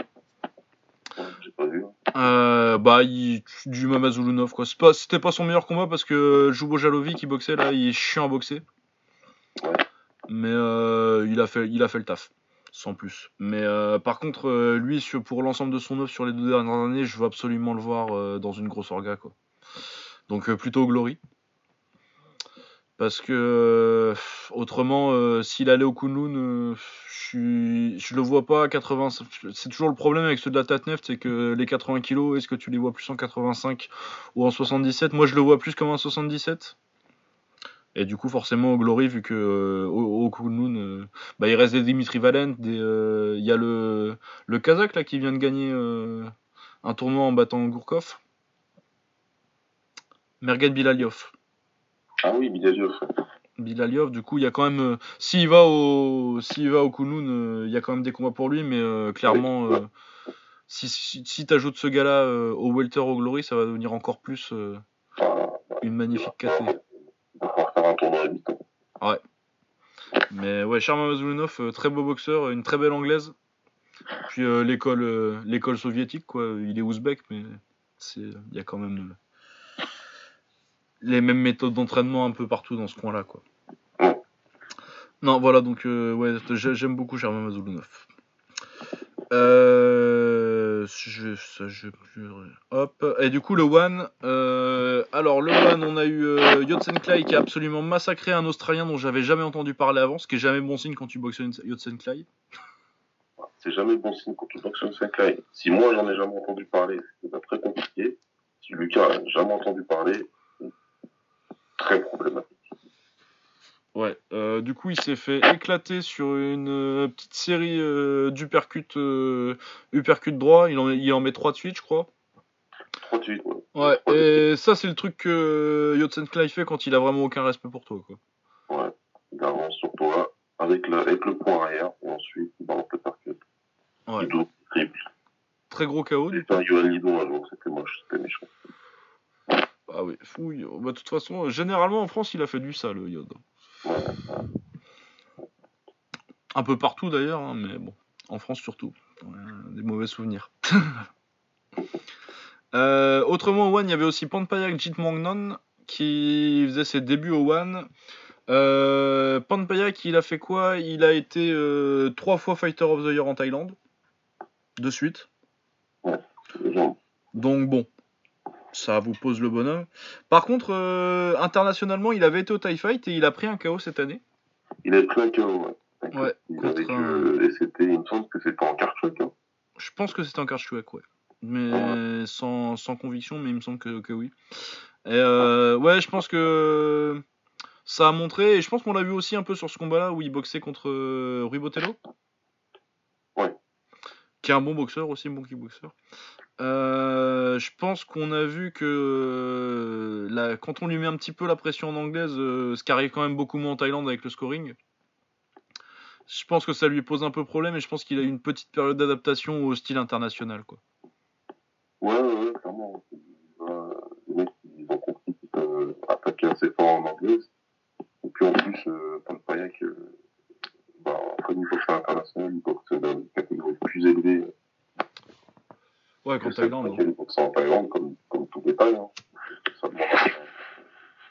[SPEAKER 3] Pas vu.
[SPEAKER 2] Bah, il, du Mamazulunov, quoi. Pas- C'était pas son meilleur combat parce que Jubo Jalovi qui boxait là, il est chiant à boxer.
[SPEAKER 3] Ouais.
[SPEAKER 2] Mais il, a fait, il a fait le taf, sans plus. Mais euh, par contre, euh, lui, pour l'ensemble de son œuvre sur les deux dernières années, je veux absolument le voir euh, dans une grosse orga, quoi. Donc plutôt Glory. Parce que autrement, s'il allait au Kunlun, je, je le vois pas à 80. C'est toujours le problème avec ceux de la Tatneft, c'est que les 80 kilos, est-ce que tu les vois plus en 85 ou en 77 Moi, je le vois plus comme en 77. Et du coup, forcément, au Glory, vu que euh, au, au Kunlun, euh, bah, il reste des Dimitri Valent, euh, il y a le, le Kazakh là qui vient de gagner euh, un tournoi en battant Gourkov. Mergan Bilaliov.
[SPEAKER 3] Ah oui, Bilaliov.
[SPEAKER 2] Bilaliov, du coup, il y a quand même. euh, S'il va au, s'il va au Kunlun, euh, il y a quand même des combats pour lui, mais euh, clairement, euh, si, si, si tu ajoutes ce gars-là euh, au Welter au Glory, ça va devenir encore plus euh, une magnifique KT.
[SPEAKER 3] Il va falloir faire un tournoi à mi-temps.
[SPEAKER 2] Mais ouais, Sharma Mazulunov, euh, très beau boxeur, une très belle anglaise. Puis euh, l'école, euh, l'école soviétique, quoi. Il est ouzbek, mais c'est, il y a quand même euh, les mêmes méthodes d'entraînement un peu partout dans ce coin-là, quoi.
[SPEAKER 3] Ouais.
[SPEAKER 2] Non, voilà, donc ouais, j'ai- j'aime beaucoup Sharma Mazulunov. Hop. Et du coup, le One. euh, alors, le One, on a eu euh, Yotsenklai qui a absolument massacré un Australien dont j'avais jamais entendu parler avant, ce qui est jamais bon signe quand tu boxes une Yotsenklai.
[SPEAKER 3] C'est jamais bon signe quand tu boxes un 5 Si moi j'en ai jamais entendu parler, c'est pas très compliqué. Si Lucas a jamais entendu parler, très problématique.
[SPEAKER 2] Ouais. euh, du coup, il s'est fait éclater sur une euh, petite série euh, d'uppercut euh, uppercut droit. Il en, il en met 3 de suite, je crois.
[SPEAKER 3] 3 de suite, ouais.
[SPEAKER 2] Et ça, c'est le truc que Yotsenklai fait quand il a vraiment aucun respect pour toi, quoi.
[SPEAKER 3] Ouais. Il avance sur toi avec le, avec le point arrière et ensuite il balance le.
[SPEAKER 2] Ouais.
[SPEAKER 3] Triple.
[SPEAKER 2] Très gros KO,
[SPEAKER 3] fait un Johan Lidon un jour, c'était moche, c'était méchant.
[SPEAKER 2] Ah oui, fouille. Bah, de toute façon, généralement en France, il a fait du sale, le Yod. Un peu partout d'ailleurs, hein, mais bon, en France surtout. Des mauvais souvenirs. Euh, autrement, au One, il y avait aussi Panpayak Jitmangnon qui faisait ses débuts au One. Euh, Panpayak, il a fait quoi? Il a été euh, trois fois Fighter of the Year en Thaïlande, de suite. Donc bon, ça vous pose le bonhomme. Par contre, euh, internationalement, il avait été au Thai Fight et il a pris un KO cette année.
[SPEAKER 3] Il avait pris un KO, ouais. Un
[SPEAKER 2] Ouais,
[SPEAKER 3] Il
[SPEAKER 2] contre
[SPEAKER 3] avait
[SPEAKER 2] un-
[SPEAKER 3] que- Et c'était, il me semble que c'était en Karchuk, hein.
[SPEAKER 2] Je pense que c'était un Karchouek, ouais. Mais sans, sans conviction, mais il me semble que, que oui. Et euh, ouais, je pense que ça a montré, et je pense qu'on l'a vu aussi un peu sur ce combat-là où il boxait contre euh, Rui Botello.
[SPEAKER 3] Ouais.
[SPEAKER 2] Qui est un bon boxeur aussi, un bon kickboxer. Euh, je pense qu'on a vu que euh, quand on lui met un petit peu la pression en anglaise, euh, ce qui arrive quand même beaucoup moins en Thaïlande avec le scoring, je pense que ça lui pose un peu problème et je pense qu'il a eu une petite période d'adaptation au style international. Quoi.
[SPEAKER 3] Ouais, ouais, clairement. Ils ont compris qu'ils peuvent attaquer assez fort en anglaise. Et puis en plus, Pampayak, euh, bah, après niveau international, il boxe dans une catégorie plus élevée
[SPEAKER 2] Ouais, Thaïlande. hein.
[SPEAKER 3] en Thaïlande, comme, comme tout détail. Hein. Ça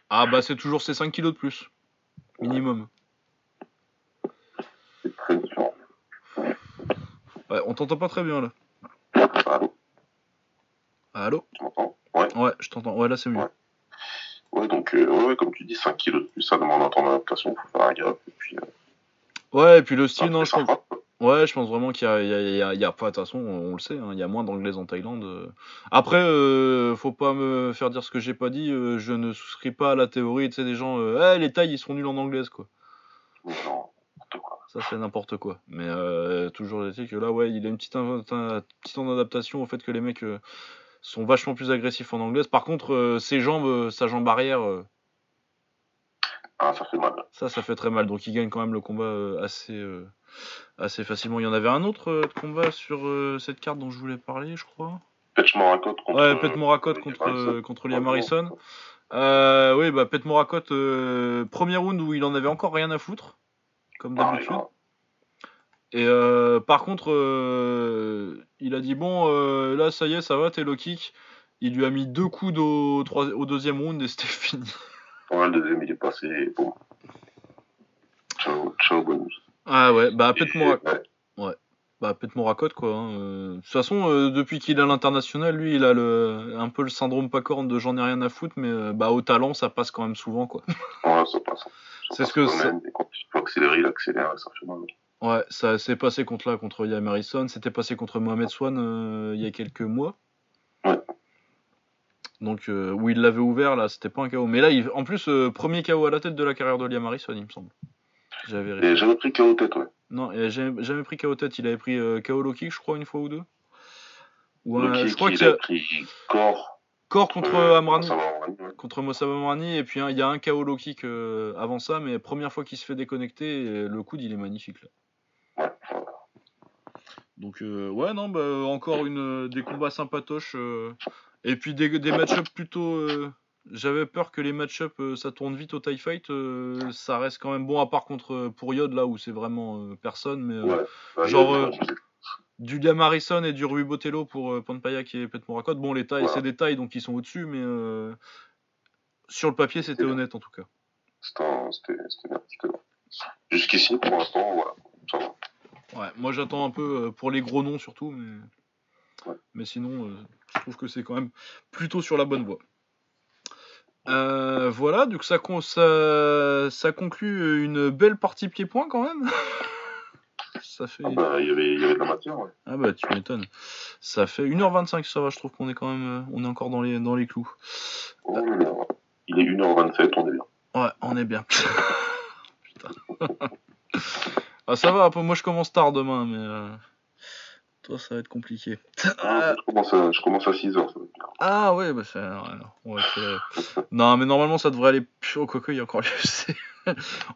[SPEAKER 2] Ah bah c'est toujours ces 5 kilos de plus. Minimum.
[SPEAKER 3] c'est très différent.
[SPEAKER 2] Ouais, on t'entend pas très bien là.
[SPEAKER 3] Allô,
[SPEAKER 2] Allô?
[SPEAKER 3] Tu m'entends? Ouais.
[SPEAKER 2] Ouais, je t'entends. Ouais, là c'est mieux.
[SPEAKER 3] Ouais. Ouais, donc, euh, ouais, comme tu dis, 5 kilos de plus, ça demande un temps d'adaptation, faut faire un gaffe. Et puis, euh,
[SPEAKER 2] Ouais, et puis le style, non, je
[SPEAKER 3] quoi.
[SPEAKER 2] Ouais, je pense vraiment qu'il y a, il y, a, il y a- il y a pas, de toute façon, on le sait, hein, il y a moins d'anglais en Thaïlande. euh. Après, euh, faut pas me faire dire ce que j'ai pas dit, euh, je ne souscris pas à la théorie, tu sais, des gens, euh, Eh, les Thaïs, ils sont nuls en anglaise, quoi.
[SPEAKER 3] Mais non, n'importe quoi.
[SPEAKER 2] Ça, c'est n'importe quoi. Mais euh, toujours est-il que là, ouais, il a une petite, in- un- au fait que les mecs euh, sont vachement plus agressifs en anglaise. Par contre, euh, ses jambes, euh, sa jambe arrière, euh,
[SPEAKER 3] Ah, ça fait mal.
[SPEAKER 2] ça, ça fait très mal. Donc, il gagne quand même le combat euh, assez, euh, assez facilement. Il y en avait un autre euh, combat sur euh, cette carte dont je voulais parler, je crois.
[SPEAKER 3] Petch Morakot contre.
[SPEAKER 2] Ouais, Pet Morakot
[SPEAKER 3] Liam
[SPEAKER 2] contre, euh, contre Liam Harrison. Euh, oui, bah, Pet Morakot, euh, premier round où il en avait encore rien à foutre, comme
[SPEAKER 3] Ah,
[SPEAKER 2] d'habitude.
[SPEAKER 3] grave.
[SPEAKER 2] Et euh, par contre, euh, il a dit bon, euh, là ça y est, ça va, t'es low kick. Il lui a mis deux coups au deuxième round et c'était fini.
[SPEAKER 3] Ouais, le deuxième, il est passé. Bon. Ciao, ciao, bonus.
[SPEAKER 2] Ah ouais, bah Pet Morakot,
[SPEAKER 3] ouais,
[SPEAKER 2] bah, Pet Morakot quoi. hein, euh. De toute façon, euh, depuis qu'il est à l'international, lui, il a le, un peu le syndrome Pacorn de j'en ai rien à foutre, mais euh, bah au talent, ça passe quand même souvent quoi.
[SPEAKER 3] Ouais, ça passe.
[SPEAKER 2] C'est ce que
[SPEAKER 3] quand
[SPEAKER 2] ça-
[SPEAKER 3] même, et quand il faut accélérer, il accélère, mal.
[SPEAKER 2] Ouais, ça s'est passé contre là, contre Liam Harrison, c'était passé contre Mohamed Swan euh, il y a quelques mois.
[SPEAKER 3] Ouais.
[SPEAKER 2] Donc, où il l'avait ouvert, là, c'était pas un KO. Mais là, il- en plus, premier KO à la tête de la carrière de Liam Harrison, il me semble. J'avais vérifié.
[SPEAKER 3] j'avais pris KO tête, ouais.
[SPEAKER 2] Non, il a jamais, jamais pris KO tête, il avait pris euh, KO low kick, je crois, une fois ou deux. Ou je crois
[SPEAKER 3] il
[SPEAKER 2] qu'il
[SPEAKER 3] a
[SPEAKER 2] a...
[SPEAKER 3] pris corps
[SPEAKER 2] Corps contre
[SPEAKER 3] Euh,
[SPEAKER 2] Amrani.
[SPEAKER 3] va, Amrani, ouais.
[SPEAKER 2] Contre Mossab Amrani. Et puis hein, il y a un KO low kick euh, avant ça, mais première fois qu'il se fait déconnecter, et le coude il est magnifique là.
[SPEAKER 3] Ouais.
[SPEAKER 2] Donc euh, ouais non bah, encore une des combats sympatoches et puis des, des match-ups plutôt j'avais peur que les match-ups euh, ça tourne vite au TIE Fight euh, ça reste quand même bon à part contre euh, pour Yod là où c'est vraiment personne mais
[SPEAKER 3] Ouais.
[SPEAKER 2] Genre, du Liam Harrison et du Rui Botello pour euh, Panpayak et Pet Morakot bon les tailles
[SPEAKER 3] Voilà.
[SPEAKER 2] c'est des tailles donc ils sont au-dessus mais sur le papier c'était honnête en tout cas
[SPEAKER 3] C'était bien. Jusqu'ici, pour l'instant, voilà. Ça va.
[SPEAKER 2] Ouais, moi j'attends un peu pour les gros noms surtout, mais,
[SPEAKER 3] Ouais.
[SPEAKER 2] mais sinon, euh, je trouve que c'est quand même plutôt sur la bonne voie. Euh, voilà, donc ça, con- ça, ça conclut une belle partie pied-point quand même. ça fait.
[SPEAKER 3] Ah bah, il y avait, il y avait de la matière, ouais.
[SPEAKER 2] Ah bah tu m'étonnes. Ça fait 1h25, ça va, je trouve qu'on est quand même. euh, On est encore dans les, dans les clous.
[SPEAKER 3] Oh. Il est 1h27, on est bien.
[SPEAKER 2] Ouais, on est bien. Putain. ah ça va, moi je commence tard demain, mais. euh, Toi ça va être compliqué.
[SPEAKER 3] Ah, je, commence à, je commence à 6h, ça va être bien.
[SPEAKER 2] Ah ouais, bah c'est. ouais, on va accélérer. non, mais normalement ça devrait aller. Oh, quoique, il y a encore l'UFC.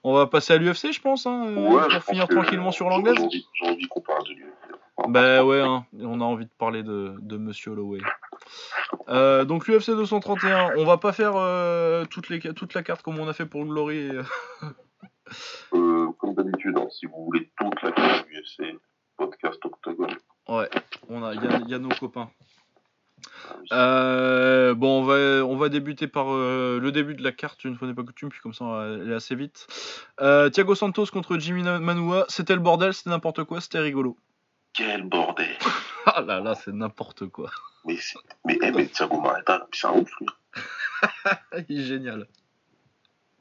[SPEAKER 2] on va passer à l'UFC, je pense, hein, euh,
[SPEAKER 3] Ouais, je
[SPEAKER 2] pour
[SPEAKER 3] pense
[SPEAKER 2] finir
[SPEAKER 3] que-
[SPEAKER 2] tranquillement sur l'anglaise.
[SPEAKER 3] J'ai envie, qu'on parle de lui.
[SPEAKER 2] Bah ouais, hein, on a envie de parler de, de Monsieur Holloway. Euh, donc l'UFC 231, on va pas faire euh, toutes les, toute la carte comme on a fait pour le Glory. et, euh,
[SPEAKER 3] Euh, comme d'habitude, hein, si vous voulez toute la carte du UFC, podcast Octogone.
[SPEAKER 2] Ouais, on a, il y a, il y a nos copains. Euh, bon, on va, on va débuter par euh, le début de la carte, une fois n'est pas coutume, puis comme ça on va aller assez vite. Euh, Thiago Santos contre Jimmy Manua, c'était le bordel, c'était n'importe quoi, c'était rigolo.
[SPEAKER 3] Quel bordel
[SPEAKER 2] Ah là là, c'est n'importe quoi.
[SPEAKER 3] Mais, eh, mais Thiago c'est un ouf, lui.
[SPEAKER 2] Il est génial.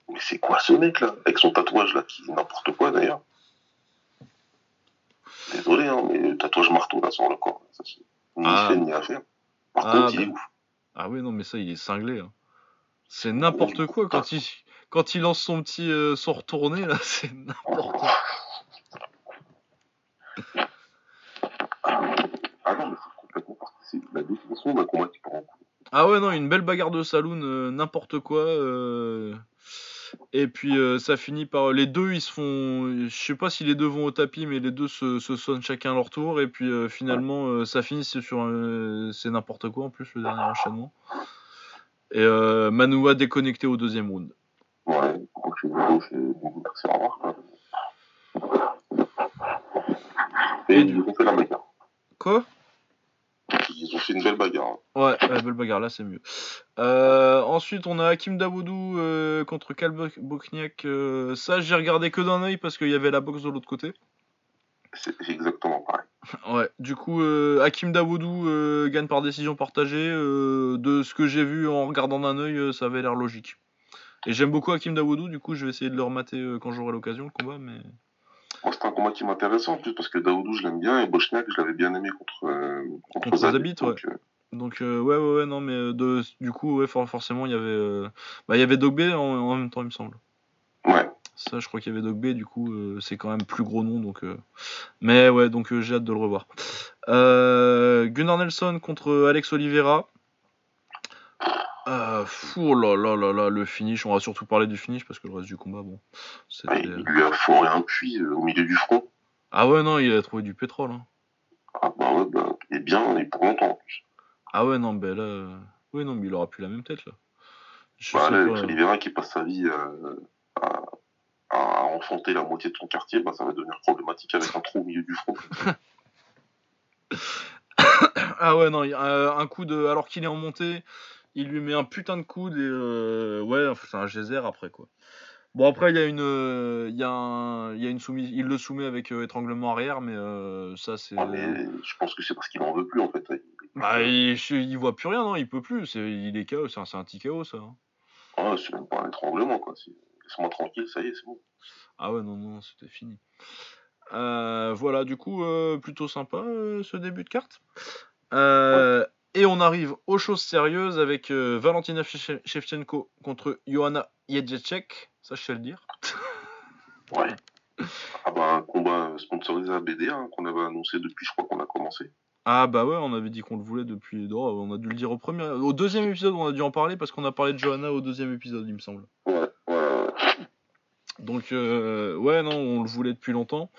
[SPEAKER 3] Mais c'est quoi ce mec là? Avec son tatouage là, qui est n'importe quoi d'ailleurs. Désolé, hein, mais le tatouage marteau là sur le corps, ça, c'est ni
[SPEAKER 2] Ah.
[SPEAKER 3] fait ni à faire. Par
[SPEAKER 2] Ah,
[SPEAKER 3] contre, il est
[SPEAKER 2] bah.
[SPEAKER 3] ouf.
[SPEAKER 2] Ah oui, non, mais ça, il est cinglé. hein. C'est n'importe quoi quand il, quand il lance son petit euh, son retourné, là, c'est n'importe quoi.
[SPEAKER 3] Ah non, mais c'est complètement parti. C'est la définition d'un combat qui en.
[SPEAKER 2] Ah ouais, non, une belle bagarre de saloon, euh, n'importe quoi. euh, Et puis euh, ça finit par. Les deux, ils se font. Je sais pas si les deux vont au tapis, mais les deux se, se sonnent chacun leur tour. Et puis euh, finalement, euh, ça finit c'est sur. un- C'est n'importe quoi en plus, le dernier enchaînement. Et euh, Manua déconnecté au deuxième round.
[SPEAKER 3] Ouais, gauche et et ils ont fait la bagarre.
[SPEAKER 2] Quoi?
[SPEAKER 3] Ils ont fait une belle bagarre. hein.
[SPEAKER 2] Ouais, ouais, belle bagarre, là c'est mieux. Euh, ensuite, on a Hakim Dawoudou euh, contre Kal Bok- Bokniak. euh, ça, j'ai regardé que d'un œil parce qu'il y avait la boxe de l'autre côté.
[SPEAKER 3] C'est exactement pareil.
[SPEAKER 2] Ouais, du coup, euh, Hakim Dawoudou euh, gagne par décision partagée. de ce que j'ai vu en regardant d'un œil, ça avait l'air logique. Et j'aime beaucoup Hakim Dawoudou, du coup, je vais essayer de le remater quand j'aurai l'occasion, le combat. Mais
[SPEAKER 3] Moi, c'est un combat qui m'intéresse en plus parce que Daoudou, je l'aime bien et Bochniak, je l'avais bien aimé contre, euh, contre,
[SPEAKER 2] Contre
[SPEAKER 3] Zabit. Donc, euh,
[SPEAKER 2] donc, euh, ouais, ouais, ouais, non, mais euh, de, du coup, ouais, for- forcément, il y avait, euh, bah, il y avait Dogbe en, en même temps, il me semble.
[SPEAKER 3] ouais.
[SPEAKER 2] Ça, je crois qu'il y avait Dogbe, du coup, euh, c'est quand même plus gros nom, donc. euh, Mais ouais, donc euh, j'ai hâte de le revoir. Euh, Gunnar Nelson contre Alex Oliveira. Euh, fou, oh là là là là, le finish. On va surtout parler du finish parce que le reste du combat, bon.
[SPEAKER 3] Ah, il lui a foré un puits euh, au milieu du front.
[SPEAKER 2] Ah ouais, non, il a trouvé du pétrole. hein.
[SPEAKER 3] Ah bah ouais, bah, et bien, et pour longtemps en plus.
[SPEAKER 2] Ah ouais, non, ben là. euh, Oui, non, mais il aura plus la même tête là. Je
[SPEAKER 3] Bah,
[SPEAKER 2] sais
[SPEAKER 3] là,
[SPEAKER 2] pas.
[SPEAKER 3] Oliveira qui passe sa vie euh, à, à enfanter la moitié de son quartier, bah, ça va devenir problématique avec un trou au milieu du front.
[SPEAKER 2] Ah ouais, non, il y a, euh, un coup de. Alors qu'il est en montée, il lui met un putain de coude et. euh, Ouais, c'est un geyser après quoi. Bon, après, il y a une. euh, Il y a, un... il y a une soumise. Il le soumet avec euh, étranglement arrière, mais euh, ça, c'est.
[SPEAKER 3] Ah, mais je pense que c'est parce qu'il en veut plus en fait. Il-
[SPEAKER 2] Bah, il... il voit plus rien, non, il peut plus. C'est... Il est KO, c'est un... c'est un petit KO ça. hein.
[SPEAKER 3] Ah, c'est même pas un étranglement quoi. C'est- Laisse-moi tranquille, ça y est, c'est bon.
[SPEAKER 2] Ah ouais, non, non, c'était fini. Voilà, du coup, plutôt sympa ce début de carte. Euh, Et on arrive aux choses sérieuses avec euh, Valentina Shevch- Shevchenko contre Johanna Jedrzejczyk. Ça, je sais le dire.
[SPEAKER 3] Ouais. Ah bah un combat sponsorisé à BD hein, qu'on avait annoncé depuis je crois qu'on a commencé.
[SPEAKER 2] Ah bah ouais, on avait dit qu'on le voulait depuis. oh, on a dû le dire au premier, au deuxième épisode, on a dû en parler parce qu'on a parlé de Johanna au deuxième épisode, il me semble.
[SPEAKER 3] Ouais, ouais, ouais.
[SPEAKER 2] Donc euh, ouais, non, on le voulait depuis longtemps.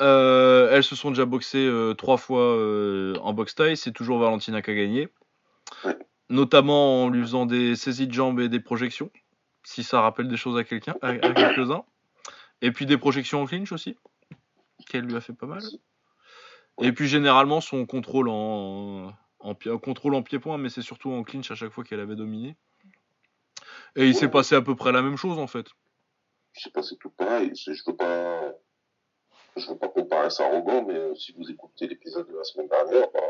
[SPEAKER 2] Euh, elles se sont déjà boxées euh, trois fois euh, en boxe taille. C'est toujours Valentina qui a gagné.
[SPEAKER 3] Ouais.
[SPEAKER 2] Notamment en lui faisant des saisies de jambes et des projections. Si ça rappelle des choses à quelqu'un, à, à quelques-uns. Et puis des projections en clinch aussi. Qu'elle lui a fait pas mal. Et puis généralement son contrôle en, en, pied- contrôle en pied-point, mais c'est surtout en clinch à chaque fois qu'elle avait dominé. Et il s'est
[SPEAKER 3] Ouais.
[SPEAKER 2] passé à peu près la même chose en fait.
[SPEAKER 3] C'est passé tout pareil. Je veux pas, je veux pas comparer ça arrogant, mais euh, si vous écoutez l'épisode de la semaine dernière, bah,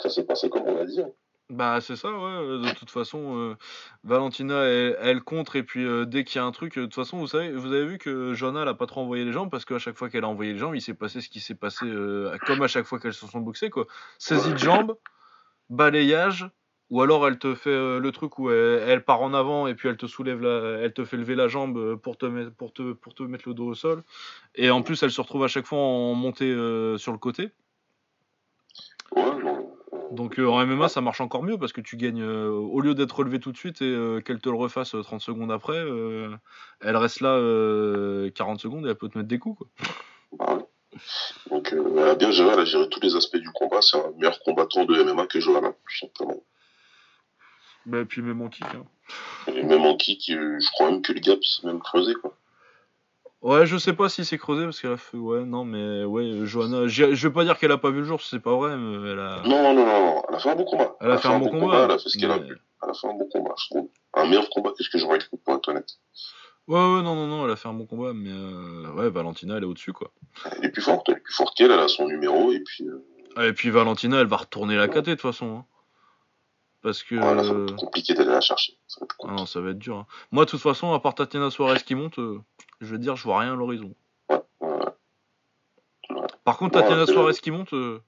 [SPEAKER 3] ça s'est passé comme on l'a dit. hein.
[SPEAKER 2] Bah c'est ça, ouais. De toute façon, euh, Valentina, elle, contre et puis euh, dès qu'il y a un truc, euh, de toute façon, vous savez, vous avez vu que Johanna, elle a pas trop envoyé les jambes parce qu'à chaque fois qu'elle a envoyé les jambes, il s'est passé ce qui s'est passé euh, comme à chaque fois qu'elles se sont boxées, quoi. Saisie de jambes, balayage, ou alors elle te fait euh, le truc où elle, elle part en avant et puis elle te soulève elle te fait lever la jambe euh, pour te pour te, pour te mettre le dos au sol. Et en plus, elle se retrouve à chaque fois en montée euh, sur le côté. Donc euh, en MMA ça marche encore mieux parce que tu gagnes euh, au lieu d'être relevé tout de suite et euh, qu'elle te le refasse euh, 30 secondes après, euh, elle reste là euh, 40 secondes et elle peut te mettre des coups quoi.
[SPEAKER 3] Donc, euh, elle a bien géré, elle a tous les aspects du combat. C'est un meilleur combattant de MMA que Johanna, tout simplement.
[SPEAKER 2] Bah, et puis même en kick. Hein.
[SPEAKER 3] Et même en kick, euh, je crois même que le gap s'est même creusé, quoi.
[SPEAKER 2] Ouais je sais pas si c'est creusé parce qu'elle a fait ouais non mais ouais Johanna, je vais pas dire qu'elle a pas vu le jour c'est pas vrai mais elle a,
[SPEAKER 3] Non, non, non, non, elle a fait un bon combat.
[SPEAKER 2] elle a fait un bon combat.
[SPEAKER 3] Elle a fait ce qu'elle a pu. Elle a fait un bon combat, je trouve. Un meilleur combat que ce que j'aurais cru, pour être honnête.
[SPEAKER 2] Ouais ouais non non non elle a fait un bon combat mais euh, ouais Valentina elle est au dessus quoi.
[SPEAKER 3] Elle est plus forte, elle est plus forte qu'elle, elle a son numéro, et puis, euh,
[SPEAKER 2] Et puis Valentina elle va retourner la KT de toute façon. hein. Parce que
[SPEAKER 3] ça va être compliqué d'aller la chercher. Ça va être
[SPEAKER 2] Ah non, ça va être dur. hein. Moi, de toute façon, à part Tatiana Suarez qui monte, euh, je vais te dire, je vois rien à l'horizon.
[SPEAKER 3] Ouais, ouais, ouais.
[SPEAKER 2] Par contre, Tatiana Suarez qui monte, euh,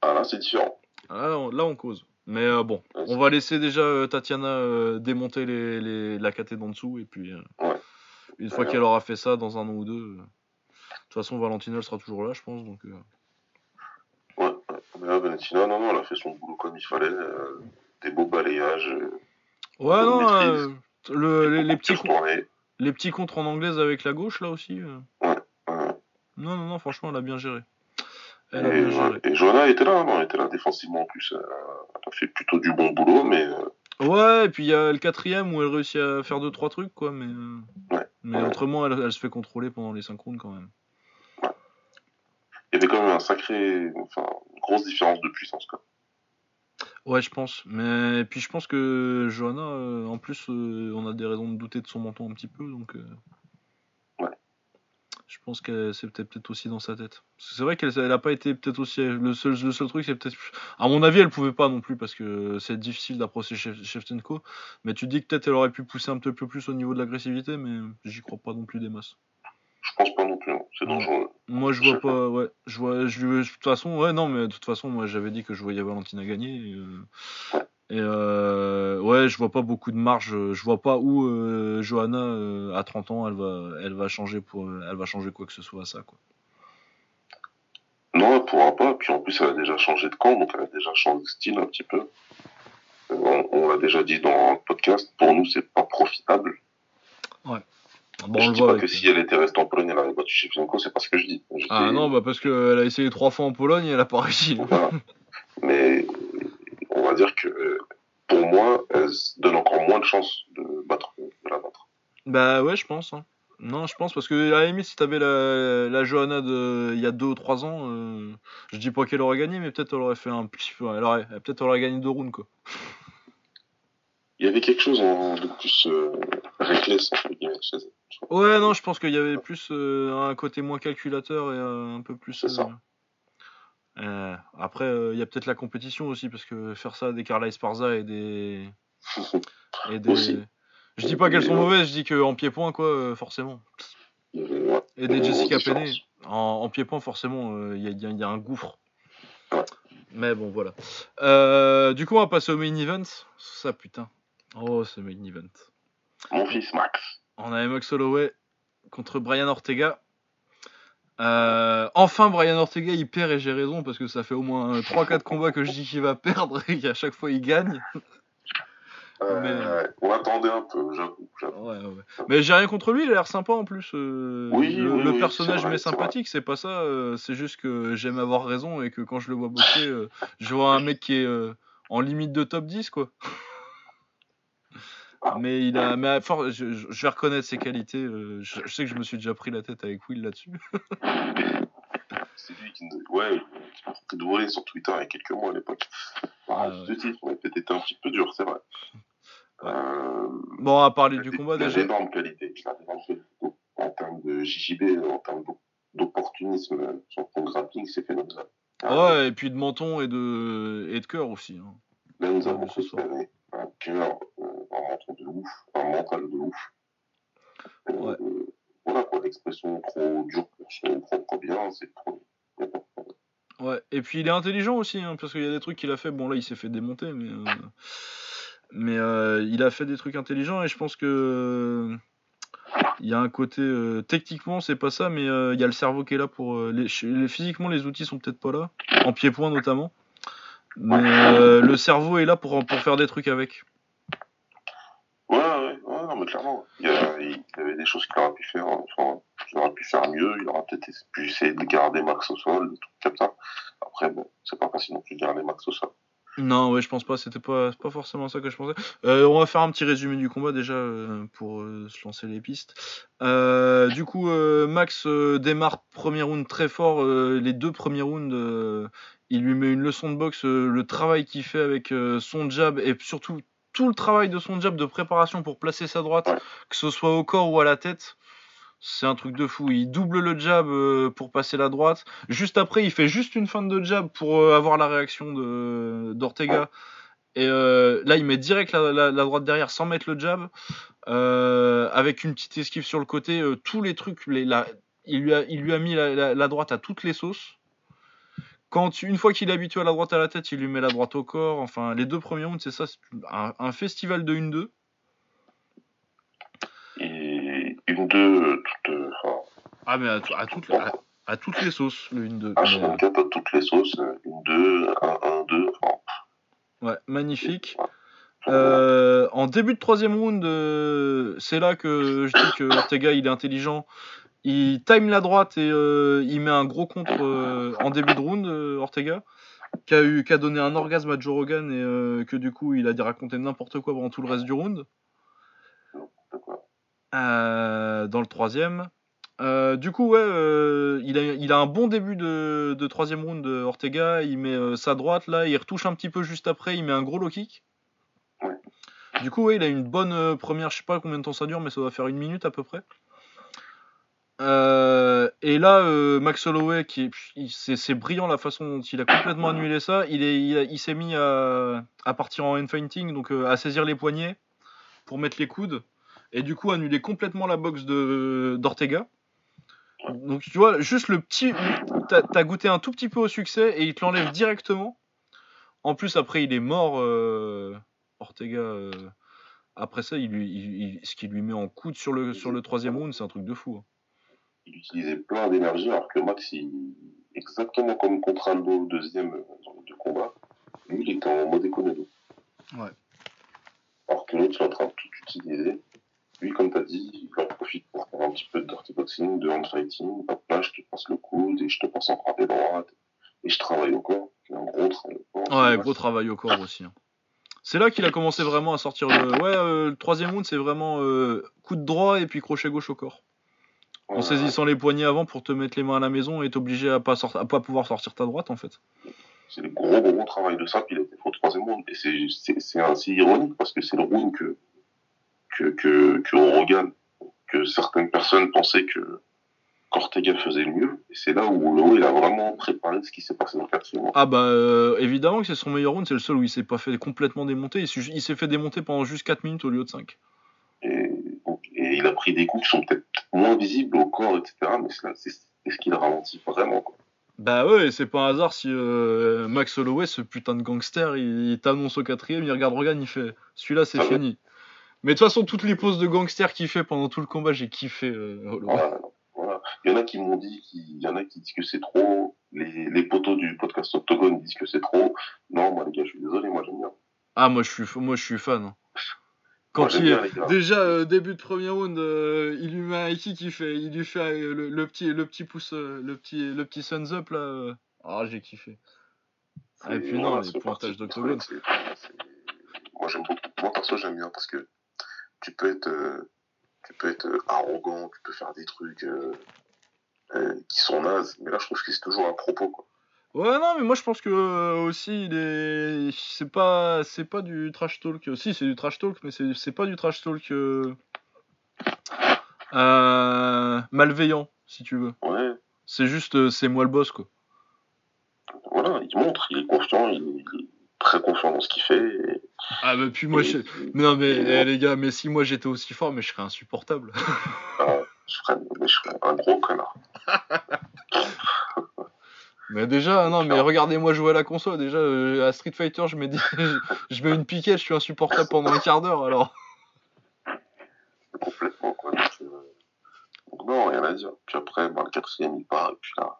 [SPEAKER 3] Ah là, c'est différent.
[SPEAKER 2] là, on, là, on cause. Mais euh, bon, on va laisser déjà euh, Tatiana euh, démonter les, les- la KT d'en dessous. Et puis, euh, une fois qu'elle aura fait ça dans un an ou deux, euh, de toute façon, Valentina, elle sera toujours là, je pense. Donc, euh,
[SPEAKER 3] Ouais, ouais. Mais là, Valentina, non, non, elle a fait son boulot comme il fallait. euh, des beaux balayages. euh,
[SPEAKER 2] Ouais, non, euh, le- les, les petits les petits contres en anglaise avec la gauche, là aussi. euh,
[SPEAKER 3] Ouais.
[SPEAKER 2] Non, non, non, franchement, elle a bien géré. Elle a
[SPEAKER 3] Et,
[SPEAKER 2] bien géré.
[SPEAKER 3] et Johanna était là, non, elle était là défensivement en plus. Elle a, a fait plutôt du bon boulot, mais
[SPEAKER 2] Ouais, et puis il y a le quatrième où elle réussit à faire deux trois trucs quoi, mais
[SPEAKER 3] Ouais.
[SPEAKER 2] mais
[SPEAKER 3] Ouais.
[SPEAKER 2] autrement elle, elle se fait contrôler pendant les 5 rounds quand même.
[SPEAKER 3] il y avait quand même un sacré, enfin, grosse différence de puissance. Quoi.
[SPEAKER 2] Ouais, je pense. Mais puis je pense que Johanna, euh, en plus, euh, on a des raisons de douter de son menton un petit peu, donc. euh,
[SPEAKER 3] Ouais.
[SPEAKER 2] Je pense que c'est peut-être aussi dans sa tête. Parce que C'est vrai qu'elle elle a pas été peut-être aussi le seul le seul truc c'est peut-être à mon avis elle pouvait pas non plus parce que c'est difficile d'approcher Shev- Shevchenko mais tu dis que peut-être elle aurait pu pousser un petit peu plus au niveau de l'agressivité mais j'y crois pas non plus des masses.
[SPEAKER 3] Je pense pas non plus, c'est dangereux.
[SPEAKER 2] Moi, je vois pas, ouais. Je vois, je de toute façon, ouais, non, mais de toute façon, moi, j'avais dit que je voyais Valentina gagner. Et, euh,
[SPEAKER 3] Ouais.
[SPEAKER 2] et, euh, ouais, je vois pas beaucoup de marge. Je vois pas où euh, Johanna, euh, à 30 ans, elle va, elle va changer pour, elle va changer quoi que ce soit à ça, quoi.
[SPEAKER 3] Non, elle pourra pas. Puis en plus, elle a déjà changé de camp, donc elle a déjà changé de style un petit peu. On, on l'a déjà dit dans le podcast, pour nous, c'est pas profitable.
[SPEAKER 2] Bon,
[SPEAKER 3] je dis
[SPEAKER 2] voit
[SPEAKER 3] pas que si elle était restée en Pologne, elle aurait battu Shevchenko, c'est pas ce que je dis.
[SPEAKER 2] Ah non, bah parce qu'elle a essayé trois fois en Pologne et elle a pas réussi.
[SPEAKER 3] Voilà. Mais on va dire que pour moi, elle se donne encore moins de chances de battre, de la battre.
[SPEAKER 2] Bah ouais, je pense. hein. Non, je pense parce que à la limite, si t'avais la, la Johanna de il y a deux ou trois ans, euh, je dis pas qu'elle aurait gagné, mais peut-être elle aurait fait un petit peu, elle aurait, peut-être elle aurait gagné deux rounds quoi.
[SPEAKER 3] Il y avait quelque chose en, de plus euh, reckless, entre guillemets, chez.
[SPEAKER 2] Ouais, non, je pense qu'il y avait plus euh, un côté moins calculateur et euh, un peu plus.
[SPEAKER 3] C'est ça.
[SPEAKER 2] euh, après, il y a peut-être la compétition aussi parce que faire ça des Carla Esparza et des et des.
[SPEAKER 3] Aussi.
[SPEAKER 2] Je dis pas qu'elles sont mauvaises, je dis qu'en pied-point quoi, forcément.
[SPEAKER 3] Ouais,
[SPEAKER 2] Et des Jessica Penney. En, en pied-point, forcément, il y, a, y y un gouffre.
[SPEAKER 3] Ouais.
[SPEAKER 2] Mais bon, voilà. Du coup, on va passer au main event. Ça, putain. Oh, ce main event.
[SPEAKER 3] Mon fils Max.
[SPEAKER 2] On a Max Holloway contre Brian Ortega. Euh, enfin, Brian Ortega il perd et j'ai raison parce que ça fait au moins 3-4 combats que je dis qu'il va perdre et qu'à chaque fois il gagne.
[SPEAKER 3] Euh,
[SPEAKER 2] Mais-
[SPEAKER 3] On attendait un peu, j'avoue. j'avoue.
[SPEAKER 2] Ouais, ouais. Mais j'ai rien contre lui, il a l'air sympa en plus. euh,
[SPEAKER 3] Oui,
[SPEAKER 2] le,
[SPEAKER 3] oui,
[SPEAKER 2] le
[SPEAKER 3] oui,
[SPEAKER 2] personnage m'est sympathique, c'est pas ça. c'est juste que j'aime avoir raison et que quand je le vois boxer, je vois un mec qui est en limite de top 10 quoi. Mais il a, mais à force, je, vais reconnaître ses qualités. euh, je, je sais que je me suis déjà pris la tête avec Will là-dessus.
[SPEAKER 3] C'est lui qui nous ouais, qui sur Twitter il y a quelques mois à l'époque.
[SPEAKER 2] Ah,
[SPEAKER 3] Ah, juste titre, on été un petit peu dur, c'est vrai.
[SPEAKER 2] Ouais.
[SPEAKER 3] Euh,
[SPEAKER 2] Bon, à parler du combat déjà.
[SPEAKER 3] d'énormes qualités. Il a d'énormes qualités. En termes de JJB, en termes d'op- d'opportunisme, son son grappling, c'est phénoménal.
[SPEAKER 2] Ouais, et puis de menton et de et de cœur aussi. hein.
[SPEAKER 3] Là, nous
[SPEAKER 2] Ouais,
[SPEAKER 3] avons
[SPEAKER 2] ce soir.
[SPEAKER 3] Un cœur, euh, un de ouf, un mental de ouf. Euh,
[SPEAKER 2] Ouais.
[SPEAKER 3] euh, voilà, quoi, l'expression trop dure pour son propre bien, c'est trop.
[SPEAKER 2] Ouais, et puis il est intelligent aussi, hein, parce qu'il y a des trucs qu'il a fait. Bon, là, il s'est fait démonter, mais, euh, mais euh, il a fait des trucs intelligents et je pense que il y a un côté euh, techniquement, c'est pas ça, mais il y a le cerveau qui est là pour. les- physiquement, les outils sont peut-être pas là, en pied-point notamment, euh, le cerveau est là pour, pour faire des trucs avec.
[SPEAKER 3] Ouais, ouais, ouais, non, mais clairement. Il y, avait des choses qu'il aurait pu faire, enfin, aurait pu faire mieux. Il aurait peut-être pu essayer de garder Max au sol, des trucs comme ça. Après, bon, c'est pas facile non plus de garder Max au sol.
[SPEAKER 2] Non, ouais, je pense pas, c'était pas, pas forcément ça que je pensais. Euh, on va faire un petit résumé du combat déjà euh, pour euh, se lancer les pistes. Du coup, Max démarre premier round très fort. les deux premiers rounds, il lui met une leçon de boxe. le travail qu'il fait avec son jab et surtout tout le travail de son jab de préparation pour placer sa droite, que ce soit au corps ou à la tête. C'est un truc de fou. Il double le jab euh, pour passer la droite. Juste après, il fait juste une feinte de jab pour euh, avoir la réaction d'Ortega. Et euh, là, il met direct la, droite derrière sans mettre le jab. Avec une petite esquive sur le côté. tous les trucs. Il, lui a, mis la, droite à toutes les sauces. Quand, une fois qu'il est habitué à la droite à la tête, il lui met la droite au corps. Enfin, les deux premiers rounds, c'est ça. C'est un, un festival de 1-2.
[SPEAKER 3] Et une, deux, toute, euh, enfin,
[SPEAKER 2] Ah, mais à, à toutes, à, à toutes les sauces, le 1-2. Mais, euh,
[SPEAKER 3] H24 à toutes les sauces, euh, une, deux, un, un, deux, enfin,
[SPEAKER 2] ouais, magnifique.
[SPEAKER 3] ouais.
[SPEAKER 2] Euh, en début de troisième round, euh, c'est là que je dis que Ortega il est intelligent. Il time la droite et euh, il met un gros contre en début de round, Ortega, qui a, eu, qui a donné un orgasme à Joe Rogan et que du coup il a dit raconter n'importe quoi pendant tout le reste du round. Euh, dans le troisième. Euh, du coup, ouais, euh, il, a, il a un bon début de, de troisième round de Ortega. Il met sa droite là, il retouche un petit peu juste après, il met un gros low kick.
[SPEAKER 3] Ouais.
[SPEAKER 2] Du coup, ouais, il a une bonne première, je sais pas combien de temps ça dure, mais ça doit faire une minute à peu près. Euh, et là, euh, Max Holloway, qui c'est brillant la façon dont il a complètement annulé ça. Il est, il, a- il s'est mis à, à partir en hand-fighting, donc euh, à saisir les poignets pour mettre les coudes, et du coup annuler complètement la boxe de d'Ortega. Donc tu vois, juste le petit, t'as as goûté un tout petit peu au succès et il te l'enlève directement. En plus, après, il est mort, euh, Ortega. euh, après ça, il lui, il- il- ce qu'il lui met en coude sur le, sur le troisième round, c'est un truc de fou. hein.
[SPEAKER 3] Il utilisait plein d'énergie, alors que Max, il, exactement comme contre Aldo au deuxième euh, deux combats, lui, il était en mode économie.
[SPEAKER 2] Ouais.
[SPEAKER 3] Alors que l'autre, il est en train de tout utiliser. Lui, comme tu as dit, il en profite pour faire un petit peu de dirty boxing, de hand fighting. Hop là, je te passe le coude et je te passe encore des droites. Et je travaille au corps. C'est un gros travail au corps.
[SPEAKER 2] Ouais, gros travail au corps aussi. hein. C'est là qu'il a commencé vraiment à sortir le. Ouais, euh, le troisième round, c'est vraiment euh, coup de droit et puis crochet gauche au corps. En
[SPEAKER 3] Ouais,
[SPEAKER 2] saisissant les poignets avant pour te mettre les mains à la maison et t'obliger à pas, sort- à pas pouvoir sortir ta droite en fait.
[SPEAKER 3] C'est le gros, gros travail de ça, puis il a été fait au troisième round. Et c'est- assez ironique parce que c'est le round que, que, que, que que certaines personnes pensaient que qu'Ortega faisait le mieux. Et c'est là où il a vraiment préparé ce qui s'est passé dans le quatrième round.
[SPEAKER 2] Ah bah euh, évidemment que c'est son meilleur round, c'est le seul où il s'est pas fait complètement démonter. Il s'est fait démonter pendant juste 4 minutes au lieu de 5.
[SPEAKER 3] Et, donc, et il a pris des coups qui sont peut-être moins visibles au corps, etc. Mais c'est ce qui le ralentit vraiment. Quoi.
[SPEAKER 2] Bah ouais, c'est pas un hasard si euh, Max Holloway, ce putain de gangster, il, il t'annonce au quatrième, il regarde Rogan, il fait celui-là c'est
[SPEAKER 3] Ah
[SPEAKER 2] fini. Mais de toute façon, toutes les poses de gangster qu'il fait pendant tout le combat, j'ai kiffé euh, Holloway.
[SPEAKER 3] Voilà. voilà. Il y en a qui m'ont dit, qu'il- il y en a qui disent que c'est trop. Les, les poteaux du podcast Octogone disent que c'est trop. Non, moi, les gars, je suis désolé, moi, j'aime bien.
[SPEAKER 2] Ah, moi je suis, moi, je suis fan. hein. Quand
[SPEAKER 3] Moi,
[SPEAKER 2] il
[SPEAKER 3] bien, gars.
[SPEAKER 2] Déjà, euh, début de premier round, euh, il lui met un qui fait, il lui fait le, le petit, le petit pouce, le petit, le petit thumbs up là. Ah, j'ai kiffé. Et puis non, les pointages d'octogone.
[SPEAKER 3] Moi, j'aime beaucoup. Moi, perso, j'aime bien parce que tu peux être, euh, tu peux être euh, arrogant, tu peux faire des trucs euh, qui sont nazes, mais là, je trouve que c'est toujours un propos, quoi.
[SPEAKER 2] Ouais, non, mais moi je pense que euh, aussi, il est, c'est pas, c'est pas du trash talk. Si, c'est du trash talk, mais c'est, c'est pas du trash talk euh, euh, malveillant, si tu veux.
[SPEAKER 3] Ouais,
[SPEAKER 2] C'est juste, c'est moi le boss, quoi.
[SPEAKER 3] voilà, il montre, il est confiant, il très confiant dans ce qu'il fait. Et,
[SPEAKER 2] Ah, bah puis moi,
[SPEAKER 3] et-
[SPEAKER 2] je... Mais non, mais eh, les gars, mais si moi j'étais aussi fort, mais je serais insupportable.
[SPEAKER 3] ah, je ferais, mais je ferais un gros connard.
[SPEAKER 2] Mais déjà, non, mais regardez-moi jouer à la console. Déjà, euh, à Street Fighter, je mets, des- je, mets une piquette, je suis insupportable pendant un quart d'heure, alors.
[SPEAKER 3] Complètement, quoi. Donc, euh, donc non, rien à dire. Puis après, bah, le quatrième, il part, et puis là,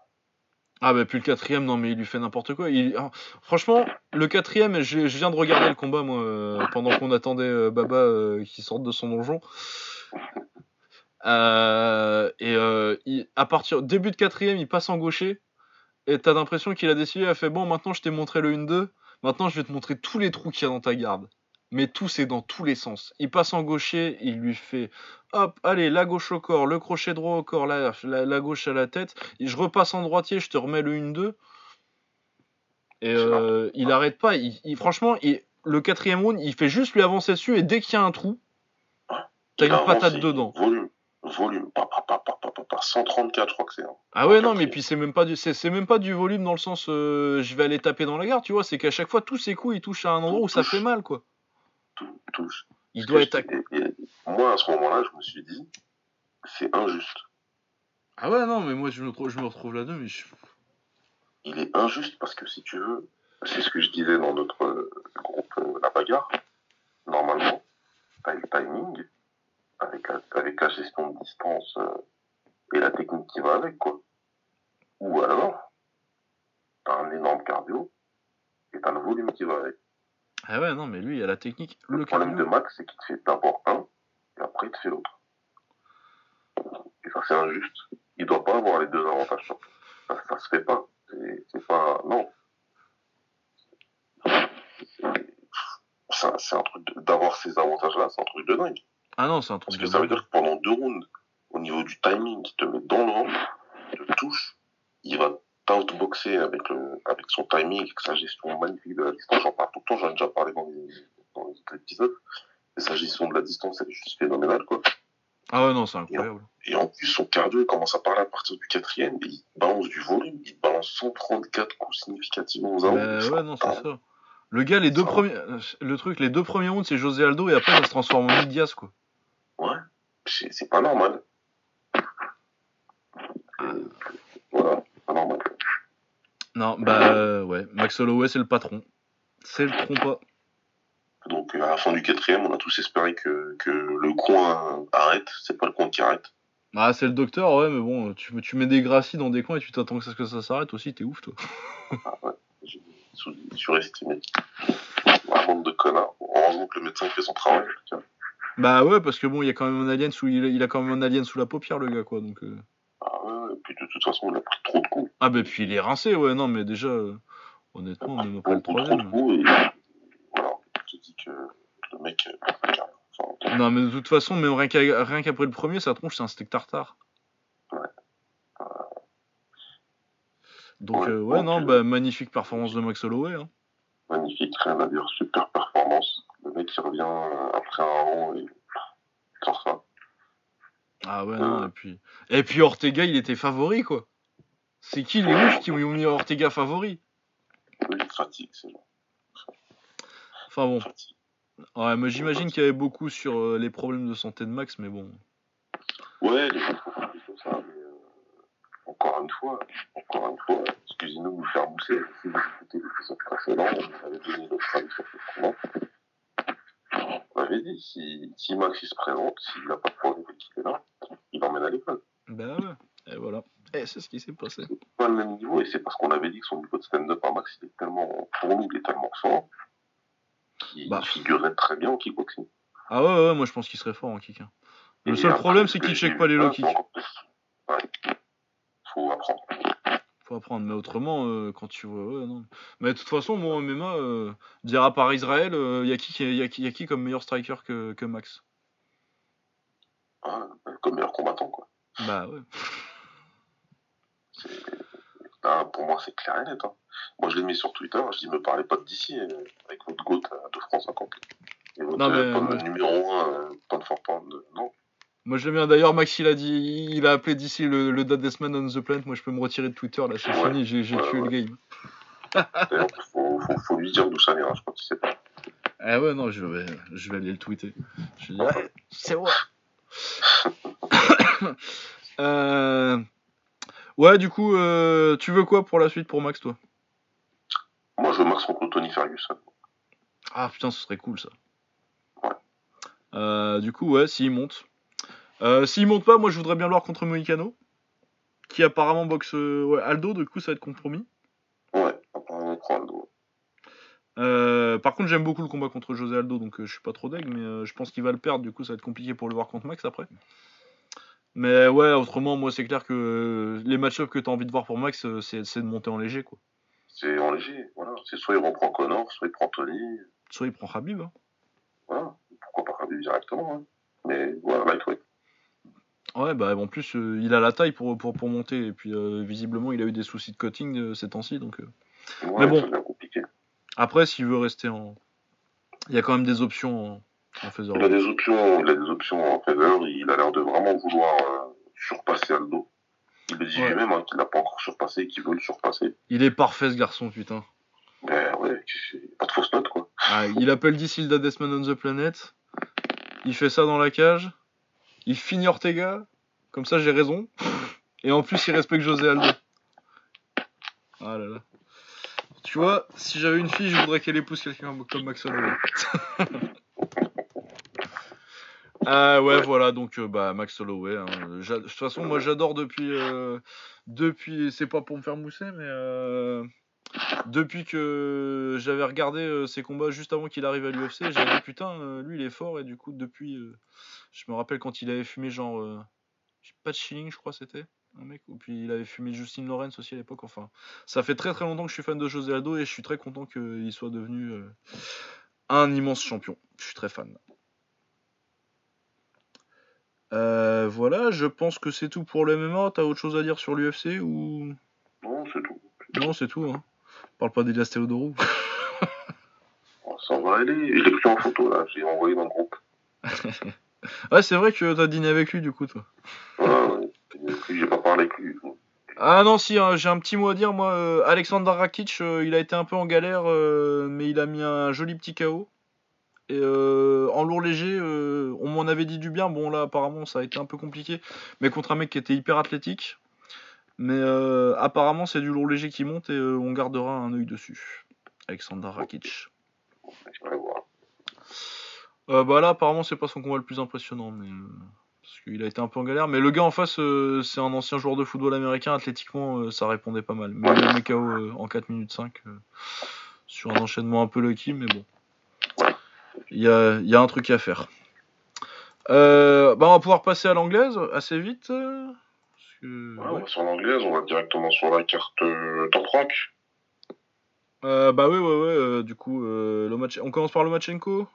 [SPEAKER 2] Ah, bah, puis le quatrième, non, mais il lui fait n'importe quoi. Ah, Franchement, le quatrième, je, viens de regarder le combat, moi, euh, pendant qu'on attendait euh, Baba euh, qui sorte de son donjon. Et à partir début de quatrième, il passe en gaucher. Et t'as l'impression qu'il a décidé, il a fait bon, maintenant je t'ai montré le 1-2, maintenant je vais te montrer tous les trous qu'il y a dans ta garde. Mais tout, c'est dans tous les sens. Il passe en gaucher, il lui fait hop, allez, la gauche au corps, le crochet droit au corps, la, la, la gauche à la tête. Je repasse en droitier, je te remets le 1-2. Et euh, il arrête pas. Il, il- franchement, il- le quatrième round, il fait juste lui avancer dessus et dès qu'il y a un trou, t'as une patate dedans.
[SPEAKER 3] Volume, volume, pa, pa, pa, pa, pa, pa, pa, 134, je crois que c'est. hein.
[SPEAKER 2] Ah ouais non mais puis c'est même pas du c'est c'est même pas du volume dans le sens euh, je vais aller taper dans la garde tu vois c'est qu'à chaque fois tous ses coups ils touchent à un endroit où ça fait mal quoi.
[SPEAKER 3] Tout, touche.
[SPEAKER 2] Il doit être
[SPEAKER 3] et- et moi, à ce moment-là, je me suis dit, c'est injuste.
[SPEAKER 2] Ah ouais non mais moi je me retrouve, je me retrouve là-dedans mais je-
[SPEAKER 3] Il est injuste parce que si tu veux, c'est ce que je disais dans notre euh, groupe euh, La Bagarre, normalement, t'as le timing avec la, avec la gestion de distance euh, et la technique qui va avec, quoi. Ou alors, t'as un énorme cardio et t'as le volume qui va avec.
[SPEAKER 2] Ah ouais non mais lui il a la technique
[SPEAKER 3] Le,
[SPEAKER 2] le
[SPEAKER 3] problème de. Max, c'est qu'il te fait d'abord un et après il te fait l'autre. Et ça, c'est injuste. Il doit pas avoir les deux avantages. Ça, ça, se fait pas. C'est pas. Non. C'est c'est un truc d'avoir ces avantages-là, c'est un truc de dingue.
[SPEAKER 2] Ah non c'est un
[SPEAKER 3] Parce
[SPEAKER 2] truc
[SPEAKER 3] que
[SPEAKER 2] de
[SPEAKER 3] ça veut dire que pendant deux rounds, au niveau du timing, il te met dans le rang, il te touche, il va t'outboxer avec, le, avec son timing, avec sa gestion magnifique de la distance. J'en parle tout le temps, j'en ai déjà parlé dans les, dans les autres épisodes. Et sa gestion de la distance, elle est juste phénoménale, quoi.
[SPEAKER 2] Ah ouais non c'est incroyable.
[SPEAKER 3] Et en plus, son cardio, il commence à parler à partir du quatrième, et il balance du volume, il balance 134 coups significativement aux
[SPEAKER 2] Bah
[SPEAKER 3] armes.
[SPEAKER 2] ouais non c'est ça. Le gars les deux
[SPEAKER 3] Ça.
[SPEAKER 2] premiers euh, le truc les deux premiers rounds c'est José Aldo et après ça se transforme en Midias quoi.
[SPEAKER 3] Ouais, c'est pas normal. Et voilà, c'est pas normal.
[SPEAKER 2] Non bah euh, ouais Max Holloway c'est le patron. C'est le trompa.
[SPEAKER 3] Donc à la fin du quatrième, on a tous espéré que, que le coin arrête. C'est pas le coin qui arrête.
[SPEAKER 2] Ah c'est le docteur ouais mais bon tu, tu mets des gracies dans des coins et tu t'attends que ça, que ça s'arrête aussi t'es ouf toi.
[SPEAKER 3] J'ai sous- surestimé. Un bande de connards. Heureusement que le médecin fait son travail.
[SPEAKER 2] Bah ouais, parce que bon, il y a quand même un alien sous, il a quand même un alien sous la paupière, le gars, quoi. Donc, euh.
[SPEAKER 3] Ah puis de toute façon, il a pris trop de coups.
[SPEAKER 2] ah bah puis il est rincé, ouais. Non, mais déjà, euh, honnêtement, même après le
[SPEAKER 3] Beaucoup trop de
[SPEAKER 2] troisième.
[SPEAKER 3] coups et voilà. Je te dis que le mec, euh, enfin,
[SPEAKER 2] Non, mais de toute façon, même rien qu'après le premier, sa tronche, c'est un steak tartare.
[SPEAKER 3] Ouais.
[SPEAKER 2] Donc
[SPEAKER 3] Ouais,
[SPEAKER 2] euh, non,
[SPEAKER 3] euh,
[SPEAKER 2] bah magnifique performance de Max Holloway. Hein.
[SPEAKER 3] magnifique, rien à dire, super performance. Le mec qui revient euh, après un rang et ça.
[SPEAKER 2] Ah ouais, non, et puis et puis Ortega, il était favori, quoi. C'est qui les oufs qui ont mis Ortega favori?
[SPEAKER 3] Oui, fatigue, c'est bon.
[SPEAKER 2] Enfin bon, ouais, mais j'imagine qu'il y avait beaucoup sur euh, les problèmes de santé de Max, mais bon.
[SPEAKER 3] Ouais, les gens font ça, mais euh, encore une fois, encore une fois, excusez-nous de nous faire mousser. Si vous écoutez l'épisode précédent, on avait donné notre avis sur ce. On avait dit, si, si Max il se présente, s'il n'a pas de et qu'il est là, il l'emmène à l'école.
[SPEAKER 2] Ben ouais. Et c'est ce qui s'est passé.
[SPEAKER 3] pas le même niveau et c'est parce qu'on avait dit que son niveau de stand-up à Max il est tellement pour nous il est tellement fort qu'il
[SPEAKER 2] Bah.
[SPEAKER 3] figurerait très bien au kickboxing.
[SPEAKER 2] Ah ouais, ouais, moi je pense qu'il serait fort en kick. hein. Le
[SPEAKER 3] Et
[SPEAKER 2] seul problème,
[SPEAKER 3] ce
[SPEAKER 2] c'est qu'il check pas les low
[SPEAKER 3] c'est
[SPEAKER 2] kicks.
[SPEAKER 3] Ouais. Faut apprendre.
[SPEAKER 2] Apprendre, mais autrement, euh, quand tu vois. Ouais, non. Mais de toute façon, moi en MMA, euh, dire à part Israël, il y, a qui, qui- y, a qui, y a qui comme meilleur striker que, que Max?
[SPEAKER 3] Ouais, comme meilleur combattant quoi.
[SPEAKER 2] Bah ouais.
[SPEAKER 3] Là, pour moi c'est clair et net. hein. Moi je l'ai mis sur Twitter, je dis me parlez pas d'ici euh, avec votre GOAT à 2 francs 50. Et votre
[SPEAKER 2] Non, mais,
[SPEAKER 3] euh, pomme
[SPEAKER 2] ouais.
[SPEAKER 3] numéro 1, pound for pound, euh, non.
[SPEAKER 2] Moi j'aime bien. D'ailleurs, Max il a dit, il a appelé d'ici le, le Deadest Man on the Planet. Moi je peux me retirer de Twitter là, c'est fini, j'ai tué le game.
[SPEAKER 3] D'ailleurs, faut, faut, faut lui dire d'où ça vient, je crois qu'il sait pas.
[SPEAKER 2] Ah ouais, non, je vais, je vais aller le tweeter. Je vais dire, Ouais, c'est moi. Euh, Ouais, du coup, euh, tu veux quoi pour la suite pour Max, toi?
[SPEAKER 3] Moi je veux Max contre Tony Ferguson.
[SPEAKER 2] Ah putain, ce serait cool ça.
[SPEAKER 3] Ouais.
[SPEAKER 2] Euh, du coup, ouais, s'il monte. Euh, s'il monte pas, moi je voudrais bien le voir contre Moïcano. Qui apparemment boxe euh, ouais, Aldo, du coup ça va être compromis.
[SPEAKER 3] Ouais, apparemment on prend dos.
[SPEAKER 2] Euh, par contre, j'aime beaucoup le combat contre José Aldo, donc euh, je suis pas trop deg, mais euh, je pense qu'il va le perdre, du coup ça va être compliqué pour le voir contre Max après. Mais ouais, autrement, moi c'est clair que les match-ups que t'as envie de voir pour Max, c'est de monter en léger quoi.
[SPEAKER 3] C'est en léger, voilà. C'est soit il reprend Connor, soit il prend Tony,
[SPEAKER 2] Soit il prend Habib, hein.
[SPEAKER 3] voilà. Pourquoi pas Khabib directement, hein. Mais voilà, lightweight.
[SPEAKER 2] Ouais, bah en plus euh, il a la taille pour, pour, pour monter, et puis euh, visiblement il a eu des soucis de cutting euh, ces temps-ci, donc. euh,
[SPEAKER 3] Ouais,
[SPEAKER 2] Mais bon.
[SPEAKER 3] compliqué.
[SPEAKER 2] Après, s'il veut rester en. Il y a quand même des options en, en faiseur.
[SPEAKER 3] Il a des options, il a des options en faveur, il a l'air de vraiment vouloir surpasser Aldo. Il le dit
[SPEAKER 2] Ouais.
[SPEAKER 3] lui-même hein, qu'il l'a pas encore surpassé, qu'il veut le surpasser.
[SPEAKER 2] Il est parfait ce garçon, putain.
[SPEAKER 3] Ben ouais, c'est pas de fausse note quoi.
[SPEAKER 2] Ah, il appelle d'ici le Desmond on the Planet. Il fait ça dans la cage. Il finit Ortega. Comme ça, j'ai raison. Et en plus, il respecte José Aldo. Ah là là. Tu vois, si j'avais une fille, je voudrais qu'elle épouse quelqu'un comme Max Holloway. Ah ouais, voilà, donc euh, bah, Max Holloway. hein. De toute façon, moi j'adore depuis. euh, depuis. C'est pas pour me faire mousser, mais. euh, depuis que j'avais regardé euh, ses combats juste avant qu'il arrive à l'UFC, j'avais dit putain, euh, lui il est fort, et du coup, depuis. euh, je me rappelle quand il avait fumé genre. pas de Schilling, je crois c'était. Un mec, ou puis il avait fumé Justin Lawrence aussi à l'époque. Enfin, ça fait très très longtemps que je suis fan de José Aldo et je suis très content qu'il soit devenu un immense champion. Je suis très fan. Euh, voilà, je pense que c'est tout pour le MMA. T'as autre chose à dire sur l'UFC ou?
[SPEAKER 3] Non, c'est tout.
[SPEAKER 2] non C'est tout. Hein. Parle pas d'Elias Théodorou.
[SPEAKER 3] Bon, Ça va aller. Je l'ai pris en photo là, j'ai envoyé dans le groupe.
[SPEAKER 2] ouais, c'est vrai que t'as dîné avec lui du coup, toi.
[SPEAKER 3] Ouais. J'ai pas parlé avec lui.
[SPEAKER 2] Ah non, si, hein, j'ai un petit mot à dire. Moi, euh, Alexander Rakic, euh, il a été un peu en galère, euh, mais il a mis un joli petit KO. Et euh, en lourd léger, on m'en avait dit du bien. Bon, là, apparemment, ça a été un peu compliqué. Mais contre un mec qui était hyper athlétique. Mais euh, apparemment, c'est du lourd léger qui monte et euh, on gardera un œil dessus. Alexander Rakic. Euh, bah là, apparemment, c'est pas son combat le plus impressionnant. Mais, parce qu'il a été un peu en galère. Mais le gars en face, c'est un ancien joueur de football américain. Athlétiquement, ça répondait pas mal. Mais il le KO en 4 minutes 5. euh, sur un enchaînement un peu lucky, mais bon. Il y a, y a un truc à faire. Bah on va pouvoir passer à l'anglaise assez vite.
[SPEAKER 3] Ouais, on va sur l'anglaise, on va directement sur la carte euh, top rank.
[SPEAKER 2] Euh, bah oui, ouais, ouais. euh, du coup, euh, Lomach- on commence par Lomachenko?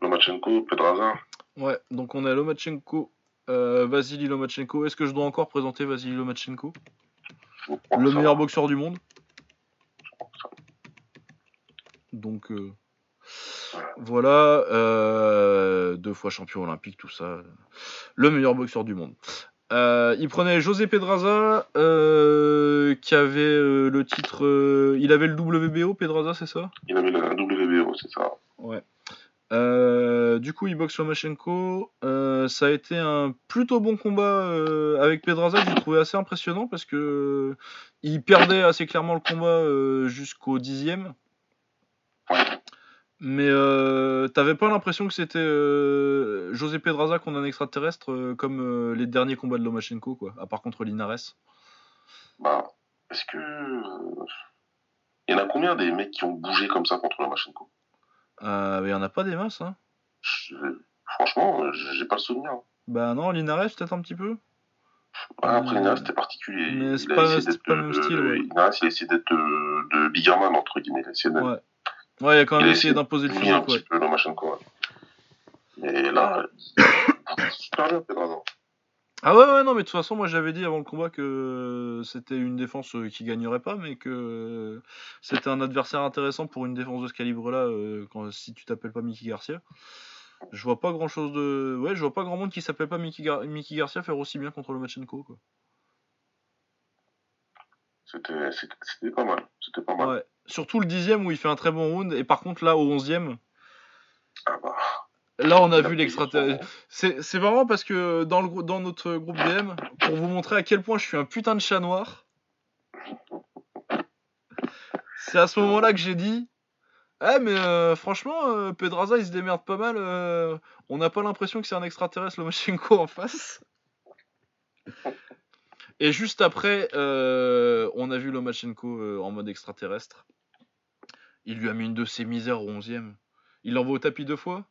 [SPEAKER 3] Lomachenko, Pedraza.
[SPEAKER 2] Ouais, donc on a Lomachenko, Vasily Lomachenko. Est-ce que je dois encore présenter Vasily Lomachenko? Le meilleur
[SPEAKER 3] va.
[SPEAKER 2] boxeur du monde? Donc voilà, deux fois champion olympique, tout ça. Le meilleur boxeur du monde. Euh, il prenait José Pedraza, euh, qui avait euh, le titre. euh, il avait le WBO, Pedraza, c'est ça?
[SPEAKER 3] Il avait la WBO, c'est ça.
[SPEAKER 2] Ouais. Euh, du coup, il boxe Lomachenko. Euh, ça a été un plutôt bon combat euh, avec Pedraza que j'ai trouvé assez impressionnant parce que euh, il perdait assez clairement le combat euh, jusqu'au dixième. Mais euh, t'avais pas l'impression que c'était euh, José Pedraza contre un extraterrestre euh, comme les derniers combats de Lomachenko, quoi, à part contre Linares?
[SPEAKER 3] Bah, est-ce que. Il y en a combien des mecs qui ont bougé comme ça contre Lomachenko?
[SPEAKER 2] Euh, Il y en a pas des masses, hein.
[SPEAKER 3] Je- Franchement, j'ai pas le souvenir.
[SPEAKER 2] Bah non, Linares peut-être un petit peu.
[SPEAKER 3] Ah, après, Linares, c'était particulier.
[SPEAKER 2] mais c'est pas- le même style, ouais.
[SPEAKER 3] Linares, il a essayé d'être de Bigerman, entre guillemets. Il a essayé de
[SPEAKER 2] Ouais. Ouais, il a quand même essayé d'imposer le
[SPEAKER 3] un
[SPEAKER 2] physique, ouais.
[SPEAKER 3] petit peu Lomachenko. Mais là, super bien, Pedraza.
[SPEAKER 2] Ah ouais, ouais, non, mais de toute façon, moi j'avais dit avant le combat que c'était une défense euh, qui gagnerait pas, mais que c'était un adversaire intéressant pour une défense de ce calibre-là, euh, quand, si tu t'appelles pas Mickey Garcia. Je vois pas grand chose de. Ouais, je vois pas grand monde qui s'appelle pas Mickey, Gar- Mickey Garcia faire aussi bien contre le Machenko, quoi.
[SPEAKER 3] C'était pas mal. C'était pas mal.
[SPEAKER 2] Ouais. Surtout le dixième où il fait un très bon round, et par contre là, au onzième,
[SPEAKER 3] Ah bah,
[SPEAKER 2] là on a vu l'extraterrestre.
[SPEAKER 3] son-
[SPEAKER 2] C'est c'est marrant parce que dans, le, dans notre groupe DM, pour vous montrer à quel point je suis un putain de chat noir, c'est à ce moment-là que j'ai dit Ah, mais euh, franchement, euh, Pedraza il se démerde pas mal. euh, on n'a pas l'impression que c'est un extraterrestre Lomachenko en face. Et juste après, euh, on a vu Lomachenko euh, en mode extraterrestre. Il lui a mis une de ses misères au 11ème. Il l'envoie au tapis deux fois?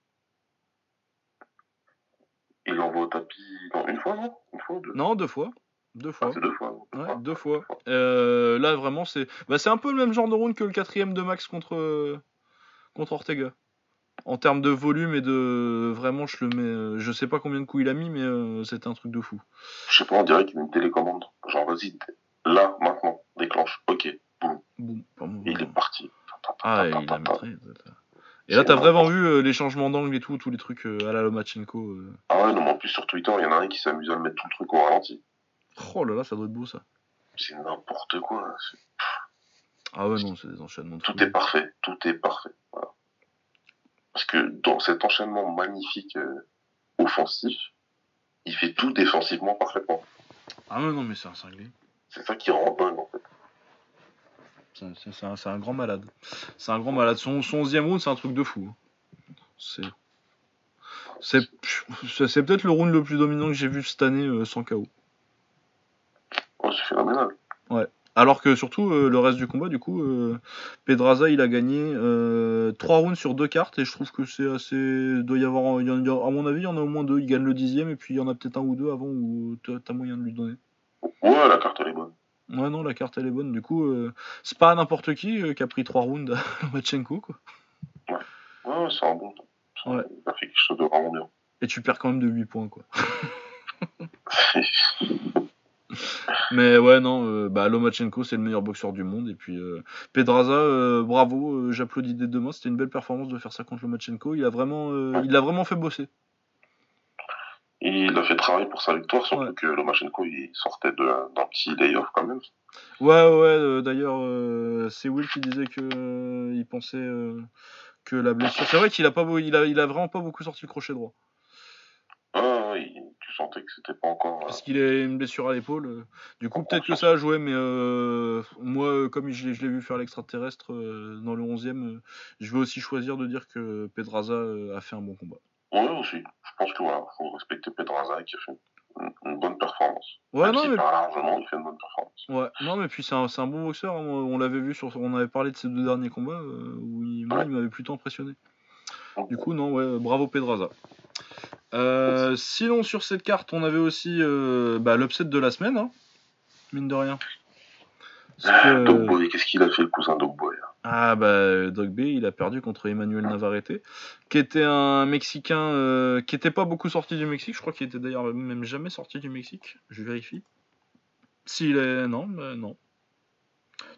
[SPEAKER 3] Il l'envoie au tapis non, une fois, non? Une fois deux?
[SPEAKER 2] Non, deux fois. Deux
[SPEAKER 3] Ah,
[SPEAKER 2] fois.
[SPEAKER 3] c'est deux fois.
[SPEAKER 2] Ouais,
[SPEAKER 3] Ah,
[SPEAKER 2] deux fois. Euh, là, vraiment, c'est bah, c'est un peu le même genre de round que le quatrième de Max contre, contre Ortega. En termes de volume et de. Vraiment, je le mets. euh, Je sais pas combien de coups il a mis, mais euh, c'était un truc de fou.
[SPEAKER 3] Je sais pas, on dirait qu'il met une télécommande. Genre, vas-y, là, maintenant, déclenche. Ok, boum.
[SPEAKER 2] Boum.
[SPEAKER 3] Et il est parti.
[SPEAKER 2] Ah, et il a maîtrisé. Et là, t'as vraiment vu euh, les changements d'angle et tout, tous les trucs euh, à la Lomachenko.
[SPEAKER 3] Ah ouais, non, mais en plus, sur Twitter, il y en a un qui s'amuse à mettre tout le truc au ralenti.
[SPEAKER 2] Oh là là, ça doit être beau ça.
[SPEAKER 3] C'est n'importe quoi.
[SPEAKER 2] Ah ouais, non, c'est des enchaînements.
[SPEAKER 3] Tout est parfait. Tout est parfait. Voilà. Parce que dans cet enchaînement magnifique euh, offensif, il fait tout défensivement parfaitement.
[SPEAKER 2] Ah ouais, non, mais c'est un cinglé.
[SPEAKER 3] C'est ça qui rend dingue, en fait.
[SPEAKER 2] C'est un, grand malade. C'est un grand malade. Son, son 11 round, c'est un truc de fou. C'est. C'est peut-être le round le plus dominant que j'ai vu cette année euh, sans KO.
[SPEAKER 3] Oh, c'est phénoménal.
[SPEAKER 2] Alors que surtout, euh, le reste du combat, du coup, euh, Pedraza, il a gagné 3 rounds sur deux cartes et je trouve que c'est assez. Il doit y avoir, il y a- à mon avis, il y en a au moins deux. Il gagne le dixième et puis il y en a peut-être un ou deux avant où t'as moyen de lui donner.
[SPEAKER 3] Ouais, la carte, elle est bonne.
[SPEAKER 2] Ouais, non, la carte elle est bonne. Du coup, euh, c'est pas n'importe qui euh, qui a pris 3 rounds à Lomachenko, quoi.
[SPEAKER 3] Ouais, ouais, c'est un bon. Un-
[SPEAKER 2] Ouais.
[SPEAKER 3] Il a fait quelque chose de vraiment bien.
[SPEAKER 2] Et tu perds quand même de 8 points, quoi. Mais ouais, non, euh, bah, Lomachenko, c'est le meilleur boxeur du monde. Et puis, euh, Pedraza, euh, bravo, j'applaudis des deux mains. C'était une belle performance de faire ça contre Lomachenko. Il a vraiment, il l'a vraiment fait bosser.
[SPEAKER 3] Il a fait travail pour sa victoire, surtout
[SPEAKER 2] Ouais.
[SPEAKER 3] que Lomachenko, il sortait d'un petit layoff quand même.
[SPEAKER 2] Ouais, ouais, d'ailleurs, c'est Will qui disait que il pensait que la blessure. C'est vrai qu'il a, pas, il a, il a vraiment pas beaucoup sorti le crochet droit.
[SPEAKER 3] Ah, il- tu sentais que c'était pas encore. euh,
[SPEAKER 2] Parce qu'il a une blessure à l'épaule. euh. Du coup, peut-être que ça a joué, mais euh, moi, comme je l'ai je l'ai vu faire l'extraterrestre euh, dans le 11ème, euh, je vais aussi choisir de dire que Pedraza a fait un bon combat.
[SPEAKER 3] Ouais, aussi. Je pense que voilà, faut respecter Pedraza qui a fait une, une bonne performance.
[SPEAKER 2] Ouais,
[SPEAKER 3] Même
[SPEAKER 2] non,
[SPEAKER 3] s'il
[SPEAKER 2] mais,
[SPEAKER 3] largement, il fait une bonne performance.
[SPEAKER 2] ouais, non, mais puis c'est un, bon boxeur. hein. On l'avait vu sur. On avait parlé de ces deux derniers combats où il, moi,
[SPEAKER 3] Ouais.
[SPEAKER 2] il m'avait plutôt impressionné. Du coup, non, ouais, bravo Pedraza. Euh, sinon, sur cette carte, on avait aussi euh, bah, l'upset de la semaine, hein, mine de rien. Parce que-
[SPEAKER 3] Dogboy, qu'est-ce qu'il a fait le cousin Dogboy là?
[SPEAKER 2] Ah bah Dog B, il a perdu contre Emmanuel Navarrete, qui était un Mexicain euh, qui était pas beaucoup sorti du Mexique. Je crois qu'il était d'ailleurs même jamais sorti du Mexique. Je vérifie. S'il est non, bah non.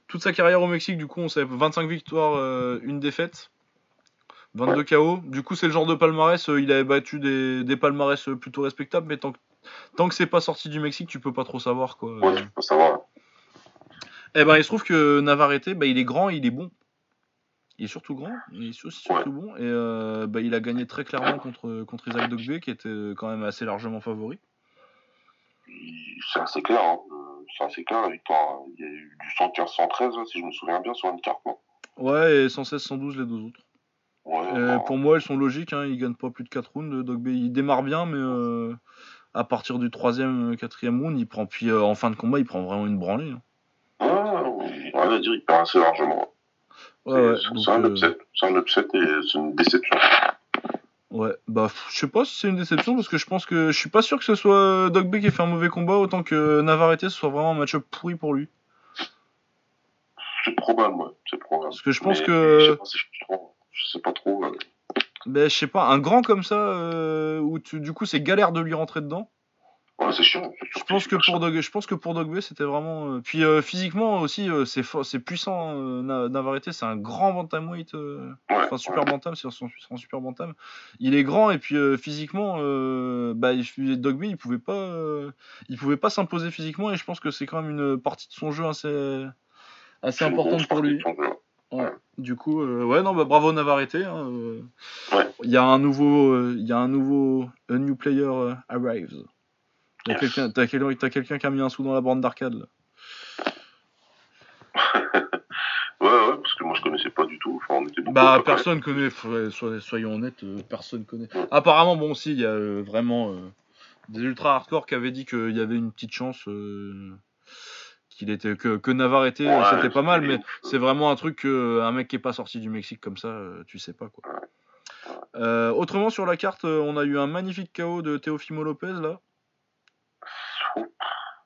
[SPEAKER 2] Toute sa carrière au Mexique, du coup, on sait 25 victoires, euh, une défaite, 22 KO. Du coup, c'est le genre de palmarès. euh, il avait battu des, des palmarès euh, plutôt respectables, mais tant que tant que c'est pas sorti du Mexique, tu peux pas trop savoir quoi.
[SPEAKER 3] Ouais, tu peux savoir.
[SPEAKER 2] Eh ben, il se trouve que Navarrete, bah, il est grand, il est bon. Il est surtout grand, il est aussi surtout bon. Et euh, bah, il a gagné très clairement contre, contre Isaac Dogbe, qui était quand même assez largement favori.
[SPEAKER 3] C'est assez clair, hein. Euh, C'est assez clair la victoire. Il y a eu du 115-113, là, si je me souviens bien, sur une carte,
[SPEAKER 2] Ouais, et 116-112 les deux autres.
[SPEAKER 3] Ouais,
[SPEAKER 2] Euh,
[SPEAKER 3] enfin,
[SPEAKER 2] pour moi, elles sont logiques, hein, il gagne pas plus de 4 rounds. Dogbe, il démarre bien, mais euh, à partir du 3ème, 4ème round, il prend. Puis euh, en fin de combat, il prend vraiment une branlée. hein.
[SPEAKER 3] j'allais dire, il perd assez largement.
[SPEAKER 2] Ouais,
[SPEAKER 3] C'est- un
[SPEAKER 2] euh,
[SPEAKER 3] upset. C'est un upset et c'est une déception.
[SPEAKER 2] Ouais, bah je sais pas si c'est une déception parce que je pense que je suis pas sûr que ce soit Doc B qui ait fait un mauvais combat autant que Navarrete ce soit vraiment un match-up pourri pour lui.
[SPEAKER 3] C'est probable, ouais. C'est probable.
[SPEAKER 2] Parce que je pense
[SPEAKER 3] Mais
[SPEAKER 2] que-
[SPEAKER 3] Je sais pas si je, trop- je sais pas trop. euh,
[SPEAKER 2] Ben je sais pas, un grand comme ça euh, où tu- du coup c'est galère de lui rentrer dedans.
[SPEAKER 3] Ouais, c'est chiant.
[SPEAKER 2] Je pense que pour Dog, je pense que pour c'était vraiment. euh, Puis euh, physiquement aussi euh, c'est c'est puissant. Na- Navarrete c'est un grand bantamweight.
[SPEAKER 3] Ouais,
[SPEAKER 2] Enfin, super
[SPEAKER 3] ouais.
[SPEAKER 2] bantam, c'est son, son super bantam. Il est grand et puis physiquement, bah, il- Dogby, il pouvait pas, il pouvait pas s'imposer physiquement et je pense que c'est quand même une partie de son jeu assez, assez importante pour lui.
[SPEAKER 3] jeu.
[SPEAKER 2] Ouais. Du coup, euh, ouais, non, bah, bravo Navarrete. hein, euh.
[SPEAKER 3] Ouais.
[SPEAKER 2] Il y a un nouveau, euh, il y a un nouveau, a new player arrives.
[SPEAKER 3] Yes.
[SPEAKER 2] quelqu'un, t'as quel- t'as quelqu'un qui a mis un sou dans la bande d'arcade. là.
[SPEAKER 3] Ouais, ouais, parce que moi je connaissais pas du tout. Enfin, on était beaucoup à
[SPEAKER 2] Bah personne connaît, soyons honnêtes, personne connaît. Apparemment bon si il y a vraiment des ultra hardcore qui avaient dit qu'il y avait une petite chance qu'il était que, que Navarrete euh,
[SPEAKER 3] Ouais,
[SPEAKER 2] c'était pas mal, mais c'est vraiment un truc que euh, un mec qui est pas sorti du Mexique comme ça, euh, tu sais pas quoi. Euh, autrement sur la carte, on a eu un magnifique KO de Teofimo Lopez là,
[SPEAKER 3] connaître.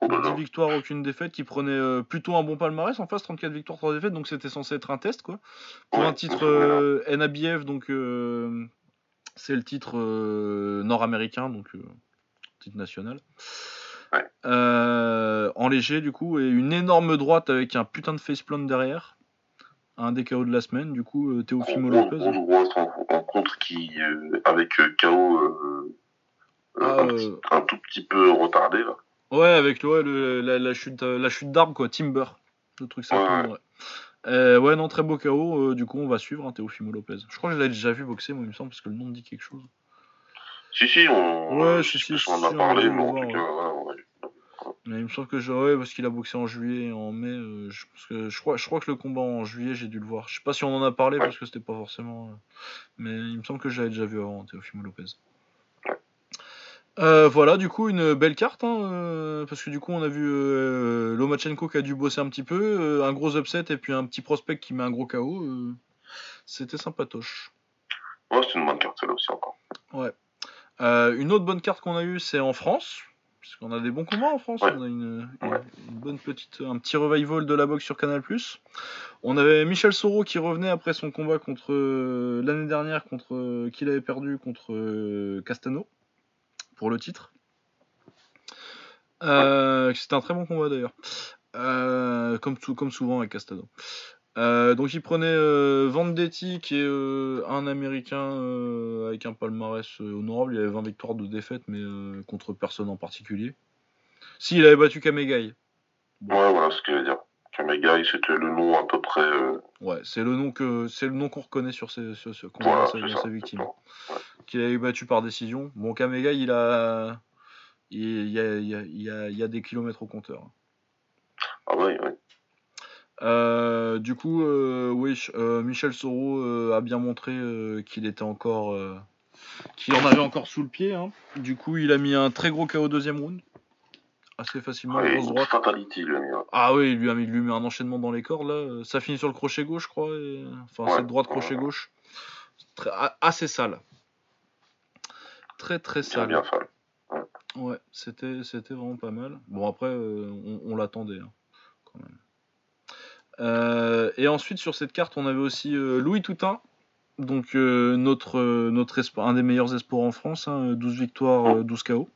[SPEAKER 3] Oh là
[SPEAKER 2] 10
[SPEAKER 3] là.
[SPEAKER 2] victoires, aucune défaite, qui prenait euh, plutôt un bon palmarès en face, 34 victoires, 3 défaites, donc c'était censé être un test quoi. Pour un titre euh, NABF, donc c'est le titre nord-américain, donc titre national.
[SPEAKER 3] Ouais.
[SPEAKER 2] Euh, en léger du coup, et une énorme droite avec un putain de faceplant derrière. Un des KO de la semaine, du coup, euh, Teofimo
[SPEAKER 3] Grosse-
[SPEAKER 2] Lopez.
[SPEAKER 3] grosse droite en, en contre qui, euh, avec euh, KO euh, euh,
[SPEAKER 2] Ah,
[SPEAKER 3] un, petit- un tout petit peu retardé là.
[SPEAKER 2] Ouais, avec ouais, le- la, la chute, la chute d'arbre, quoi, Timber. Le truc, ça
[SPEAKER 3] Ouais,
[SPEAKER 2] ouais. Euh, ouais, non, très beau KO. euh, du coup, on va suivre hein, Teofimo Lopez. Je crois que je l'ai déjà vu boxer, moi, il me semble, parce que le nom me dit quelque chose.
[SPEAKER 3] Si, si, on,
[SPEAKER 2] Ouais, si, si, si,
[SPEAKER 3] on en a parlé, mais en tout cas, ouais,
[SPEAKER 2] il me semble que je... ouais, parce qu'il a boxé en juillet et en mai. euh, je, pense que, je, crois, je crois que le combat en juillet, j'ai dû le voir. Je sais pas si on en a parlé
[SPEAKER 3] Ouais.
[SPEAKER 2] parce que c'était pas forcément. euh, Mais il me semble que j'avais déjà vu avant Teofimo Lopez. Euh, voilà, du coup, une belle carte. hein, parce que du coup, on a vu Lomachenko qui a dû bosser un petit peu. un gros upset et puis un petit prospect qui met un gros KO. C'était sympatoche.
[SPEAKER 3] Ouais, c'est une bonne carte celle-là aussi encore.
[SPEAKER 2] Euh, une autre bonne carte qu'on a eue, c'est en France. Parce qu'on a des bons combats en France.
[SPEAKER 3] Ouais.
[SPEAKER 2] On a une, une-
[SPEAKER 3] Ouais.
[SPEAKER 2] une bonne petite, un petit revival de la boxe sur Canal+. On avait Michel Soro qui revenait après son combat contre euh, l'année dernière contre euh, qu'il avait perdu contre euh, Castano pour le titre. Euh, C'était un très bon combat d'ailleurs. Euh, comme, tout- comme souvent avec Castano. Euh, donc il prenait euh, Vendetti qui est euh, un américain avec un palmarès honorable, il avait 20 victoires de défaite mais contre personne en particulier. Si il avait battu Kamegai.
[SPEAKER 3] Ouais, voilà ce que je veux dire. Kamegai, c'était le nom à peu près.
[SPEAKER 2] Ouais, c'est le nom que c'est le nom qu'on reconnaît sur ses, sur, sur-
[SPEAKER 3] voilà,
[SPEAKER 2] sa,
[SPEAKER 3] ça.
[SPEAKER 2] victime.
[SPEAKER 3] ça.
[SPEAKER 2] Qu'il avait battu par décision. Bon Kamegai il a il y a, il y a- il y a- il y a des kilomètres au compteur.
[SPEAKER 3] Ah ouais, ouais.
[SPEAKER 2] Euh, du coup, euh, oui, euh, Michel Soro euh, a bien montré euh, qu'il était encore, euh, qu'il en avait encore sous le pied. hein. Du coup, il a mis un très gros KO au deuxième round, assez facilement,
[SPEAKER 3] Ouais,
[SPEAKER 2] grosse
[SPEAKER 3] une
[SPEAKER 2] droite.
[SPEAKER 3] Fatality, le mien.
[SPEAKER 2] Ah oui, il lui a mis, un enchaînement dans les cordes là. Euh, Ça finit sur le crochet gauche, je crois. et- Enfin,
[SPEAKER 3] Ouais.
[SPEAKER 2] cette droite crochet gauche, Très- assez sale, très très sale.
[SPEAKER 3] bien sale.
[SPEAKER 2] Ouais, c'était c'était vraiment pas mal. Bon après, euh, on, on l'attendait hein, quand même. Euh, et ensuite sur cette carte, on avait aussi euh, Louis Toutain, donc euh, un des meilleurs espoirs en France, hein, 12 victoires, euh, 12 KO.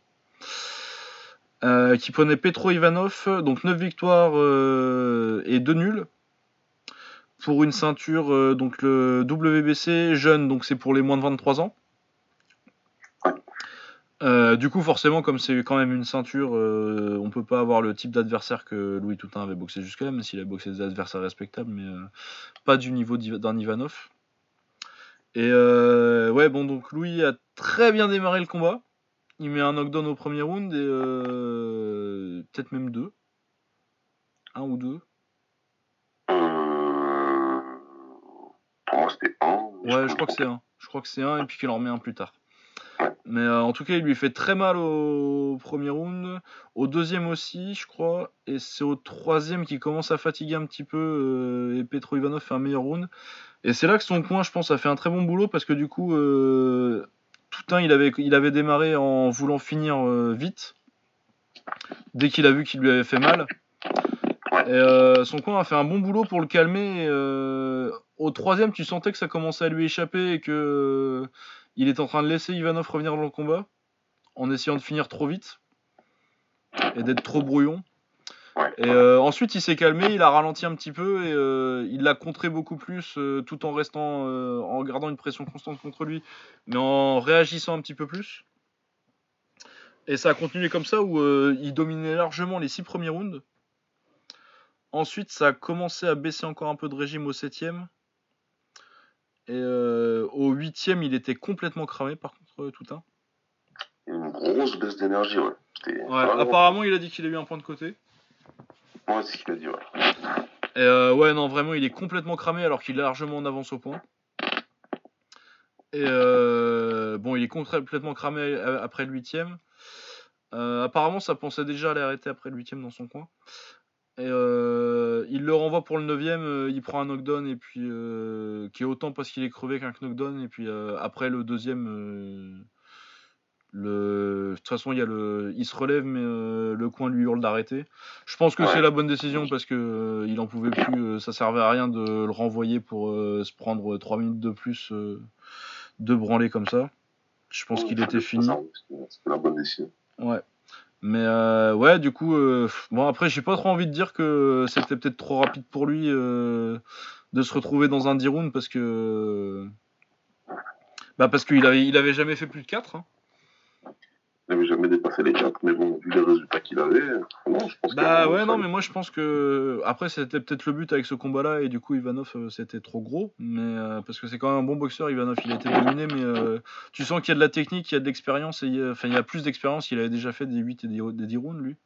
[SPEAKER 2] Qui prenait Petro Ivanov, donc 9 victoires et 2 nuls. Pour une ceinture, WBC jeune, donc c'est pour les moins de 23 ans. Euh, du coup, forcément, comme c'est quand même une ceinture, euh, on peut pas avoir le type d'adversaire que Louis Toutain avait boxé jusque-là, même s'il a boxé des adversaires respectables, mais euh, pas du niveau d'un Ivanov. Et euh, ouais, bon, donc Louis a très bien démarré le combat. Il met un knockdown au premier round et peut-être même deux. Un ou deux. Ouais, je crois que c'est un. Je crois que c'est un et puis qu'il en remet un plus tard. Mais euh, en tout cas, il lui fait très mal au premier round, au deuxième aussi, je crois, et c'est au troisième qu'il commence à fatiguer un petit peu, euh, et Petro Ivanov fait un meilleur round. Et c'est là que son coin, je pense, a fait un très bon boulot, parce que du coup, euh, tout un, il avait, il avait démarré en voulant finir vite, dès qu'il a vu qu'il lui avait fait mal. Et son coin a fait un bon boulot pour le calmer. au troisième, tu sentais que ça commençait à lui échapper et que il était en train de laisser Ivanov revenir dans le combat en essayant de finir trop vite et d'être trop brouillon. Et euh, ensuite, il s'est calmé, il a ralenti un petit peu et euh, il l'a contré beaucoup plus euh, tout en restant, en gardant une pression constante contre lui, mais en réagissant un petit peu plus. Et ça a continué comme ça où il dominait largement les six premiers rounds. Ensuite, ça a commencé à baisser encore un peu de régime au septième. Et euh, au huitième, il était complètement cramé par contre, euh, tout un.
[SPEAKER 3] Une grosse baisse d'énergie, ouais.
[SPEAKER 2] Ouais,
[SPEAKER 3] vraiment-
[SPEAKER 2] apparemment, il a dit qu'il a eu un point de côté.
[SPEAKER 3] Ouais, c'est ce qu'il a dit, ouais.
[SPEAKER 2] Et euh, ouais, non, vraiment, il est complètement cramé alors qu'il est largement en avance au point. Et euh, bon, il est complètement cramé a- après le huitième. Euh, apparemment, ça pensait déjà à l'arrêter après le huitième dans son coin. Et euh, il le renvoie pour le neuvième, euh, il prend un knockdown et puis euh, qui est autant parce qu'il est crevé qu'un knockdown. Et puis après le deuxième, le... de toute façon, il y a le, il se relève mais le coin lui hurle d'arrêter. Je pense que
[SPEAKER 3] Ouais.
[SPEAKER 2] c'est la bonne décision parce que il en pouvait plus. ça servait à rien de le renvoyer pour se prendre 3 minutes de plus de branler comme ça. Je pense
[SPEAKER 3] Ouais,
[SPEAKER 2] qu'il était fini.
[SPEAKER 3] c'était la bonne décision.
[SPEAKER 2] Ouais. Mais euh, ouais, du coup, euh, bon après, j'ai pas trop envie de dire que c'était peut-être trop rapide pour lui euh, de se retrouver dans un 10 rounds parce que bah parce qu'il avait, il avait jamais fait plus de 4 hein.
[SPEAKER 3] N'avait jamais dépassé les 4, mais bon, vu les résultats qu'il avait, non, je pense
[SPEAKER 2] Bah ouais, non, mais moi je pense que après c'était peut-être le but avec ce combat-là et du coup Ivanov euh, c'était trop gros, mais euh, parce que c'est quand même un bon boxeur. Ivanov il a été dominé, mais euh, tu sens qu'il y a de la technique, il y a de l'expérience et a- enfin il y a plus d'expérience. Il avait déjà fait des 8 et des, des 10 rounds lui.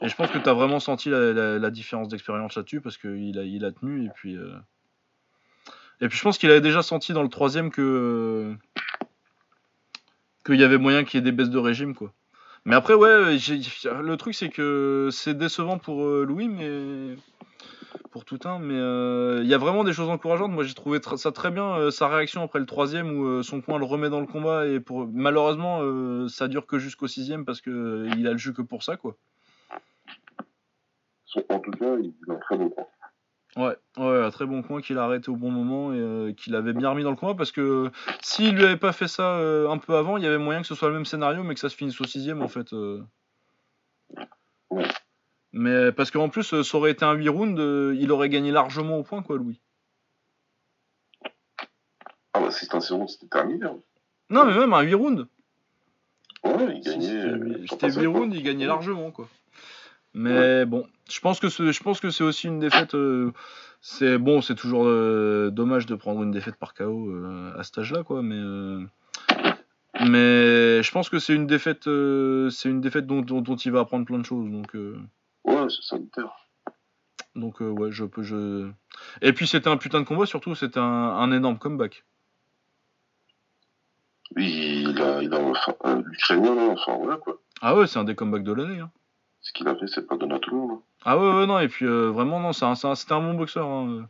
[SPEAKER 2] Et je pense que tu as vraiment senti la, la- la différence d'expérience là-dessus parce qu'il a, il a tenu et puis. euh, Et puis je pense qu'il avait déjà senti dans le troisième que. Qu'il y avait moyen qu'il y ait des baisses de régime quoi. Mais après, ouais, le truc c'est que c'est décevant pour euh, Louis, mais. Pour tout un, mais euh, il y a vraiment des choses encourageantes. Moi j'ai trouvé tr- ça très bien, euh, sa réaction après le troisième où son coin le remet dans le combat et pour malheureusement ça dure que jusqu'au sixième parce que il a le jeu que pour ça quoi.
[SPEAKER 3] En tout cas, il est en très point.
[SPEAKER 2] Ouais, ouais, un très bon coin qu'il a arrêté au bon moment et euh, qu'il avait bien remis dans le combat parce que s'il lui avait pas fait ça euh, un peu avant, il y avait moyen que ce soit le même scénario mais que ça se finisse au sixième en fait. euh. Mais parce qu'en plus, euh, ça aurait été un 8 rounds, euh, il aurait gagné largement au point quoi, Louis.
[SPEAKER 3] Ah bah, si c'était un second, c'était terminé. hein.
[SPEAKER 2] Non, mais même un 8 rounds.
[SPEAKER 3] Ouais, il
[SPEAKER 2] Si
[SPEAKER 3] gagnait.
[SPEAKER 2] c'était
[SPEAKER 3] euh,
[SPEAKER 2] huit-
[SPEAKER 3] sur
[SPEAKER 2] C'était
[SPEAKER 3] pas
[SPEAKER 2] 8
[SPEAKER 3] cinq, quoi.
[SPEAKER 2] rounds, il gagnait largement quoi. Mais bon, je pense que c'est, je pense que c'est aussi une défaite. euh, c'est bon, c'est toujours euh, dommage de prendre une défaite par KO euh, à cet âge-là, quoi. Mais mais je pense que c'est une défaite, c'est une défaite dont, dont, dont il va apprendre plein de choses. Donc
[SPEAKER 3] Ouais, c'est sanitaire.
[SPEAKER 2] donc ouais, je peux je. Et puis c'était un putain de combat, surtout c'était un, un énorme comeback.
[SPEAKER 3] Oui, il a, il a, enfin, l'Ukrainien, enfin, voilà, quoi.
[SPEAKER 2] Ah ouais, c'est un des comebacks de l'année. hein.
[SPEAKER 3] Ce qu'il a fait, c'est pas donné à tout le monde. hein.
[SPEAKER 2] Ah ouais, ouais, non, et puis euh, vraiment, non, c'est un- un- c'était un, bon boxeur. hein.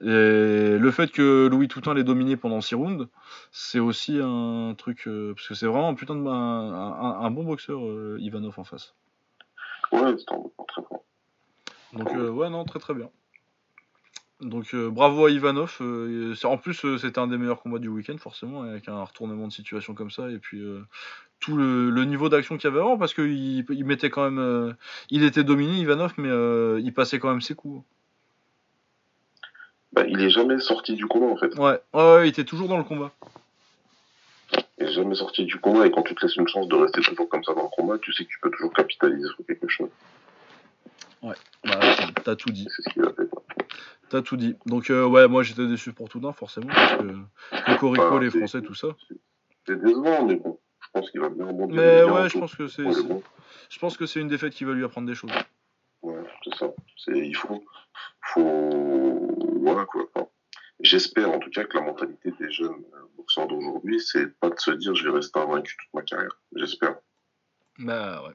[SPEAKER 2] Et le fait que Louis Toutain l'ait dominé pendant 6 rounds, c'est aussi un truc. euh, parce que c'est vraiment un putain de. Un, un- un bon boxeur, euh, Ivanov en face.
[SPEAKER 3] Ouais, c'était un bon très fort.
[SPEAKER 2] Donc, euh, ouais, non, très très bien. Donc, euh, bravo à Ivanov. euh, en plus, euh, c'était un des meilleurs combats du week-end, forcément, avec un retournement de situation comme ça. Et puis, tout le, le niveau d'action qu'il y avait avant, parce qu'il il mettait quand même. il était dominé, Ivanov, mais il passait quand même ses coups.
[SPEAKER 3] Bah, il est jamais sorti du combat, en fait.
[SPEAKER 2] Ouais, ouais, ouais, il était toujours dans le combat.
[SPEAKER 3] Il est jamais sorti du combat, et quand tu te laisses une chance de rester toujours comme ça dans le combat, tu sais que tu peux toujours capitaliser sur quelque chose.
[SPEAKER 2] Bah, t'as- tout dit.
[SPEAKER 3] Et C'est ce qu'il a fait, quoi.
[SPEAKER 2] T'as tout dit. Donc, euh, ouais, moi j'étais déçu pour Toudin, forcément, parce que Cocorico, les
[SPEAKER 3] c'est-
[SPEAKER 2] Français, tout ça.
[SPEAKER 3] C'est décevant, mais bon. Je pense qu'il va bien rebondir.
[SPEAKER 2] Mais ouais, je
[SPEAKER 3] tout.
[SPEAKER 2] pense que c'est.
[SPEAKER 3] Bon.
[SPEAKER 2] Je pense que c'est une défaite qui va lui apprendre des choses.
[SPEAKER 3] Ouais, c'est ça. C'est, il faut, faut, voilà quoi. Enfin, j'espère en tout cas que la mentalité des jeunes euh, boxeurs boxeur d'aujourd'hui, c'est pas de se dire je vais rester invaincu toute ma carrière. J'espère.
[SPEAKER 2] Bah ouais.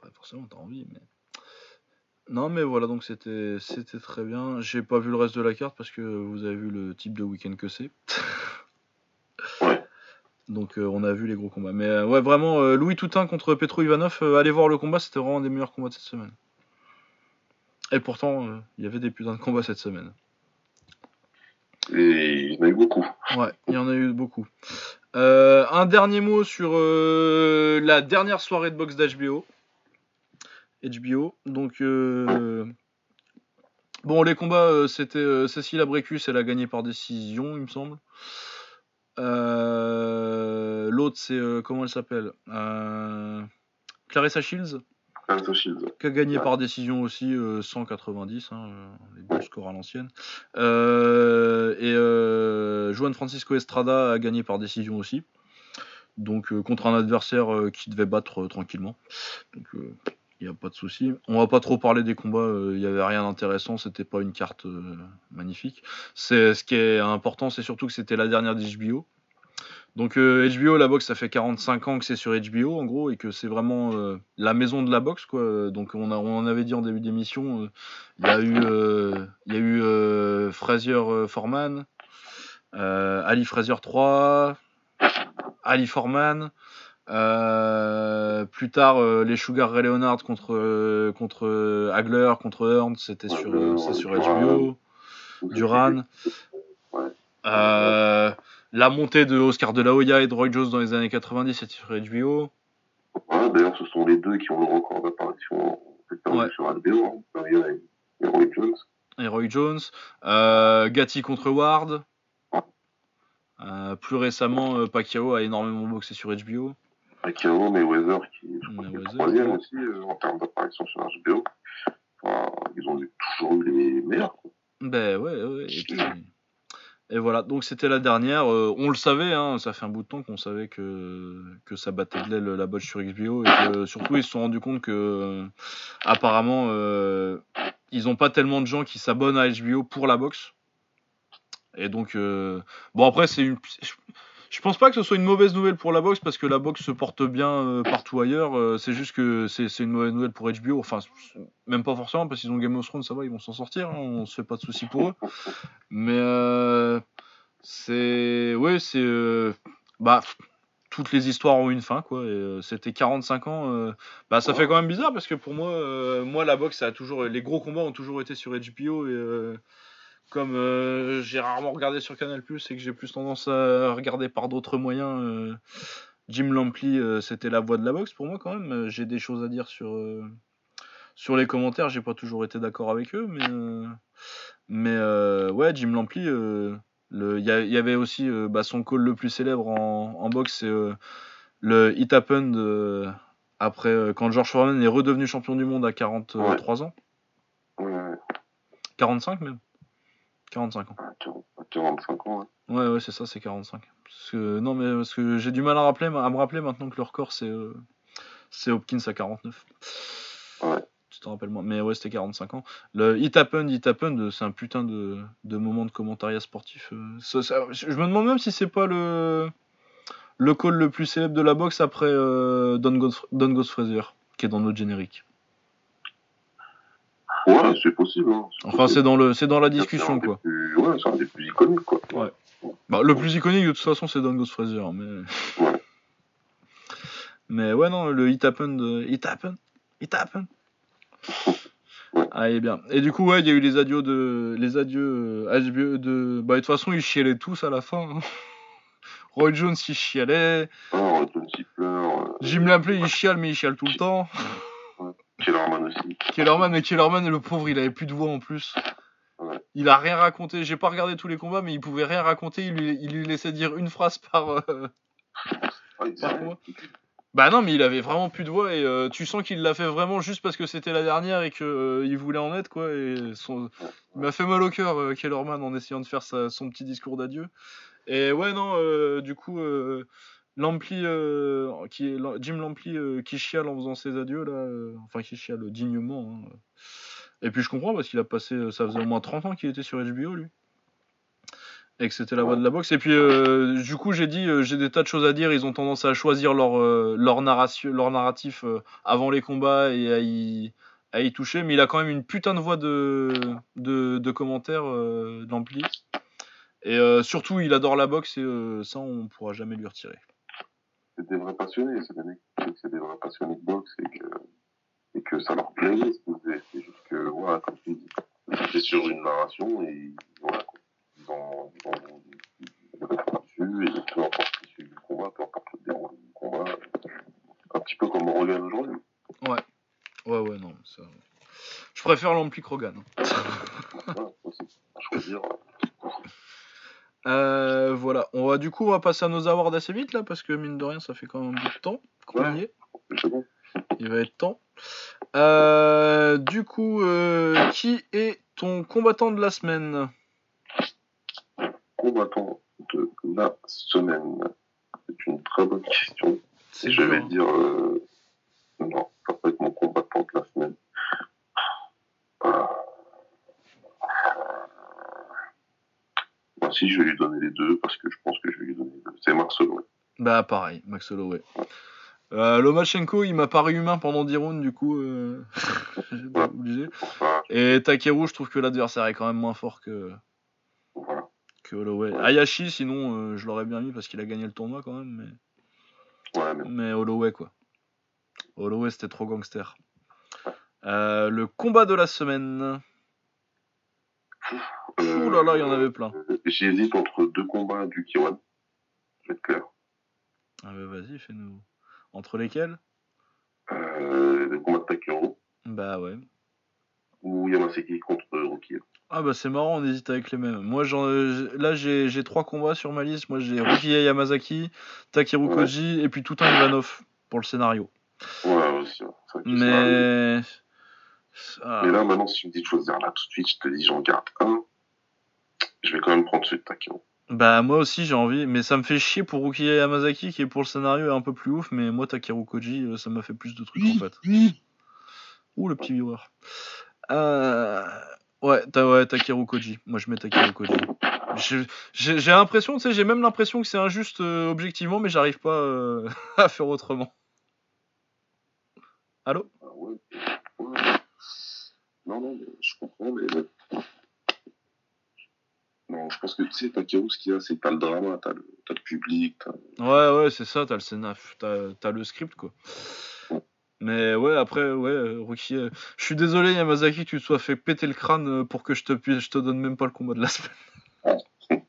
[SPEAKER 2] Pas forcément, t'as envie, mais. Non, mais voilà, donc c'était c'était très bien. J'ai pas vu le reste de la carte parce que vous avez vu le type de week-end que c'est.
[SPEAKER 3] Ouais.
[SPEAKER 2] Donc euh, on a vu les gros combats. Mais euh, ouais, vraiment, euh, Louis Toutain contre Petro Ivanov, allez voir le combat, c'était vraiment un des meilleurs combats de cette semaine. Et pourtant, il y avait des putains de combats cette semaine.
[SPEAKER 3] Et il y en a eu beaucoup.
[SPEAKER 2] Ouais, il y en a eu beaucoup. Un dernier mot sur la dernière soirée de boxe d'HBO. HBO. Donc, euh, bon, les combats, euh, c'était euh, Cécile Abrecus, elle a gagné par décision, il me semble. L'autre, c'est comment elle s'appelle Clarissa Shields,
[SPEAKER 3] Clarissa Shields.
[SPEAKER 2] qui a gagné
[SPEAKER 3] Ouais.
[SPEAKER 2] par décision aussi, euh, 190, hein, euh, les bons scores à l'ancienne. Euh, et Juan Francisco Estrada a gagné par décision aussi. Donc contre un adversaire qui devait battre tranquillement. Donc il n'y a pas de souci. On va pas trop parler des combats, il n'y avait rien d'intéressant, c'était pas une carte euh, magnifique. C'est ce qui est important, c'est surtout que c'était la dernière d'HBO. Donc euh, HBO, la boxe, ça fait 45 ans que c'est sur HBO en gros et que c'est vraiment euh, la maison de la boxe quoi. Donc on, a, on en avait dit en début d'émission, euh, il y a eu, euh, il y a eu euh, Frazier euh, Foreman, euh, Ali Frazier 3, Ali Foreman. Euh, plus tard, euh, les Sugar Ray Leonard contre euh, contre Hagler, contre Hearn, c'était sur c'est sur HBO. Duran.
[SPEAKER 3] Ouais.
[SPEAKER 2] Euh, la montée de Oscar de la Hoya et de Roy Jones dans les années 90, c'était sur HBO.
[SPEAKER 3] Ouais, D'ailleurs, ce sont les deux qui ont le record d'apparition
[SPEAKER 2] Ouais.
[SPEAKER 3] sur HBO. Hein. Et et Roy Jones.
[SPEAKER 2] et Roy Jones. Euh, Gatti contre Ward. Euh, plus récemment, euh, Pacquiao a énormément boxé sur HBO.
[SPEAKER 3] Pacquiao, Mayweather, qui je crois, qui est troisième
[SPEAKER 2] ouais.
[SPEAKER 3] aussi euh, en termes d'apparition sur HBO. Enfin, ils ont toujours eu les meilleurs. quoi.
[SPEAKER 2] Ben ouais, ouais. Et, puis- et voilà, donc c'était la dernière. Euh, on le savait, hein, ça fait un bout de temps qu'on savait que, que ça battait de l'aile la boxe sur HBO. Et que surtout, ils se sont rendus compte que, euh, apparemment, euh, ils n'ont pas tellement de gens qui s'abonnent à HBO pour la boxe. Et donc, bon, après, c'est une. Je- pense pas que ce soit une mauvaise nouvelle pour la boxe parce que la boxe se porte bien euh, partout ailleurs. euh, c'est juste que c'est une mauvaise nouvelle pour HBO. Enfin, même pas forcément parce qu'ils ont Game of Thrones, ça va, ils vont s'en sortir. hein, on se fait pas de soucis pour eux. Mais euh, c'est. Ouais, c'est. euh, Bah. Toutes les histoires ont une fin, quoi. C'était 45 ans. Bah, ça fait quand même bizarre parce que pour moi, euh, moi la boxe, ça a toujours. Les gros combats ont toujours été sur HBO. Et euh, comme euh, j'ai rarement regardé sur Canal Plus et que j'ai plus tendance à regarder par d'autres moyens, euh, Jim Lampley, euh, c'était la voix de la boxe pour moi quand même. J'ai des choses à dire sur, sur les commentaires. J'ai pas toujours été d'accord avec eux, mais. mais ouais, Jim Lampley, le- il y, avait aussi bah, son call le plus célèbre en, en boxe, c'est le It Happened après quand George Foreman est redevenu champion du monde à 43 ans,
[SPEAKER 3] Ouais, ouais,
[SPEAKER 2] 45 même, 45 ans.
[SPEAKER 3] à 40 à 45 ans. ouais.
[SPEAKER 2] Ouais, ouais, c'est ça, c'est 45. Parce que, non, mais parce que j'ai du mal à, rappeler, à me rappeler maintenant que le record c'est euh, c'est Hopkins à 49.
[SPEAKER 3] Ouais.
[SPEAKER 2] Tu te rappelles moi. Mais ouais, c'était 45 ans. Le It Happened, It Happened, c'est un putain de, de moment de commentariat sportif. euh. Ça- ça- je me demande même si c'est pas le, le call le plus célèbre de la boxe après euh, Don, Godf- Don qui est dans notre générique.
[SPEAKER 3] Ouais, c'est possible. Hein.
[SPEAKER 2] Enfin, c'est dans, le, c'est dans la discussion, quoi.
[SPEAKER 3] plus- Ouais, c'est un des plus iconiques, quoi.
[SPEAKER 2] Bah, le plus iconique de toute façon c'est Don Goes Frazier mais
[SPEAKER 3] Ouais.
[SPEAKER 2] mais ouais non le It Happened euh, It Happened It Happened
[SPEAKER 3] Ouais.
[SPEAKER 2] ah et bien et du coup ouais il y a eu les adieux de les adieux euh, HBO de bah de toute façon ils chialaient tous à la fin hein. Roy Jones il chialait
[SPEAKER 3] John Tipler, euh,
[SPEAKER 2] Jim Lampley il chiale mais il chiale tout le temps
[SPEAKER 3] Kellerman aussi.
[SPEAKER 2] Kellerman mais Kellerman le pauvre il avait plus de voix en plus
[SPEAKER 3] Ouais.
[SPEAKER 2] il a rien raconté j'ai pas regardé tous les combats mais il pouvait rien raconter il lui, il lui laissait dire une phrase par euh, Par Bah non, mais il avait vraiment plus de voix et euh, tu sens qu'il l'a fait vraiment juste parce que c'était la dernière et que euh, il voulait en être quoi. Et son... il m'a fait mal au cœur, Kellerman, en essayant de faire sa- son petit discours d'adieu. Et ouais, non, du coup, Lampli, euh, qui est Jim Lampli euh, qui chiale en faisant ses adieux là, euh, enfin qui chiale dignement. hein. Et puis je comprends parce qu'il a passé, ça faisait au moins 30 ans qu'il était sur HBO lui. Et que c'était la voix de la boxe. Et puis, du coup, j'ai dit, j'ai des tas de choses à dire. Ils ont tendance à choisir leur, leur, narration, leur narratif avant les combats et à y, à y toucher. Mais il a quand même une putain de voix de, de, de commentaires, d'ampli. Et surtout, il adore la boxe et ça, on pourra jamais lui retirer.
[SPEAKER 3] C'est des vrais passionnés, c'est des mecs que c'est des vrais passionnés de boxe et que, et que ça leur plaît. C'est juste que, voilà, comme tu dis, c'était sur une narration et voilà, quoi. Ils ont, ils ont, ils réfléchissent dessus et peu importe l'issue du combat, peu importe le déroulé du combat, un petit peu comme Rogan aujourd'hui.
[SPEAKER 2] Ouais, ouais, non. Ça... Je préfère l'ampli Krogan.
[SPEAKER 3] Voilà, aussi, à choisir.
[SPEAKER 2] Euh, voilà, on va du coup on va passer à nos awards assez vite là parce que mine de rien ça fait quand même bout de temps qu'on y est.
[SPEAKER 3] C'est bon.
[SPEAKER 2] Il va être temps. Euh, du coup, euh, qui est ton combattant de la semaine?
[SPEAKER 3] Combattant de la semaine. C'est une très bonne question.
[SPEAKER 2] C'est
[SPEAKER 3] je vais
[SPEAKER 2] dur, hein.
[SPEAKER 3] dire, euh, non, ça peut être mon combattant de la semaine. Euh, bah, si, je vais lui donner les deux parce que je pense que je vais lui donner les deux. C'est Max Holloway.
[SPEAKER 2] Bah pareil, Max Holloway. Euh, Lomachenko, il m'a paru humain pendant 10 rounds, du coup, euh...
[SPEAKER 3] Ouais.
[SPEAKER 2] obligé. Et Takeru, je trouve que l'adversaire est quand même moins fort que,
[SPEAKER 3] voilà.
[SPEAKER 2] que Holloway.
[SPEAKER 3] Ouais.
[SPEAKER 2] Hayashi, sinon, euh, je l'aurais bien mis parce qu'il a gagné le tournoi quand même, mais...
[SPEAKER 3] Ouais, mais
[SPEAKER 2] Mais Holloway, quoi. Holloway, c'était trop gangster. Le combat de la semaine. Ouh là là, il y en avait plein.
[SPEAKER 3] euh, J'hésite entre deux combats du Kiwan. Je vais être clair.
[SPEAKER 2] Ah bah vas-y, fais-nous. Entre lesquels?
[SPEAKER 3] Euh, le combat de Takeru
[SPEAKER 2] Bah ouais.
[SPEAKER 3] ou Yamaseki contre Rocky.
[SPEAKER 2] Ah bah c'est marrant, on hésite avec les mêmes. Moi, j'en, là, j'ai j'ai trois combats sur ma liste. Moi, j'ai Rukiya Yamazaki, Takeru
[SPEAKER 3] Ouais.
[SPEAKER 2] Koji et puis tout un Ivanov pour le scénario.
[SPEAKER 3] Ouais, aussi. ouais.
[SPEAKER 2] Mais... Ah,
[SPEAKER 3] Mais là, maintenant, si tu me dis de choisir là tout de suite, je te dis j'en garde un. Je vais quand même prendre celui de Takeru.
[SPEAKER 2] Bah moi aussi j'ai envie, mais ça me fait chier pour Rukiya Yamazaki qui est pour le scénario un peu plus ouf, mais moi Takeru Koji euh, ça m'a fait plus de trucs en fait. Ouh le petit viewer. Euh... Ouais, ta, ouais, Takeru Koji. Moi je mets Takeru Koji. J'ai l'impression, tu sais, j'ai même l'impression que c'est injuste euh, objectivement, mais j'arrive pas euh, à faire autrement. Allô?
[SPEAKER 3] Ah ouais. ouais. Non, non, mais je comprends, mais. Non, je pense que tu sais, Takeru, ce qu'il y a, c'est que t'as le drama, t'as le, t'as le public, t'as.
[SPEAKER 2] Ouais, ouais, c'est ça, t'as le scénar, t'as t'as le script, quoi. Mais ouais, après, ouais, Ruki, euh, je suis désolé, Yamazaki, tu te sois fait péter le crâne euh, pour que je te, puisse- je te donne même pas le combat de la semaine.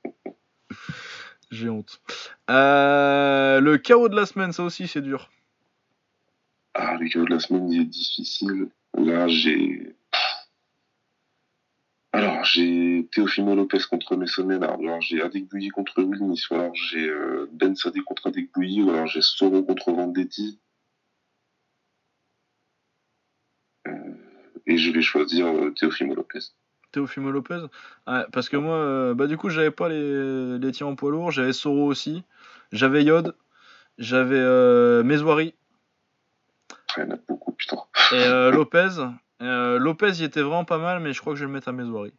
[SPEAKER 2] J'ai honte. Euh, le chaos de la semaine, ça aussi, c'est dur.
[SPEAKER 3] Ah, le chaos de la semaine, il est difficile. Là, j'ai. Alors, j'ai Teofimo Lopez contre Messon Ménard. Alors, j'ai Adek Bouilly contre Wilnis. Ou alors, j'ai euh, Ben Sadé contre Adek Bouilly. Ou alors, j'ai Soro contre Vendetti. Euh, et je vais choisir euh, Teofimo Lopez.
[SPEAKER 2] Teofimo Lopez Parce que moi, bah du coup, j'avais pas les, les tirs en poids lourd, j'avais Soro aussi, j'avais Yod, j'avais euh,
[SPEAKER 3] Ah, Il y en a beaucoup, putain.
[SPEAKER 2] et euh, Lopez. Euh, Lopez, il était vraiment pas mal, mais je crois que je vais le mettre à Mezouari.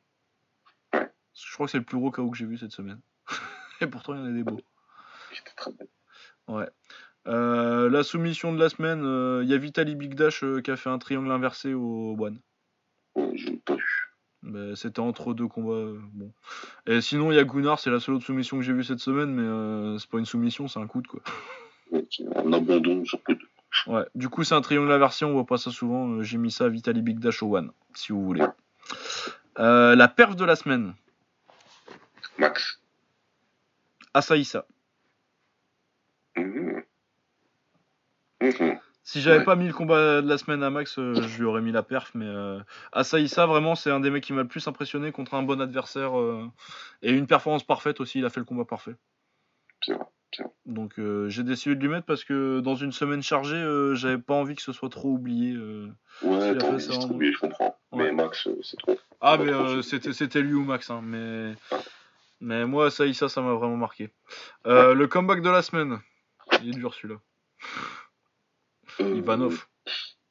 [SPEAKER 2] Je crois que c'est le plus gros KO que j'ai vu cette semaine. et pourtant, il y en a des beaux. Ouais. Euh, la soumission de la semaine, euh, il y a Vitali Big Dash euh, qui a fait un triangle inversé au One.
[SPEAKER 3] Ouais, je pas vu.
[SPEAKER 2] Bah, C'était entre deux combats. euh, bon. Et sinon, il y a Gunnar, c'est la seule autre soumission que j'ai vue cette semaine, mais euh, c'est pas une soumission, c'est un coup de quoi.
[SPEAKER 3] Ouais, un abandon sur deux.
[SPEAKER 2] Ouais, du coup, c'est un triangle inversé, on voit pas ça souvent. euh, J'ai mis ça à Vitali Big Dash au One, si vous voulez. Euh, la perf de la semaine,
[SPEAKER 3] Max.
[SPEAKER 2] Asaïsa.
[SPEAKER 3] Mhm. Mhm.
[SPEAKER 2] Si j'avais
[SPEAKER 3] Ouais.
[SPEAKER 2] pas mis le combat de la semaine à Max, euh, je lui aurais mis la perf, mais euh, Asaïsa, vraiment, c'est un des mecs qui m'a le plus impressionné contre un bon adversaire euh, et une performance parfaite aussi. Il a fait le combat parfait.
[SPEAKER 3] C'est vrai.
[SPEAKER 2] Donc euh, j'ai décidé de lui mettre parce que dans une semaine chargée, j'avais pas envie que ce soit trop oublié.
[SPEAKER 3] Ouais,
[SPEAKER 2] en-
[SPEAKER 3] distribuer, je comprends.
[SPEAKER 2] Ouais.
[SPEAKER 3] Mais Max, c'est trop.
[SPEAKER 2] Ah mais c'était lui ou Max, hein, mais mais moi ça ça ça m'a vraiment marqué. Euh, Le comeback de la semaine, il est dur celui-là.
[SPEAKER 3] Euh,
[SPEAKER 2] Ivanov,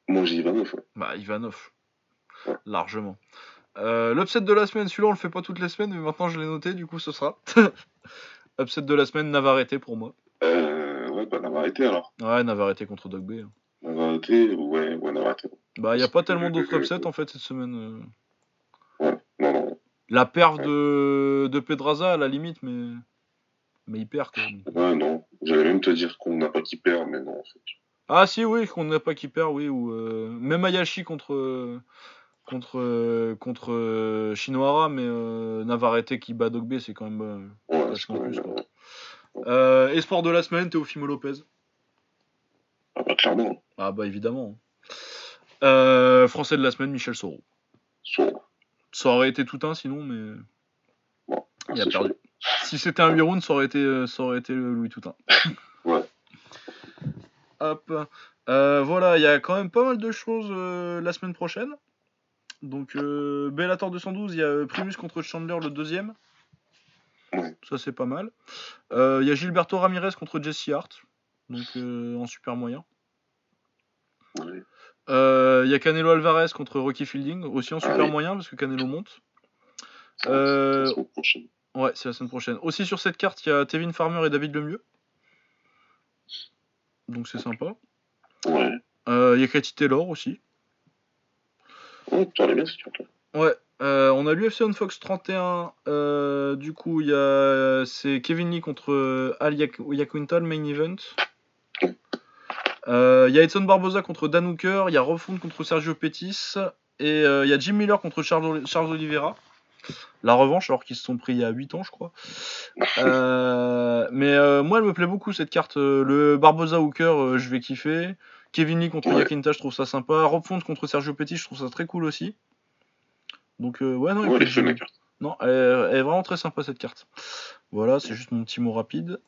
[SPEAKER 3] Moi, j'ai Ivanov. ouais.
[SPEAKER 2] bah Ivanov,
[SPEAKER 3] Ouais.
[SPEAKER 2] largement. Euh, L'upset de la semaine, celui-là on le fait pas toutes les semaines, mais maintenant je l'ai noté, du coup ce sera. upset de la semaine, Navarrete pour moi.
[SPEAKER 3] Euh, ouais, bah, Navarrete alors.
[SPEAKER 2] Ouais, Navarrete contre Dog B. hein.
[SPEAKER 3] Navarrete, ouais, ouais, Navarrete.
[SPEAKER 2] Bah, y a
[SPEAKER 3] Parce
[SPEAKER 2] pas tellement d'autres upsets en fait cette semaine. euh.
[SPEAKER 3] Ouais, non, non.
[SPEAKER 2] La perf de, de Pedraza à la limite, mais. Mais il perd quand même.
[SPEAKER 3] Ouais, non. J'allais même te dire qu'on n'a pas qui perd, mais non, en fait.
[SPEAKER 2] Ah si oui, qu'on n'a pas qui perd, oui, ou euh, même Ayashi contre contre euh, contre Shinohara, mais euh, Navarrete qui bat Dogbe, c'est quand même. euh,
[SPEAKER 3] Ouais,
[SPEAKER 2] Vachement plus, quoi. Euh, espoir de la semaine, Teofimo Lopez.
[SPEAKER 3] Ah, bah, clairement.
[SPEAKER 2] Ah bah évidemment. Euh, français de la semaine, Michel Soro.
[SPEAKER 3] Son.
[SPEAKER 2] Ça aurait été tout un sinon, mais il a perdu.
[SPEAKER 3] chaud.
[SPEAKER 2] Si c'était un 8 rounds, ça aurait été, euh, ça aurait été le Louis Toutain.
[SPEAKER 3] Ouais.
[SPEAKER 2] Hop. Euh, voilà, il y a quand même pas mal de choses euh, la semaine prochaine. Donc, euh, Bellator 212, il y a Primus contre Chandler le deuxième. Ça, c'est pas mal. Il y a Gilberto Ramirez contre Jesse Hart. Donc, en super moyen.
[SPEAKER 3] Ouais.
[SPEAKER 2] Euh, Il y a Canelo Alvarez contre Rocky Fielding, aussi en super moyen parce que Canelo monte. Euh,
[SPEAKER 3] c'est la semaine prochaine.
[SPEAKER 2] Ouais, c'est la semaine prochaine. Aussi sur cette carte, il y a Tevin Farmer et David Lemieux. Donc c'est sympa.
[SPEAKER 3] Ouais.
[SPEAKER 2] Euh, Il y a Katy Taylor aussi.
[SPEAKER 3] Est bien.
[SPEAKER 2] Ouais. Euh, on a l'UFC on Fox 31. euh, du coup, il y a c'est Kevin Lee contre euh, Al Yak- Yaquinta, le main event. Euh, Il y a Edson Barboza contre Dan Hooker. Il y a Rob Font contre Sergio Pettis. Et euh, il y a Jim Miller contre Charles, Charles Oliveira. La revanche, alors qu'ils se sont pris il y a 8 ans, je crois. Euh, mais euh, moi, elle me plaît beaucoup cette carte. Euh, Le Barboza Hooker, euh, je vais kiffer. Kevin Lee contre
[SPEAKER 3] Ouais.
[SPEAKER 2] Yakinta, je trouve ça sympa. Rob Font contre Sergio Pettis, je trouve ça très cool aussi. Donc, euh, ouais, non,
[SPEAKER 3] Ouais, elle est
[SPEAKER 2] non, elle, elle est vraiment très sympa cette carte. Voilà, c'est juste mon petit mot rapide.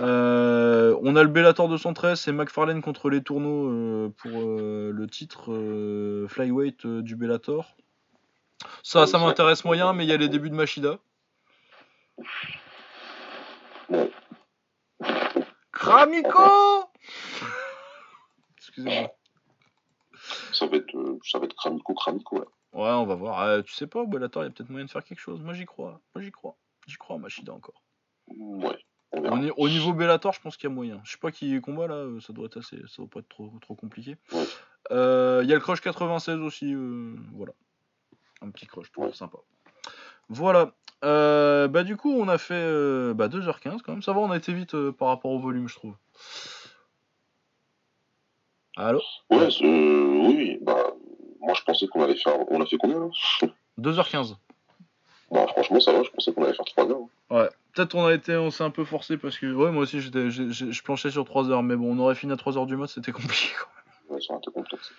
[SPEAKER 2] Euh, on a le Bellator 213, c'est McFarlane contre les tourneaux euh, pour euh, le titre euh, flyweight euh, du Bellator. Ça, ça m'intéresse moyen, mais il y a les débuts de Machida. Kramiko Excusez-moi.
[SPEAKER 3] Ça va être, ça va être cramico, cramico, là.
[SPEAKER 2] Ouais, on va voir. Euh, tu sais pas, au Bellator, il y a peut-être moyen de faire quelque chose. Moi, j'y crois. Moi, j'y crois. J'y crois à Machida encore.
[SPEAKER 3] Ouais. On
[SPEAKER 2] Au,
[SPEAKER 3] verra.
[SPEAKER 2] ni- au niveau Bellator, je pense qu'il y a moyen. Je sais pas qui combat là, euh, ça doit être assez, ça doit pas être trop, trop compliqué.
[SPEAKER 3] Ouais.
[SPEAKER 2] Euh, Il y a le Crush 96 aussi, euh, voilà. Un petit crush, toujours
[SPEAKER 3] Ouais.
[SPEAKER 2] sympa. Voilà. Euh, bah du coup, on a fait bah, 2h15 quand même. Ça va, on a été vite par rapport au volume, je trouve. Allô?
[SPEAKER 3] Ouais, oui. Bah, moi, je pensais qu'on allait faire. On a fait combien, là?
[SPEAKER 2] 2h15.
[SPEAKER 3] Bah, franchement, ça va. Je pensais qu'on allait faire 3 heures.
[SPEAKER 2] Ouais. Peut-être on a été, on s'est un peu forcé parce que ouais, moi aussi j'étais, je planchais sur 3 heures, mais bon, on aurait fini à 3 heures du mat, c'était compliqué. Quoi.
[SPEAKER 3] Ouais, ça aurait été complexe.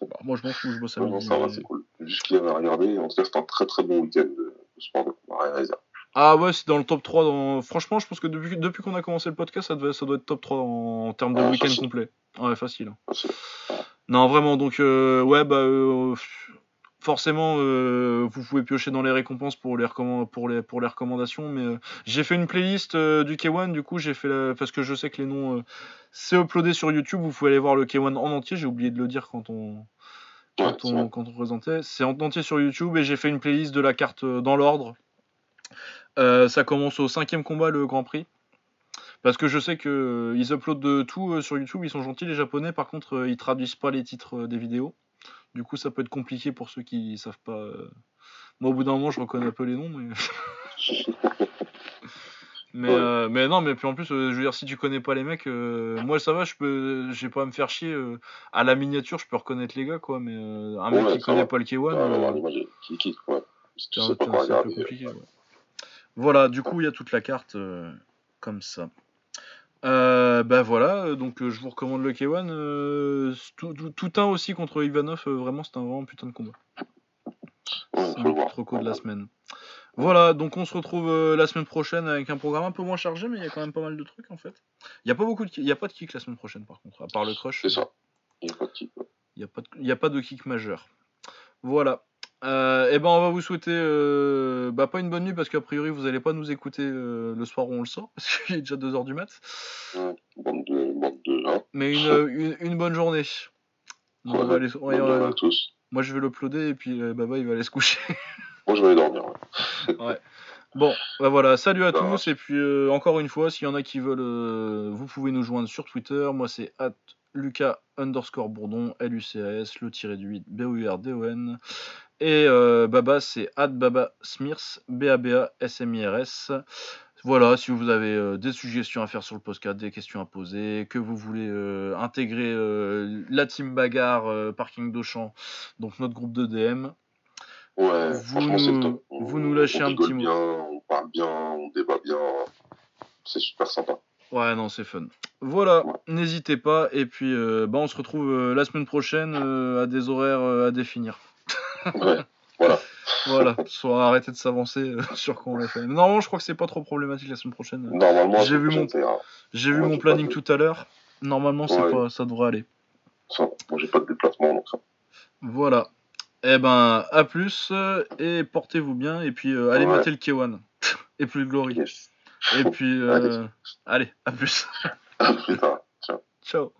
[SPEAKER 2] Bah, moi je m'en fous, je bosse à
[SPEAKER 3] Ouais, non, ça va,
[SPEAKER 2] mais-
[SPEAKER 3] c'est cool. Juste qu'il avait regardé. En tout cas, c'était un très très bon week-end de, sport de à dire.
[SPEAKER 2] Ah ouais, c'est dans le top 3. Dans... Franchement, je pense que depuis, depuis qu'on a commencé le podcast, ça, devait, ça doit être top 3 en, en termes de
[SPEAKER 3] Ah,
[SPEAKER 2] week-end
[SPEAKER 3] facile.
[SPEAKER 2] complet. Ouais, facile. hein.
[SPEAKER 3] Facile.
[SPEAKER 2] Non, vraiment, donc, euh, ouais, bah, euh, forcément, euh, vous pouvez piocher dans les récompenses pour les, recommand- pour les, pour les recommandations, mais euh, j'ai fait une playlist euh, du K1, du coup, j'ai fait la... parce que je sais que les noms, c'est uploadé sur YouTube, vous pouvez aller voir le K1 en entier, j'ai oublié de le dire quand on, quand, on,
[SPEAKER 3] vrai.
[SPEAKER 2] quand on présentait. C'est en entier sur YouTube et j'ai fait une playlist de la carte dans l'ordre. Ça commence au cinquième combat, le Grand Prix. Parce que je sais que euh, ils uploadent de tout sur YouTube, ils sont gentils les japonais, par contre ils traduisent pas les titres des vidéos. Du coup ça peut être compliqué pour ceux qui savent pas. euh. Moi au bout d'un moment je reconnais un peu les noms, mais. Mais,
[SPEAKER 3] Ouais.
[SPEAKER 2] euh, mais non, mais puis en plus, euh, je veux dire, si tu connais pas les mecs, euh, moi ça va, je peux, j'ai pas à me faire chier. à la miniature, je peux reconnaître les gars, quoi. Mais un mec
[SPEAKER 3] Ouais,
[SPEAKER 2] qui connaît
[SPEAKER 3] va.
[SPEAKER 2] pas le K1,
[SPEAKER 3] Ouais,
[SPEAKER 2] euh,
[SPEAKER 3] ouais, l'image est- qui, qui, ouais. Si tu
[SPEAKER 2] c'est un, peu compliqué. Voilà, du coup, il y a toute la carte comme ça. Euh, bah voilà, euh, donc euh, je vous recommande le K1. euh, tout, tout, tout un aussi contre Ivanov, vraiment, c'est un vraiment putain de combat. C'est
[SPEAKER 3] voir.
[SPEAKER 2] petit reco de la semaine. Voilà, donc on se retrouve la semaine prochaine avec un programme un peu moins chargé, mais il y a quand même pas mal de trucs en fait. Il y a pas beaucoup de, il y a pas de kick la semaine prochaine par contre, à part le crush.
[SPEAKER 3] C'est ça. Il n'y a pas de kick. ouais.
[SPEAKER 2] Il n'y a pas de kick majeur. Voilà. Euh, et ben on va vous souhaiter euh, bah, pas une bonne nuit parce qu'a priori vous allez pas nous écouter euh, le soir où on le sort parce qu'il est déjà 2h du mat.
[SPEAKER 3] Bande de. Bande de. Hein.
[SPEAKER 2] Mais une, une, une bonne journée. On va
[SPEAKER 3] Ouais,
[SPEAKER 2] aller- on va-
[SPEAKER 3] à tous.
[SPEAKER 2] Moi, je vais l'uploader et puis euh, Baba, il va aller se coucher.
[SPEAKER 3] Moi, je vais aller dormir. ouais.
[SPEAKER 2] Bon, bah voilà, salut à tous. Et puis, euh, encore une fois, s'il y en a qui veulent, euh, vous pouvez nous joindre sur Twitter. Moi, c'est at Lucas underscore Bourdon, L-U-C-A-S, le tiré du 8, B-O-U-R-D-O-N. Et euh, Baba, c'est Baba Smirs, B-A-B-A-S-M-I-R-S. Voilà, si vous avez euh, des suggestions à faire sur le podcast, des questions à poser, que vous voulez euh, intégrer la team bagarre parking d'Auchan, donc notre groupe de DM,
[SPEAKER 3] Ouais,
[SPEAKER 2] Vous nous-
[SPEAKER 3] top.
[SPEAKER 2] vous nous lâchez
[SPEAKER 3] on
[SPEAKER 2] un petit mot.
[SPEAKER 3] on parle bien, on débat bien. C'est super sympa.
[SPEAKER 2] Ouais, non, c'est fun. Voilà,
[SPEAKER 3] Ouais.
[SPEAKER 2] n'hésitez pas. Et puis, bah, on se retrouve la semaine prochaine à des horaires à définir.
[SPEAKER 3] Ouais, voilà.
[SPEAKER 2] Voilà, soit arrêter de s'avancer euh, sur quand on les fait. Non, je crois que c'est pas trop problématique la semaine prochaine.
[SPEAKER 3] Normalement,
[SPEAKER 2] J'ai vu
[SPEAKER 3] la
[SPEAKER 2] mon-
[SPEAKER 3] ira.
[SPEAKER 2] J'ai vu mon planning tout à l'heure. Normalement, c'est
[SPEAKER 3] Ouais.
[SPEAKER 2] pas, ça devrait aller.
[SPEAKER 3] Ça, moi, j'ai pas de déplacement, donc ça.
[SPEAKER 2] Voilà. Eh ben, à plus euh, et portez-vous bien. Et puis, euh, allez
[SPEAKER 3] Ouais.
[SPEAKER 2] mater le K1 et plus de glory.
[SPEAKER 3] Yes.
[SPEAKER 2] Et puis, euh, allez, à plus.
[SPEAKER 3] À plus tard. Ciao.
[SPEAKER 2] Ciao.